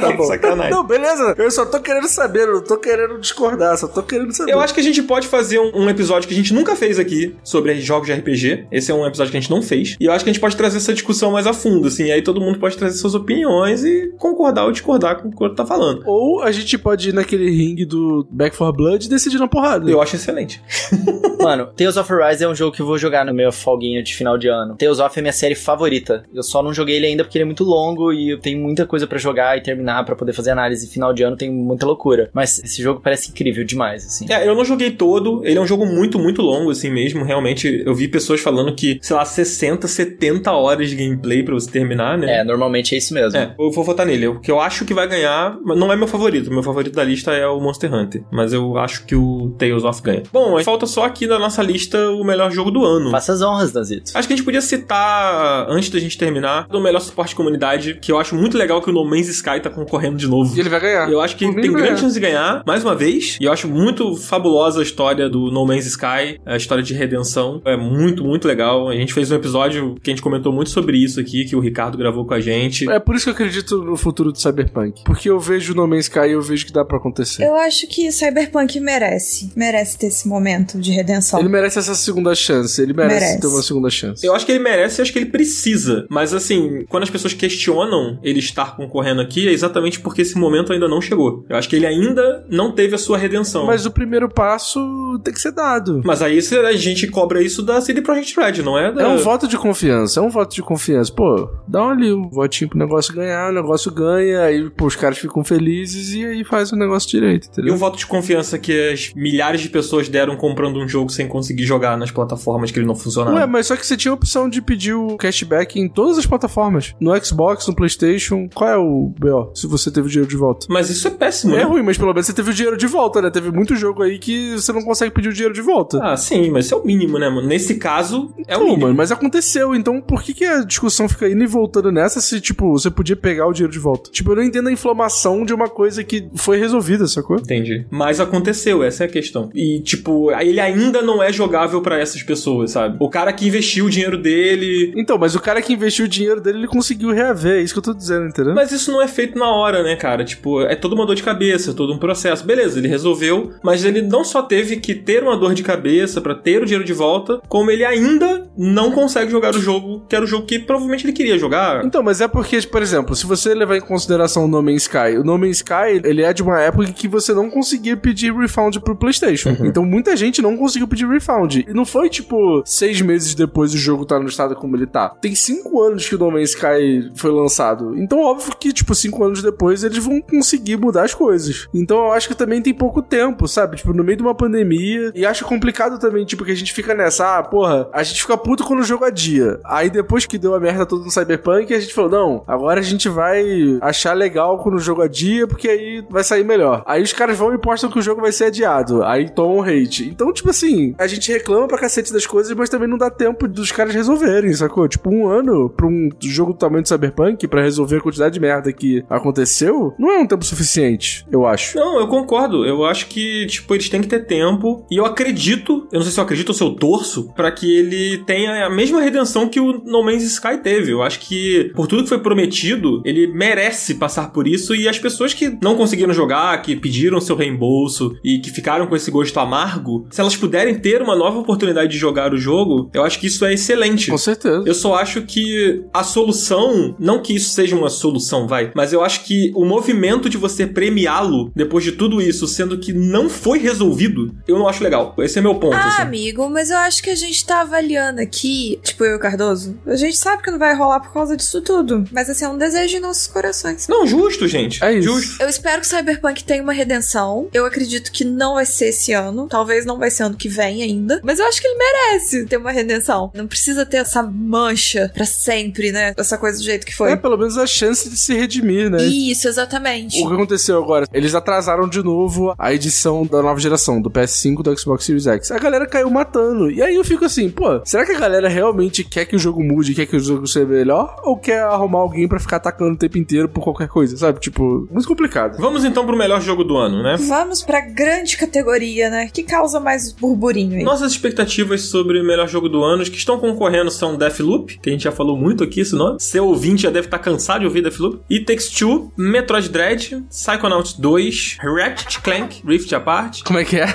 tá bom. <laughs> Sacanagem. Não, beleza. Eu só tô querendo saber, eu não tô querendo discordar, só tô querendo saber. Eu acho que a gente pode fazer um, um episódio que a gente nunca fez aqui sobre jogos de RPG. Esse é um episódio que a gente não fez. E eu acho que a gente pode trazer essa discussão mais a fundo, assim. Aí todo mundo pode trazer suas opiniões e concordar ou discordar com o que o outro tá falando. Ou a gente pode ir naquele ringue do Back for Blood e decidir na porrada. Eu acho excelente excelente. <laughs> Mano, Tales of Arise é um jogo que eu vou jogar no meu folguinho de final de ano. Tales of é minha série favorita. Eu só não joguei ele ainda porque ele é muito longo e eu tenho muita coisa pra jogar e terminar pra poder fazer análise. Final de ano tem muita loucura. Mas esse jogo parece incrível demais, assim. É, eu não joguei todo, ele é um jogo muito, muito longo, assim mesmo. Realmente, eu vi pessoas falando que, sei lá, 60, 70 horas de gameplay pra você terminar, né? É, normalmente é isso mesmo. É, eu vou votar nele. O que eu acho que vai ganhar, não é meu favorito. Meu favorito da lista é o Monster Hunter. Mas eu acho que o Tales of ganha. Bom, falta só aqui na nossa lista o melhor jogo do ano. Faça as honras, Danzito. Acho que a gente podia citar, antes da gente terminar, do melhor suporte de comunidade, que eu acho muito legal que o No Man's Sky tá concorrendo de novo. E ele vai ganhar. Eu acho que tem grande ganhar. chance de ganhar, mais uma vez. E eu acho muito fabulosa a história do No Man's Sky, a história de redenção. É muito, muito legal. A gente fez um episódio que a gente comentou muito sobre isso aqui, que o Ricardo gravou com a gente. É por isso que eu acredito no futuro do Cyberpunk. Porque eu vejo No Man's Sky e eu vejo que dá pra acontecer. Eu acho que Cyberpunk merece. Merece ter esse momento de redenção. Ele merece essa segunda chance. Ele merece, Merece. ter uma segunda chance. Eu acho que ele merece, eu acho que ele precisa. Mas assim, quando as pessoas questionam ele estar concorrendo aqui, é exatamente porque esse momento ainda não chegou. Eu acho que ele ainda não teve a sua redenção. Mas o primeiro passo tem que ser dado. Mas aí se a gente cobra isso da CD Projekt Red, não é da... É um voto de confiança, é um voto de confiança. Pô, dá ali um votinho pro negócio ganhar, o negócio ganha, aí pô, os caras ficam felizes e aí faz o negócio direito, E entendeu? o voto de confiança que as milhares de pessoas deram comprando um jogo sem conseguir jogar nas plataformas que ele não funcionava. Ué, mas só que você tinha a opção de pedir o cashback em todas as plataformas. No Xbox, no Playstation. Qual é o BO? Se você teve o dinheiro de volta. Mas isso é péssimo, É né? ruim, mas pelo menos você teve o dinheiro de volta, né? Teve muito jogo aí que você não consegue pedir o dinheiro de volta. Ah, sim, mas isso é o mínimo, né, mano? Nesse caso, é o Pô, mínimo. mano, mas aconteceu, então por que, que a discussão fica indo e voltando nessa se, tipo, você podia pegar o dinheiro de volta? Tipo, eu não entendo a inflamação de uma coisa que foi resolvida, sacou? Entendi. Mas aconteceu, essa é a questão. E, tipo, ele ainda não é jogável pra essas pessoas, sabe? O cara que investiu o dinheiro dele. Então, mas o cara que investiu o dinheiro dele, ele conseguiu reaver, é isso que eu tô dizendo, entendeu? Mas isso não é feito na hora, né, cara? Tipo, é toda uma dor de cabeça, todo um processo. Beleza, ele resolveu, mas ele não só teve que ter uma dor de cabeça pra ter o dinheiro de volta, como ele ainda não consegue jogar o jogo, que era o jogo que provavelmente ele queria jogar. Então, mas é porque, por exemplo, se você levar em consideração o No Man's Sky, o No Man's Sky, ele é de uma época em que você não conseguia pedir refund pro PlayStation. Então, muita gente não conseguiu pedir refund. E não foi, tipo, seis meses depois o jogo tá no estado como ele tá. Tem cinco anos que o No Man's Sky foi lançado. Então, óbvio que, tipo, cinco anos depois eles vão conseguir mudar as coisas. Então, eu acho que também tem pouco tempo, sabe? Tipo, no meio de uma pandemia. E acho complicado também, tipo, que a gente fica nessa, ah, porra, a gente fica puto quando o jogo adia. Aí depois que deu a merda toda no Cyberpunk, a gente falou, não, agora a gente vai achar legal quando o jogo adia, porque aí vai sair melhor. Aí os caras vão e postam que o jogo vai ser adiado. Aí tomam hate. Então, tipo assim, a gente reclama pra cacete das coisas, mas também não dá tempo dos caras resolverem, sacou? Tipo, um ano pra um jogo do tamanho do Cyberpunk, pra resolver a quantidade de merda que aconteceu, não é um tempo suficiente, eu acho. Não, eu concordo. Eu acho que, tipo, eles têm que ter tempo. E eu acredito, eu não sei se eu acredito ou se eu torço, pra que ele tenha a mesma redenção que o No Man's Sky teve. Eu acho que, por tudo que foi prometido, ele merece passar por isso. E as pessoas que não conseguiram jogar, que pediram seu reembolso e que ficaram com esse gosto amargo, se elas puderem ter uma nova oportunidade de jogar o jogo, eu acho que isso é excelente. Com certeza. Eu só acho que a solução, não que isso seja uma solução, vai, mas eu acho que o movimento de você premiá-lo depois de tudo isso, sendo que não foi resolvido, eu não acho legal. Esse é meu ponto, Ah, assim. amigo, mas eu acho que a gente tá avaliando aqui, tipo eu e o Cardoso, a gente sabe que não vai rolar por causa disso tudo. Mas assim, é um desejo em nossos corações. Não, justo, gente. É isso. Justo. Eu espero que Cyberpunk tenha uma redenção. Eu acredito que não vai ser esse ano. Talvez não vai ser ano que vem ainda. Mas eu acho que ele merece ter uma redenção. Não precisa ter essa mancha pra sempre, né? Essa coisa do jeito que foi. É pelo menos a chance de se redimir, né? Isso, exatamente. O que aconteceu agora? Eles atrasaram de novo a edição da nova geração, do PS5 do Xbox Series X. A galera caiu matando. E aí eu fico assim, pô, será que a galera realmente quer que o jogo mude, quer que o jogo seja melhor? Ou quer arrumar alguém pra ficar atacando o tempo inteiro por qualquer coisa, sabe? Tipo, muito complicado. Vamos então pro melhor jogo do ano, né? Vamos pra grande categoria, né? Que causa mais burburinho aí. Nossas expectativas sobre o melhor jogo do ano, os que estão concorrendo são Deathloop, que a gente já falou muito aqui esse nome. Seu ouvinte já deve estar cansado de ouvir Deathloop. It Takes Two, Metroid Dread, Psychonauts 2, Ratchet Clank, Rift Apart, <laughs> Como é que é?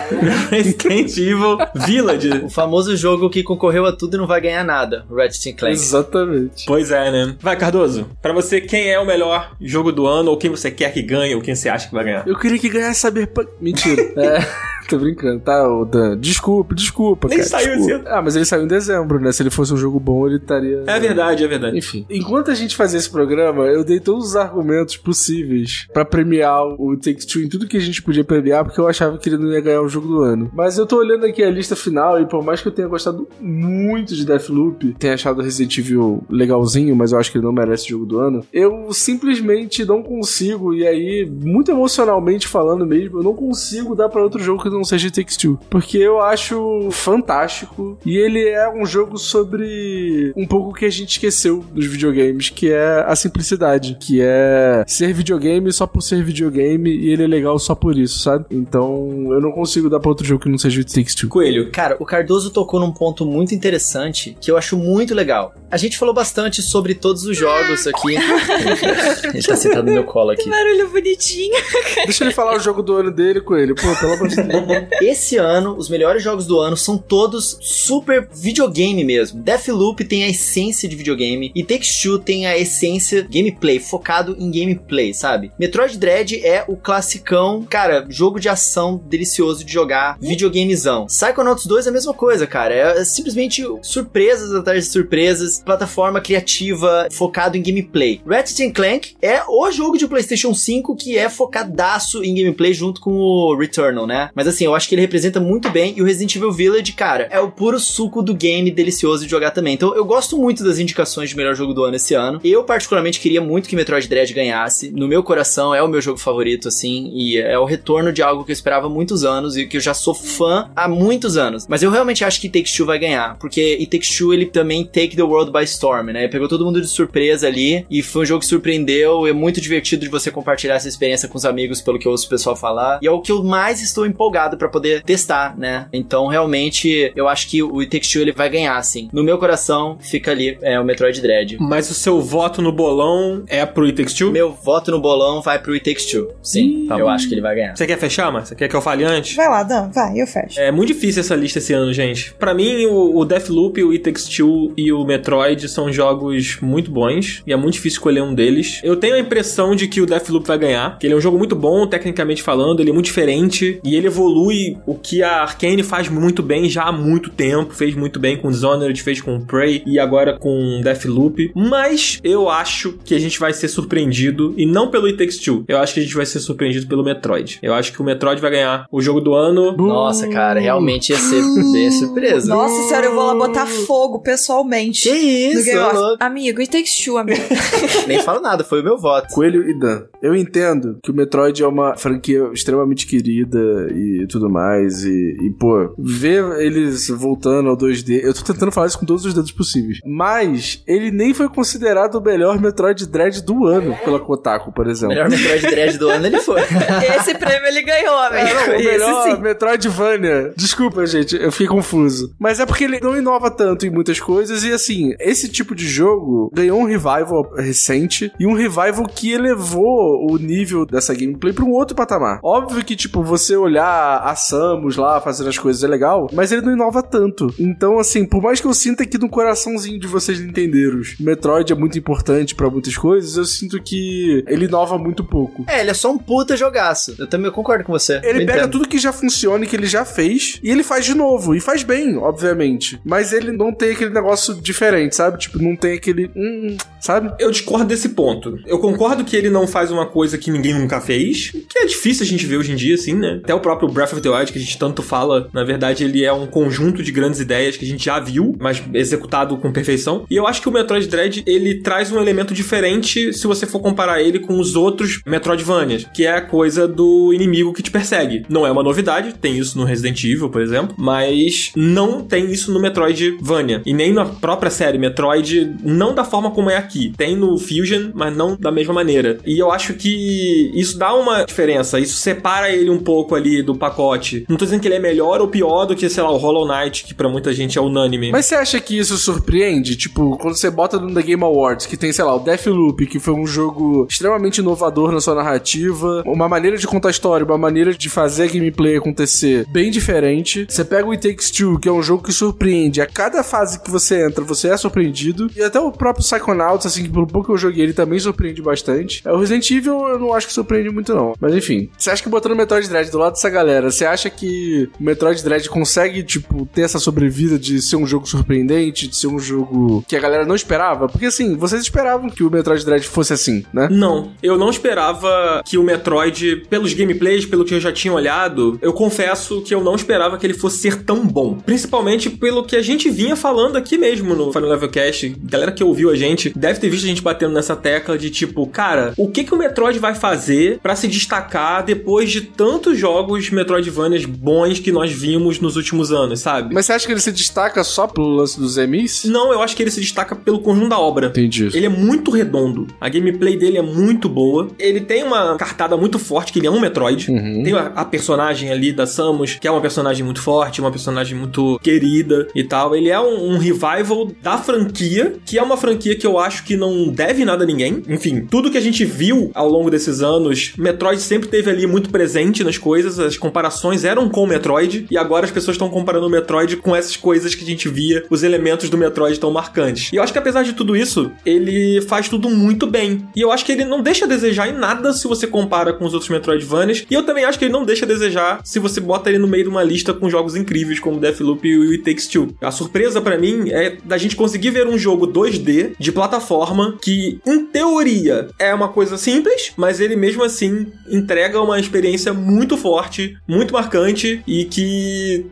Resident Evil, Village. O famoso jogo que concorreu a tudo e não vai ganhar nada, Ratchet Clank. Exatamente. Pois é, né? Vai, Cardoso. Pra você, quem é o melhor jogo do ano, ou quem você quer que ganhe, ou quem você acha que vai ganhar? Eu queria que ganhasse Cyberpunk. Mentira. é. <laughs> Tô brincando, tá, Dan? Desculpa, desculpa, Nem cara. saiu desculpa. ano. Ah, mas ele saiu em dezembro, né? Se ele fosse um jogo bom, ele estaria... É verdade, é verdade. Enfim, enquanto a gente fazia esse programa, eu dei todos os argumentos possíveis pra premiar o Take Two em tudo que a gente podia premiar, porque eu achava que ele não ia ganhar o jogo do ano. Mas eu tô olhando aqui a lista final e por mais que eu tenha gostado muito de Deathloop, tenha achado Resident Evil legalzinho, mas eu acho que ele não merece o jogo do ano, eu simplesmente não consigo, e aí, muito emocionalmente falando mesmo, eu não consigo dar pra outro jogo que não seja Take Two. Porque eu acho fantástico e ele é um jogo sobre um pouco o que a gente esqueceu dos videogames, que é a simplicidade, que é ser videogame só por ser videogame e ele é legal só por isso, sabe? Então eu não consigo dar pra outro jogo que não seja It Takes Two. Coelho. Cara, o Cardoso tocou num ponto muito interessante que eu acho muito legal. A gente falou bastante sobre todos os jogos aqui. <laughs> Ele tá sentado no meu colo aqui. Barulho bonitinho. <laughs> Deixa ele falar o jogo do ano dele com ele, pô, pelo amor de Deus. Esse ano, os melhores jogos do ano são todos super videogame mesmo. Deathloop tem a essência de videogame e Take-Two tem a essência gameplay, focado em gameplay, sabe? Metroid Dread é o classicão, cara, jogo de ação delicioso de jogar, videogamezão. Psychonauts 2 é a mesma coisa, cara. É simplesmente surpresas atrás de surpresas, plataforma criativa, focado em gameplay. Ratchet Clank é o jogo de PlayStation 5 que é focadaço em gameplay junto com o Returnal, né? Mas assim, eu acho que ele representa muito bem e o Resident Evil Village, cara, é o puro suco do game delicioso de jogar também. Então eu gosto muito das indicações de melhor jogo do ano esse ano. Eu particularmente queria muito que Metroid Dread ganhasse. No meu coração é o meu jogo favorito assim e é o retorno de algo que eu esperava há muitos anos e que eu já sou fã há muitos anos. Mas eu realmente acho que Take Two vai ganhar, porque It Takes Two ele também take the world by storm, né? Pegou todo mundo de surpresa ali e foi um jogo que surpreendeu, é muito divertido de você compartilhar essa experiência com os amigos, pelo que eu ouço o pessoal falar. E é o que eu mais estou empolgado pra poder testar, né? Então, realmente, eu acho que o It Takes Two ele vai ganhar, assim. No meu coração, fica ali é o Metroid Dread. Mas o seu voto no bolão é pro It Takes Two? Meu voto no bolão vai pro It Takes Two. Sim, Ih, eu acho que ele vai ganhar. Você quer fechar, Mar? Você quer que eu fale antes? Vai lá, Dan, vai, eu fecho. É muito difícil essa lista esse ano, gente. Pra mim, o, o Deathloop, o It Takes Two e o Metroid são jogos muito bons e é muito difícil escolher um deles. Eu tenho a impressão de que o Deathloop vai ganhar, que ele é um jogo muito bom, tecnicamente falando, ele é muito diferente e ele evolui o que a Arkane faz muito bem já há muito tempo, fez muito bem com Dishonored, fez com Prey e agora com Deathloop, mas eu acho que a gente vai ser surpreendido e não pelo It Takes Two, eu acho que a gente vai ser surpreendido pelo Metroid. Eu acho que o Metroid vai ganhar o jogo do ano. Nossa, cara, realmente ia ser bem surpresa. Nossa senhora, eu vou lá botar fogo pessoalmente. Que isso. Amigo, It Takes Two, amigo. <laughs> Nem falo nada, foi o meu voto. Coelho e Dan. Eu entendo que o Metroid é uma franquia extremamente querida e tudo mais. E, e, pô, ver eles voltando ao 2D. Eu tô tentando falar isso com todos os dedos possíveis. Mas ele nem foi considerado o melhor Metroid Dread do ano pela Kotaku, por O exemplo. melhor Metroid Dread do ano ele foi. <laughs> Esse prêmio ele ganhou, amigo. É, não, o Esse melhor sim. Metroidvania. Desculpa, gente, eu fiquei confuso. Mas é porque ele não inova tanto em muitas coisas. E assim, esse tipo de jogo ganhou um revival recente e um revival que elevou o nível dessa gameplay pra um outro patamar. Óbvio que, tipo, você olhar a Samus lá fazendo as coisas é legal, mas ele não inova tanto. Então, assim, por mais que eu sinta que no coraçãozinho de vocês Nintendeiros, Metroid é muito importante pra muitas coisas, eu sinto que ele inova muito pouco. É, ele é só um puta jogaço. Eu também concordo com você. Ele pega entendo. tudo que já funciona e que ele já fez e ele faz de novo. E faz bem, obviamente. Mas ele não tem aquele negócio diferente, sabe? Tipo, não tem aquele. Hum, sabe? Eu discordo desse ponto. Eu concordo que ele não faz uma coisa que ninguém nunca fez, que é difícil a gente ver hoje em dia, assim, né? Até o próprio Breath of the Wild, que a gente tanto fala, na verdade, ele é um conjunto de grandes ideias que a gente já viu, mas executado com perfeição. E eu acho que o Metroid Dread, ele traz um elemento diferente se você for comparar ele com os outros Metroidvanias, que é a coisa do inimigo que te persegue. Não é uma novidade, tem isso no Resident Evil, por exemplo, mas não tem isso no Metroidvania. E nem na própria série Metroid, não da forma como é aqui. Tem no Fusion, mas não da mesma maneira. E eu acho que isso dá uma diferença, isso separa ele um pouco ali do pacote. Não tô dizendo que ele é melhor ou pior do que, sei lá, o Hollow Knight, que pra muita gente é unânime. Mas você acha que isso surpreende? Tipo, quando você bota no The Game Awards, que tem, sei lá, o Deathloop, que foi um jogo extremamente inovador na sua narrativa, uma maneira de contar história, uma maneira de fazer a gameplay acontecer bem diferente. Você pega o It Takes Two, que é um jogo que surpreende. A cada fase que você entra, você é surpreendido. E até o próprio Psychonauts, assim, que pelo pouco que eu joguei, ele também surpreende bastante. É, O Resident Evil eu não acho que surpreende muito, não. Mas enfim, você acha que botando o Metroid Dread do lado dessa galera galera, você acha que o Metroid Dread consegue, tipo, ter essa sobrevida de ser um jogo surpreendente, de ser um jogo que a galera não esperava? Porque assim, vocês esperavam que o Metroid Dread fosse assim, né? Não, eu não esperava que o Metroid, pelos gameplays, pelo que eu já tinha olhado, eu confesso que eu não esperava que ele fosse ser tão bom. Principalmente pelo que a gente vinha falando aqui mesmo no Final Level Cast. Galera que ouviu a gente deve ter visto a gente batendo nessa tecla de tipo, cara, o que que o Metroid vai fazer para se destacar depois de tantos jogos Metroidvanias bons que nós vimos nos últimos anos, sabe? Mas você acha que ele se destaca só pelo lance dos Emis? Não, eu acho que ele se destaca pelo conjunto da obra. Entendi. Ele é muito redondo. A gameplay dele é muito boa. Ele tem uma cartada muito forte, que ele é um Metroid. Uhum. Tem a, a personagem ali da Samus, que é uma personagem muito forte, uma personagem muito querida e tal. Ele é um, um revival da franquia, que é uma franquia que eu acho que não deve nada a ninguém. Enfim, tudo que a gente viu ao longo desses anos, Metroid sempre teve ali muito presente nas coisas. As comparações eram com o Metroid, e agora as pessoas estão comparando o Metroid com essas coisas que a gente via, os elementos do Metroid tão marcantes. E eu acho que apesar de tudo isso, ele faz tudo muito bem. E eu acho que ele não deixa a desejar em nada se você compara com os outros Metroidvanias. E eu também acho que ele não deixa a desejar se você bota ele no meio de uma lista com jogos incríveis como Deathloop e It Takes Two. A surpresa para mim é da gente conseguir ver um jogo 2D de plataforma que, em teoria, é uma coisa simples, mas ele mesmo assim entrega uma experiência muito forte, muito marcante e que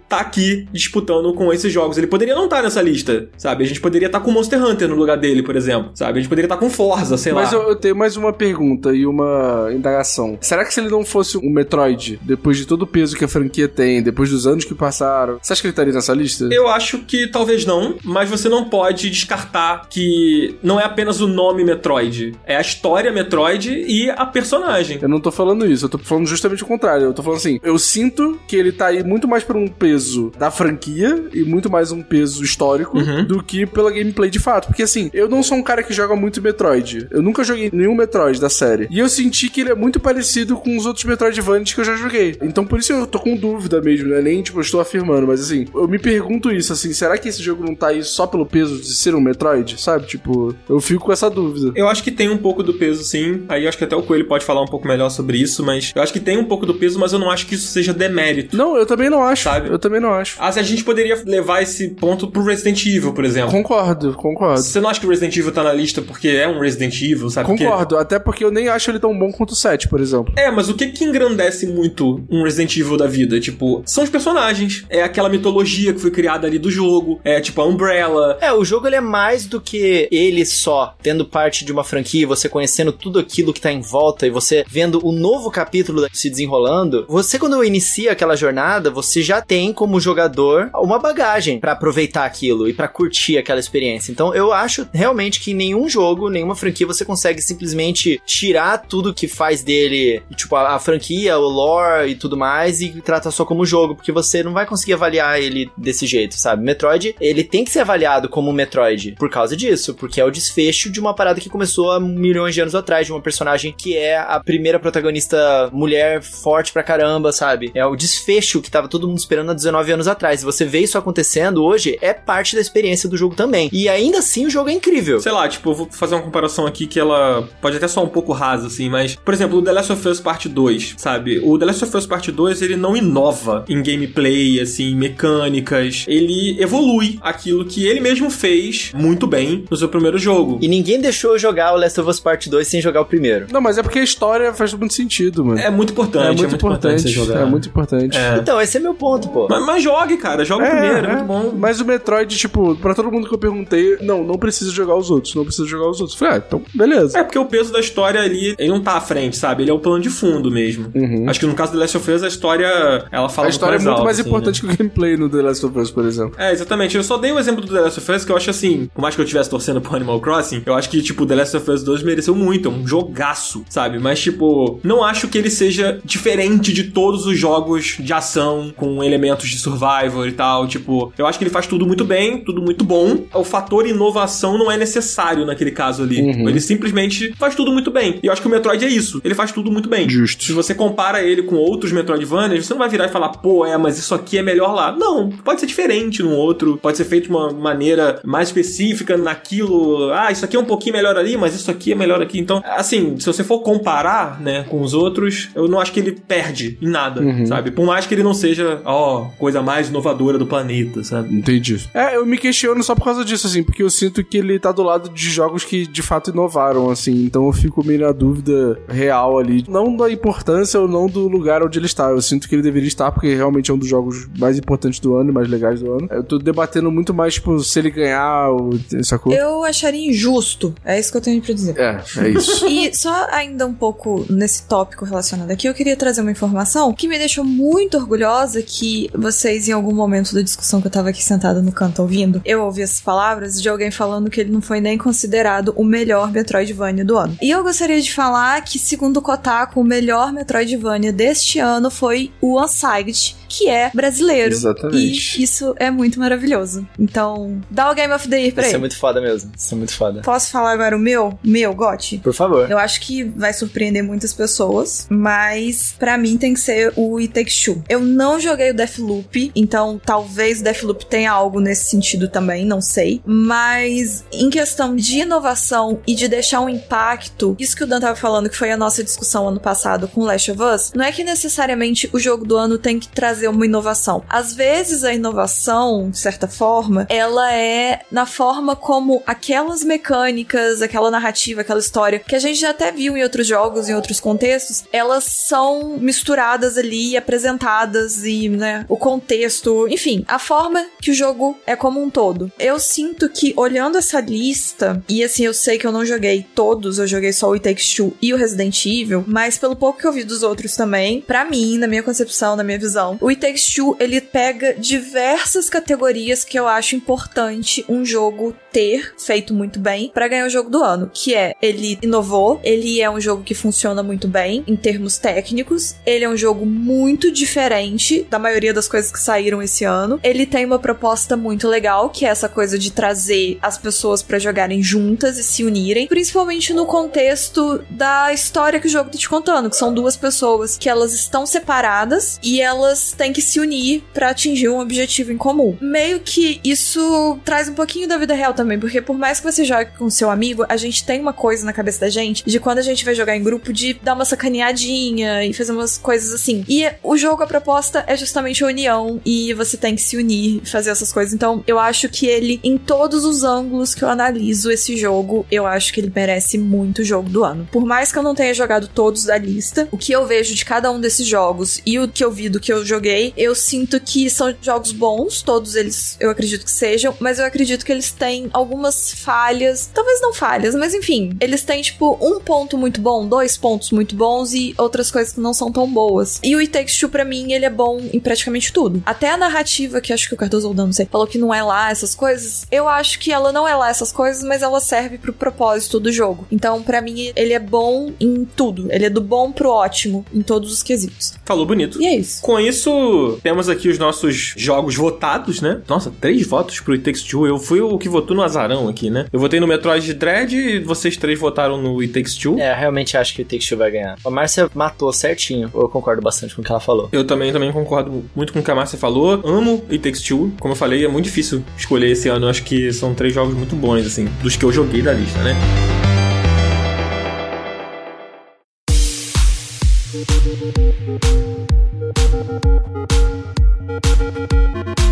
tá aqui disputando com esses jogos. Ele poderia não estar tá nessa lista, sabe? A gente poderia estar tá com Monster Hunter no lugar dele, por exemplo, sabe? A gente poderia estar tá com Forza, sei Mas lá. eu, eu tenho mais uma pergunta e uma indagação. Será que se ele não fosse um Metroid, depois de todo o peso que a franquia tem, depois dos anos que passaram, você acha que ele estaria nessa lista? Eu acho que talvez não, mas você não pode descartar que não é apenas o nome Metroid, é a história Metroid e a personagem. Eu não tô falando isso, eu tô falando justamente o contrário. Eu tô falando assim, eu sinto que ele tá aí muito mais por um peso da franquia e muito mais um peso histórico Uhum. do que pela gameplay de fato. Porque assim, eu não sou um cara que joga muito Metroid. Eu nunca joguei nenhum Metroid da série. E eu senti que ele é muito parecido com os outros Metroidvanias que eu já joguei. Então por isso eu tô com dúvida mesmo, né? Nem tipo, eu estou afirmando, mas assim, eu me pergunto isso, assim, será que esse jogo não tá aí só pelo peso de ser um Metroid? Sabe? Tipo, eu fico com essa dúvida. Eu acho que tem um pouco do peso, sim. Aí acho que até o Coelho pode falar um pouco melhor sobre isso, mas eu acho que tem um pouco do peso, mas eu não acho que isso seja demérito. Não, eu também não acho. Sabe? Eu também não acho. Ah, se a gente poderia levar esse ponto pro Resident Evil, por exemplo. Concordo, concordo. Você não acha que o Resident Evil tá na lista porque é um Resident Evil, sabe? Porque- Concordo, até porque eu nem acho ele tão bom quanto o 7, por exemplo. É, mas o que que engrandece muito um Resident Evil da vida? Tipo, são os personagens. É aquela mitologia que foi criada ali do jogo. É tipo a Umbrella. É, o jogo ele é mais do que ele só tendo parte de uma franquia, você conhecendo tudo aquilo que tá em volta e você vendo o novo capítulo se desenrolando. Você, quando inicia aquela jornada, você já tem como jogador uma bagagem pra aproveitar aquilo e pra curtir aquela experiência. Então, eu acho realmente que nenhum jogo, nenhuma franquia, você consegue simplesmente tirar tudo que faz dele, tipo, a, a franquia, o lore e tudo mais, e tratar só como jogo, porque você não vai conseguir avaliar ele desse jeito, sabe? Metroid, ele tem que ser avaliado como Metroid por causa disso, porque é o desfecho de uma parada que começou há milhões de anos atrás, de uma personagem que é a primeira protagonista mulher forte pra caramba, sabe? É o desfecho que tava todo mundo esperando há 19 anos atrás. E você vê isso acontecendo hoje, é parte da experiência do jogo também. E ainda assim o jogo é incrível. Sei lá, tipo, eu vou fazer uma comparação aqui que ela pode até soar um pouco rasa, assim, mas, por exemplo, o The Last of Us Part 2, sabe? O The Last of Us Part 2, ele não inova em gameplay, assim, mecânicas. Ele evolui aquilo que ele mesmo fez muito bem no seu primeiro jogo. E ninguém deixou eu jogar o Last of Us Part 2 sem jogar o primeiro. Não, mas é porque a história faz muito sentido, mano. É muito importante, É muito importante. você jogar. É muito importante. É. Então, esse é meu ponto, pô. Mas, mas jogue, cara, joga o primeiro, é muito bom. Mas o Metroid, tipo, pra todo mundo que eu perguntei, não, não precisa jogar os outros, não precisa jogar os outros. Falei, ah, então, beleza. É porque o peso da história ali, ele não tá à frente, sabe? Ele é o plano de fundo mesmo. Uhum. Acho que no caso do Last of Us, a história, ela fala A história é muito alto, mais assim, importante né? que o gameplay no The Last of Us, por exemplo. É, exatamente. Eu só dei o exemplo do The Last of Us, que eu acho assim, por mais que eu estivesse torcendo pro Animal Crossing, eu acho que, tipo, The Last of Us 2 mereceu muito, é um jogaço, sabe? Mas, tipo, não acho que ele seja diferente de todos os jogos de ação com elementos de survival e tal. Tipo, eu acho que ele faz tudo muito bem, tudo muito bom. O fator inovação não é necessário naquele caso ali. Uhum. Ele simplesmente faz tudo muito bem. E eu acho que o Metroid é isso. Ele faz tudo muito bem. Justo. Se você compara ele com outros Metroidvanias, você não vai virar e falar, pô, é, mas isso aqui é melhor lá. Não, pode ser diferente num outro, pode ser feito de uma maneira mais específica naquilo. Ah, isso aqui é um pouquinho melhor ali, mas isso aqui é melhor aqui. Então, assim, se você for comparar, né, com os outros, eu não acho que ele perde em nada. Uhum. sabe? Por mais que ele não seja, ó, coisa mais inovadora do planeta, sabe? Entendi. É, eu me questiono só por causa disso, assim, porque eu sinto que ele tá do lado de jogos que de fato inovaram, assim, então eu fico meio na dúvida real ali. Não da importância ou não do lugar onde ele está. Eu sinto que ele deveria estar, porque realmente é um dos jogos mais importantes do ano e mais legais do ano. Eu tô debatendo muito mais, tipo, se ele ganhar ou. Sacou? Eu acharia injusto. É isso que eu tenho pra dizer. É, é isso. <laughs> E só ainda um pouco nesse tópico relacionado aqui, eu queria trazer uma informação que me deixou muito orgulhosa que vocês, em algum momento da discussão que eu tava aqui sentada no canto ouvindo, eu ouvi essas palavras de alguém falando que ele não foi nem considerado o melhor Metroidvania do ano. E eu gostaria de falar que, segundo o Kotaku, o melhor Metroidvania deste ano foi o Unsigned, que é brasileiro. Exatamente. E isso é muito maravilhoso. Então, dá o Game of the Year pra Isso é ele. muito foda mesmo. Isso é muito foda. Posso falar agora o meu? Meu, Gotti? Por favor. Eu acho que vai surpreender muitas pessoas, mas pra mim tem que ser o It Takes Two. Eu não joguei o Deathloop, então talvez o Deathloop tenha algo nesse sentido também, não sei. Mas em questão de inovação e de deixar um impacto, isso que o Dan tava falando, que foi a nossa discussão ano passado com Last of Us, não é que necessariamente o jogo do ano tem que trazer uma inovação. Às vezes a inovação, de certa forma, ela é na forma como aquelas mecânicas, aquela narrativa, aquela história que a gente já até viu em outros jogos, em outros contextos, elas são misturadas ali, apresentadas e, né, o contexto, enfim, a forma que o jogo é como um todo. Eu sinto que olhando essa lista, e assim, eu sei que eu não joguei todos, eu joguei só o It Takes Two e o Resident Evil, mas pelo pouco que eu vi dos outros também, pra mim, na minha concepção, na minha visão, o It Takes Two, ele pega diversas categorias que eu acho importante um jogo ter feito muito bem pra ganhar o jogo do ano, que é ele inovou, ele é um jogo que funciona muito bem em termos técnicos, ele é um jogo muito diferente da maioria das coisas que saíram esse ano. Ele tem uma proposta muito legal, que é essa coisa de trazer as pessoas pra jogarem juntas e se unirem, principalmente no contexto da história que o jogo tá te contando, que são duas pessoas que elas estão separadas e elas têm que se unir pra atingir um objetivo em comum. Meio que isso traz um pouquinho da vida real também, porque por mais que você jogue com seu amigo, a gente tem uma coisa na cabeça da gente de quando a gente vai jogar em grupo de dar uma sacaneadinha e fazer umas coisas assim. E o jogo, a proposta é justamente a união e você tem que se unir e fazer essas coisas. Então, eu acho que ele, em todos os ângulos que eu analiso esse jogo, eu acho que ele merece muito jogo do ano. Por mais que eu não tenha jogado todos da lista, o que eu vejo de cada um desses jogos e o que eu vi do que eu joguei, eu sinto que são jogos bons, todos eles eu acredito que sejam, mas eu acredito que eles têm algumas falhas, talvez não falhas, mas enfim, eles têm tipo um ponto muito bom, dois pontos muito bons e outras coisas que não são tão boas. E o It Takes Two, pra mim, ele é bom em praticamente tudo. Até a narrativa, que acho que o Cardoso ou não sei, falou que não é lá essas coisas, eu acho que ela não é lá essas coisas, mas ela serve pro propósito do jogo. Então, pra mim, ele é bom em tudo. Ele é do bom pro ótimo em todos os quesitos. Falou bonito. E é isso. Com isso, temos aqui os nossos jogos votados, né? Nossa, três votos pro It Takes Two. Eu fui o que votou no azarão aqui, né? Eu votei no Metroid Dread e vocês três votaram no It Takes Two. É, eu realmente acho que o Take Two vai ganhar. A Márcia matou certinho. Eu concordo bastante com o que ela falou. Eu também, também concordo muito com o que a Márcia falou. Amo It Takes Two. Como eu falei, é muito difícil escolher esse ano. Eu acho que são três jogos muito bons, assim, dos que eu joguei da lista, né?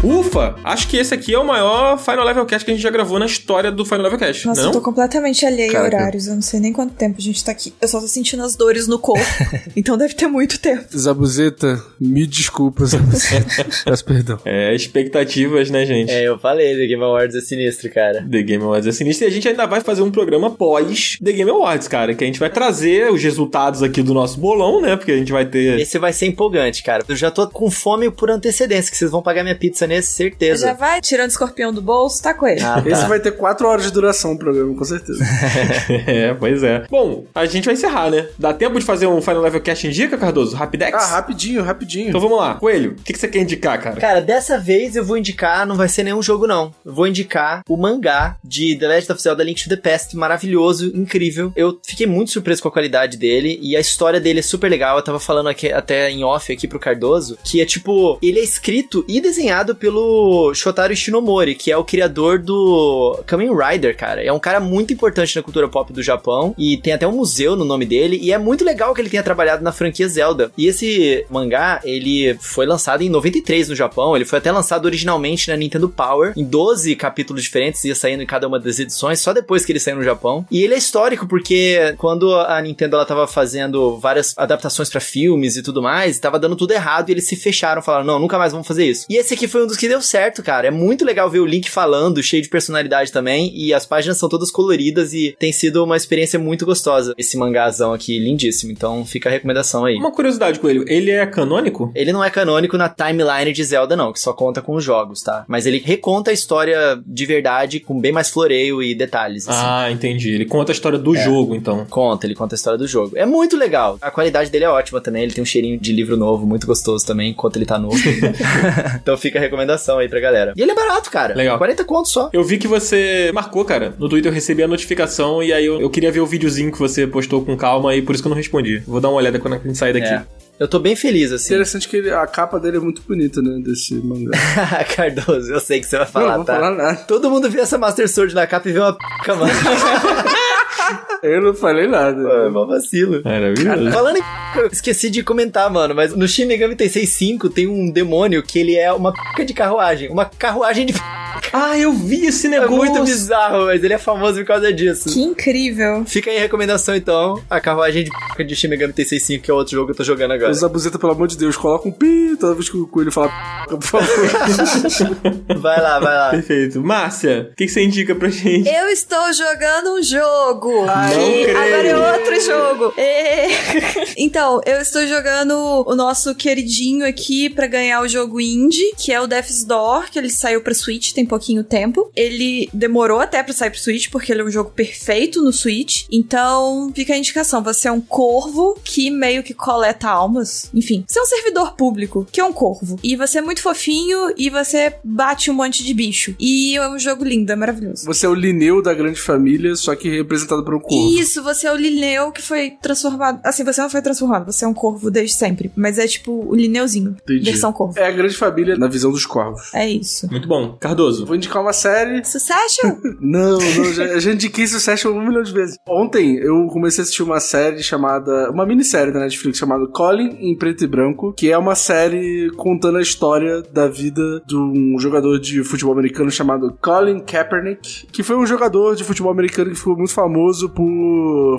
Ufa! Acho que esse aqui é o maior Final Level Cast que a gente já gravou na história do Final Level Cast. Nossa, não? eu tô completamente alheia a horários. Eu não sei nem quanto tempo a gente tá aqui. Eu só tô sentindo as dores no corpo. <laughs> então deve ter muito tempo. Zabuzeta, me desculpa, Zabuzeta. <laughs> Peço perdão. É, expectativas, né, gente? É, eu falei, The Game Awards é sinistro, cara. The Game Awards é sinistro. E a gente ainda vai fazer um programa pós The Game Awards, cara. Que a gente vai trazer os resultados aqui do nosso bolão, né? Porque a gente vai ter. Esse vai ser empolgante, cara. Eu já tô com fome por antecedência, que vocês vão pagar minha pizza nesse, certeza. Já vai tirando o escorpião do bolso, tá com ele. Ah, tá. Esse vai ter quatro horas de duração o programa, com certeza. <laughs> é, pois é. Bom, a gente vai encerrar, né? Dá tempo de fazer um Final Level Cast Indica, Cardoso? Rapidex? ah, rapidinho, rapidinho. Então vamos lá. Coelho, o que, que você quer indicar, cara? Cara, dessa vez eu vou indicar, não vai ser nenhum jogo não. Eu vou indicar o mangá de The Legend of Zelda Link to the Past, maravilhoso, incrível. Eu fiquei muito surpreso com a qualidade dele e a história dele é super legal. Eu tava falando aqui, até em off aqui pro Cardoso, que é tipo, ele é escrito e desenhado pelo Shotaro Shinomori, que é o criador do Kamen Rider, cara. É um cara muito importante na cultura pop do Japão e tem até um museu no nome dele e é muito legal que ele tenha trabalhado na franquia Zelda. E esse mangá, ele foi lançado em 93 no Japão, ele foi até lançado originalmente na Nintendo Power, em 12 capítulos diferentes, ia saindo em cada uma das edições, só depois que ele saiu no Japão. E ele é histórico porque quando a Nintendo ela tava fazendo várias adaptações para filmes e tudo mais, tava dando tudo errado e eles se fecharam, falaram: "Não, nunca mais vamos fazer isso". E esse aqui foi um dos que deu certo, cara. É muito legal ver o Link falando, cheio de personalidade também, e as páginas são todas coloridas e tem sido uma experiência muito gostosa. Esse mangazão aqui, lindíssimo. Então fica a recomendação aí. Uma curiosidade, Coelho, ele é canônico? Ele não é canônico na timeline de Zelda, não, que só conta com os jogos, tá? Mas ele reconta a história de verdade com bem mais floreio e detalhes. Assim. Ah, entendi. Ele conta a história do É. jogo, então. Conta, ele conta a história do jogo. É muito legal. A qualidade dele é ótima também. Ele tem um cheirinho de livro novo, muito gostoso também, enquanto ele tá novo. <laughs> <laughs> então fica a recomendação aí pra galera. E ele é barato, cara. Legal. 40 contos só. Eu vi que você marcou, cara. No Twitter eu recebi a notificação e aí eu, eu queria ver o videozinho que você postou com calma e por isso que eu não respondi. Vou dar uma olhada quando a gente sair daqui. É. Eu tô bem feliz, assim. Interessante que ele- a capa dele é muito bonita, né? Desse mangá. <laughs> Cardoso, eu sei que você vai falar, não, vou tá? falar nada. Todo mundo vê essa Master Sword na capa e vê uma p***, mano. <laughs> Eu não falei nada. É mó vacilo. Maravilhoso. Falando em esqueci de comentar, mano, mas no Shin Megami Tensei 5 tem um demônio que ele é uma p*** de carruagem. Uma carruagem de p***. Ah, eu vi esse É negócio. muito bizarro, mas ele é famoso por causa disso. Que incrível. Fica aí a recomendação, então. A carruagem de p*** de Shin Megami Tensei 5, que é outro jogo que eu tô jogando agora. Usa a buzeta, pelo amor de Deus. Coloca um pi toda vez que o coelho fala p, por favor. <laughs> Vai lá, vai lá. Perfeito. Márcia, o que, que você indica pra gente? Eu estou jogando um jogo. Não E agora é outro jogo. <laughs> É. Então, eu estou jogando o nosso queridinho aqui pra ganhar o jogo indie, que é o Death's Door, que ele saiu pra Switch tem pouquinho tempo. Ele demorou até pra sair pro Switch, porque ele é um jogo perfeito no Switch. Então, fica a indicação. Você é um corvo que meio que coleta almas. Enfim, você é um servidor público, que é um corvo. E você é muito fofinho e você bate um monte de bicho. E é um jogo lindo, é maravilhoso. Você é o Lineu da grande família, só que representado por um corvo. Isso, você é o Lineu que foi transformado. Assim, você não foi transformado, você é um corvo desde sempre. Mas é tipo o Lineuzinho. Entendi. Versão corvo. É a grande família na visão dos corvos. É isso. Muito bom. Cardoso. Vou indicar uma série. Succession? <laughs> Não, não, já, já indiquei Succession um milhão de vezes. Ontem eu comecei a assistir uma série chamada. Uma minissérie da Netflix chamada Colin em Preto e Branco, que é uma série contando a história da vida de um jogador de futebol americano chamado Colin Kaepernick, que foi um jogador de futebol americano que ficou muito famoso por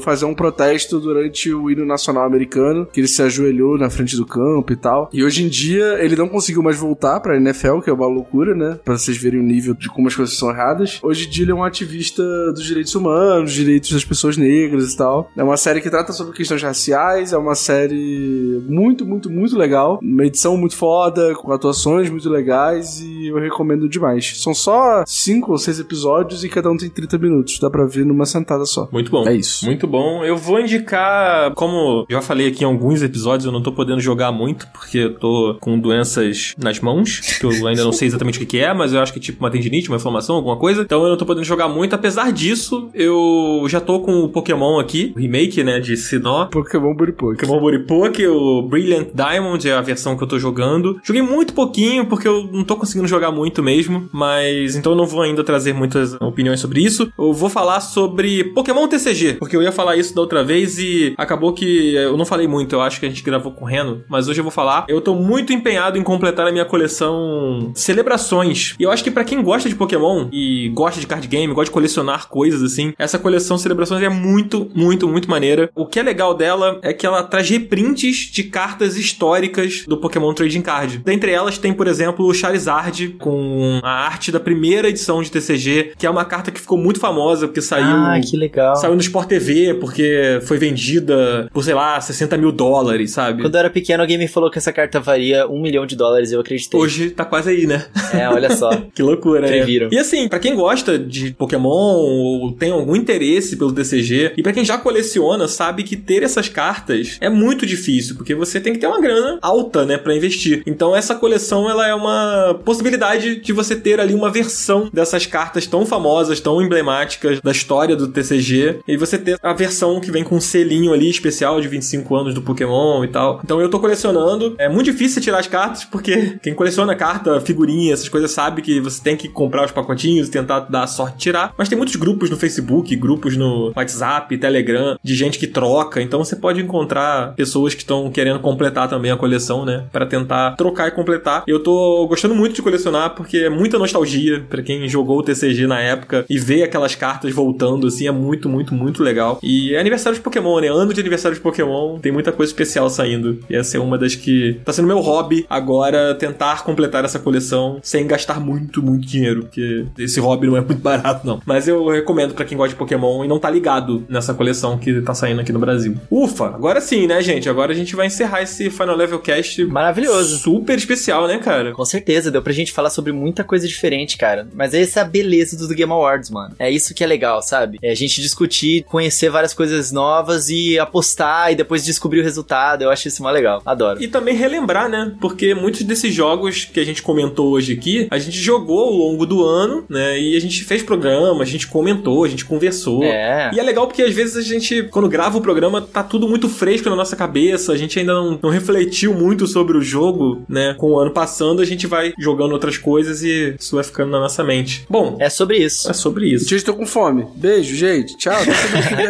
fazer um protesto durante o hino nacional americano, que ele se ajoelhou na frente do campo e tal. E hoje em dia ele não conseguiu mais voltar pra NFL, que é uma loucura, né? Pra vocês verem o nível de como as coisas são erradas. Hoje em dia ele é um ativista dos direitos humanos, direitos das pessoas negras e tal. É uma série que trata sobre questões raciais, é uma série muito, muito, muito legal. Uma edição muito foda, com atuações muito legais e eu recomendo demais. São só cinco ou seis episódios e cada um tem 30 minutos. Dá pra ver numa sentada só. Muito bom. É isso. Muito bom. Eu vou indicar, como já falei aqui em alguns episódios, eu não tô podendo jogar muito, porque eu tô com doenças nas mãos, que eu ainda não sei exatamente o que, é, mas eu acho que é tipo uma tendinite, uma inflamação, alguma coisa. Então eu não tô podendo jogar muito. Apesar disso, eu já tô com o Pokémon aqui, o remake, né, de Sinnoh. Pokémon Buripoke. Pokémon Buripoke, o Brilliant Diamond é a versão que eu tô jogando. Joguei muito pouquinho, porque eu não tô conseguindo jogar muito mesmo, mas então eu não vou ainda trazer muitas opiniões sobre isso. Eu vou falar sobre Pokémon TCG, porque eu ia falar isso da outra vez e acabou que eu não falei muito, eu acho que a gente gravou correndo, mas hoje eu vou falar. Eu tô muito empenhado em completar a minha coleção Celebrações. E eu acho que pra quem gosta de Pokémon e gosta de card game, gosta de colecionar coisas assim, essa coleção Celebrações é muito, muito, muito maneira. O que é legal dela é que ela traz reprints de cartas históricas do Pokémon Trading Card. Dentre elas tem, por exemplo, o Charizard com a arte da primeira edição de TCG, que é uma carta que ficou muito famosa porque saiu Ah, que legal. Saiu no Sport TV porque foi vendida por, sei lá, 60 mil dólares, sabe? Quando eu era pequeno, alguém me falou que essa carta valia um milhão de dólares e eu acreditei. Hoje tá quase aí, né? É, olha só. <laughs> que loucura. loucura, né? Previram. E assim, pra quem gosta de Pokémon ou tem algum interesse pelo TCG, e pra quem já coleciona, sabe que ter essas cartas é muito difícil, porque você tem que ter uma grana alta, né, pra investir. Então essa coleção, ela é uma possibilidade de você ter ali uma versão dessas cartas tão famosas, tão emblemáticas da história do TCG, e você ter a versão que vem com um selinho ali especial de 25 anos do Pokémon e tal. Então eu tô colecionando. É muito difícil tirar as cartas, porque <laughs> quem coleciona carta, figurinha, essas coisas sabe que você tem que comprar os pacotinhos e tentar dar a sorte de tirar. Mas tem muitos grupos no Facebook, grupos no WhatsApp, Telegram, de gente que troca. Então você pode encontrar pessoas que estão querendo completar também a coleção, né? Pra tentar trocar e completar. Eu tô gostando muito de colecionar porque é muita nostalgia pra quem jogou o TCG na época e vê aquelas cartas voltando, assim, é muito, muito, muito legal. E é aniversário de Pokémon, né? Ano de aniversário de Pokémon, tem muita coisa especial saindo. E essa é uma das que tá sendo meu hobby agora, tentar completar essa coleção sem gastar muito, muito dinheiro, porque esse hobby não é muito <laughs> barato, não. Mas eu recomendo pra quem gosta de Pokémon e não tá ligado nessa coleção que tá saindo aqui no Brasil. Ufa, agora sim, né, gente? Agora a gente vai encerrar esse Final Level Cast Maravilhoso. super especial, né, cara? Com certeza, deu pra gente falar sobre muita coisa diferente, cara. Mas essa é a beleza do Game Awards, mano. É isso que é legal, sabe? É a gente discutir, conhecer várias coisas novas e apostar e depois descobrir o resultado. Eu acho isso mó legal. Adoro. E também relembrar, né? Porque muitos desses jogos que a gente comentou hoje aqui, a gente jogou ao longo do ano, né? E a gente fez programa, a gente comentou, a gente conversou. É. E é legal porque às vezes a gente, quando grava o programa, tá tudo muito fresco na nossa cabeça, a gente ainda não, não refletiu muito sobre o jogo, né? Com o ano passando, a gente vai jogando outras coisas e isso vai ficando na nossa mente. Bom, É sobre isso. é sobre isso. Gente, tô com fome. Beijo, gente. Tchau.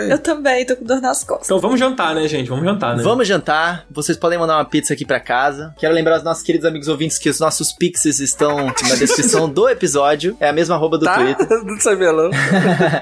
Eu também, tô com dor nas costas. Então vamos jantar, né, gente? Vamos jantar, né? Vamos jantar. Vocês podem mandar uma pizza aqui pra casa. Quero lembrar aos nossos queridos amigos ouvintes que os nossos pixies estão na descrição do episódio. É a mesma arroba do Tá? Twitter. Não sabia, não.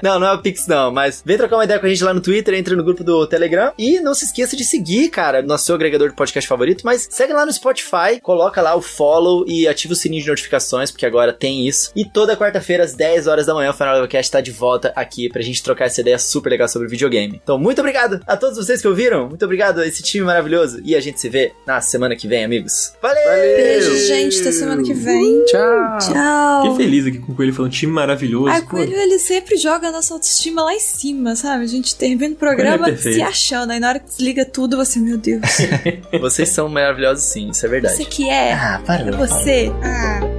não, não é o Pix, não. Mas vem trocar uma ideia com a gente lá no Twitter, entra no grupo do Telegram. E não se esqueça de seguir, cara, nosso seu agregador de podcast favorito. Mas segue lá no Spotify, coloca lá o follow e ativa o sininho de notificações, porque agora tem isso. E toda quarta-feira, às 10 horas da manhã, o Final Level Cast tá de volta aqui pra gente trocar essa ideia super legal sobre videogame. Então, muito obrigado a todos vocês que ouviram. Muito obrigado a esse time maravilhoso. E a gente se vê na semana que vem, amigos. Valeu! Beijo, gente. Até semana que vem. Tchau. Tchau. Fiquei feliz aqui com o Coelho falando time maravilhoso. Ai, Pô, Coelho, ele sempre joga a nossa autoestima lá em cima, sabe? A gente termina o programa é se achando. Aí na hora que desliga tudo, você, meu Deus. <laughs> Vocês são maravilhosos sim, isso é verdade. Você que é. Ah, para. É você. Ah.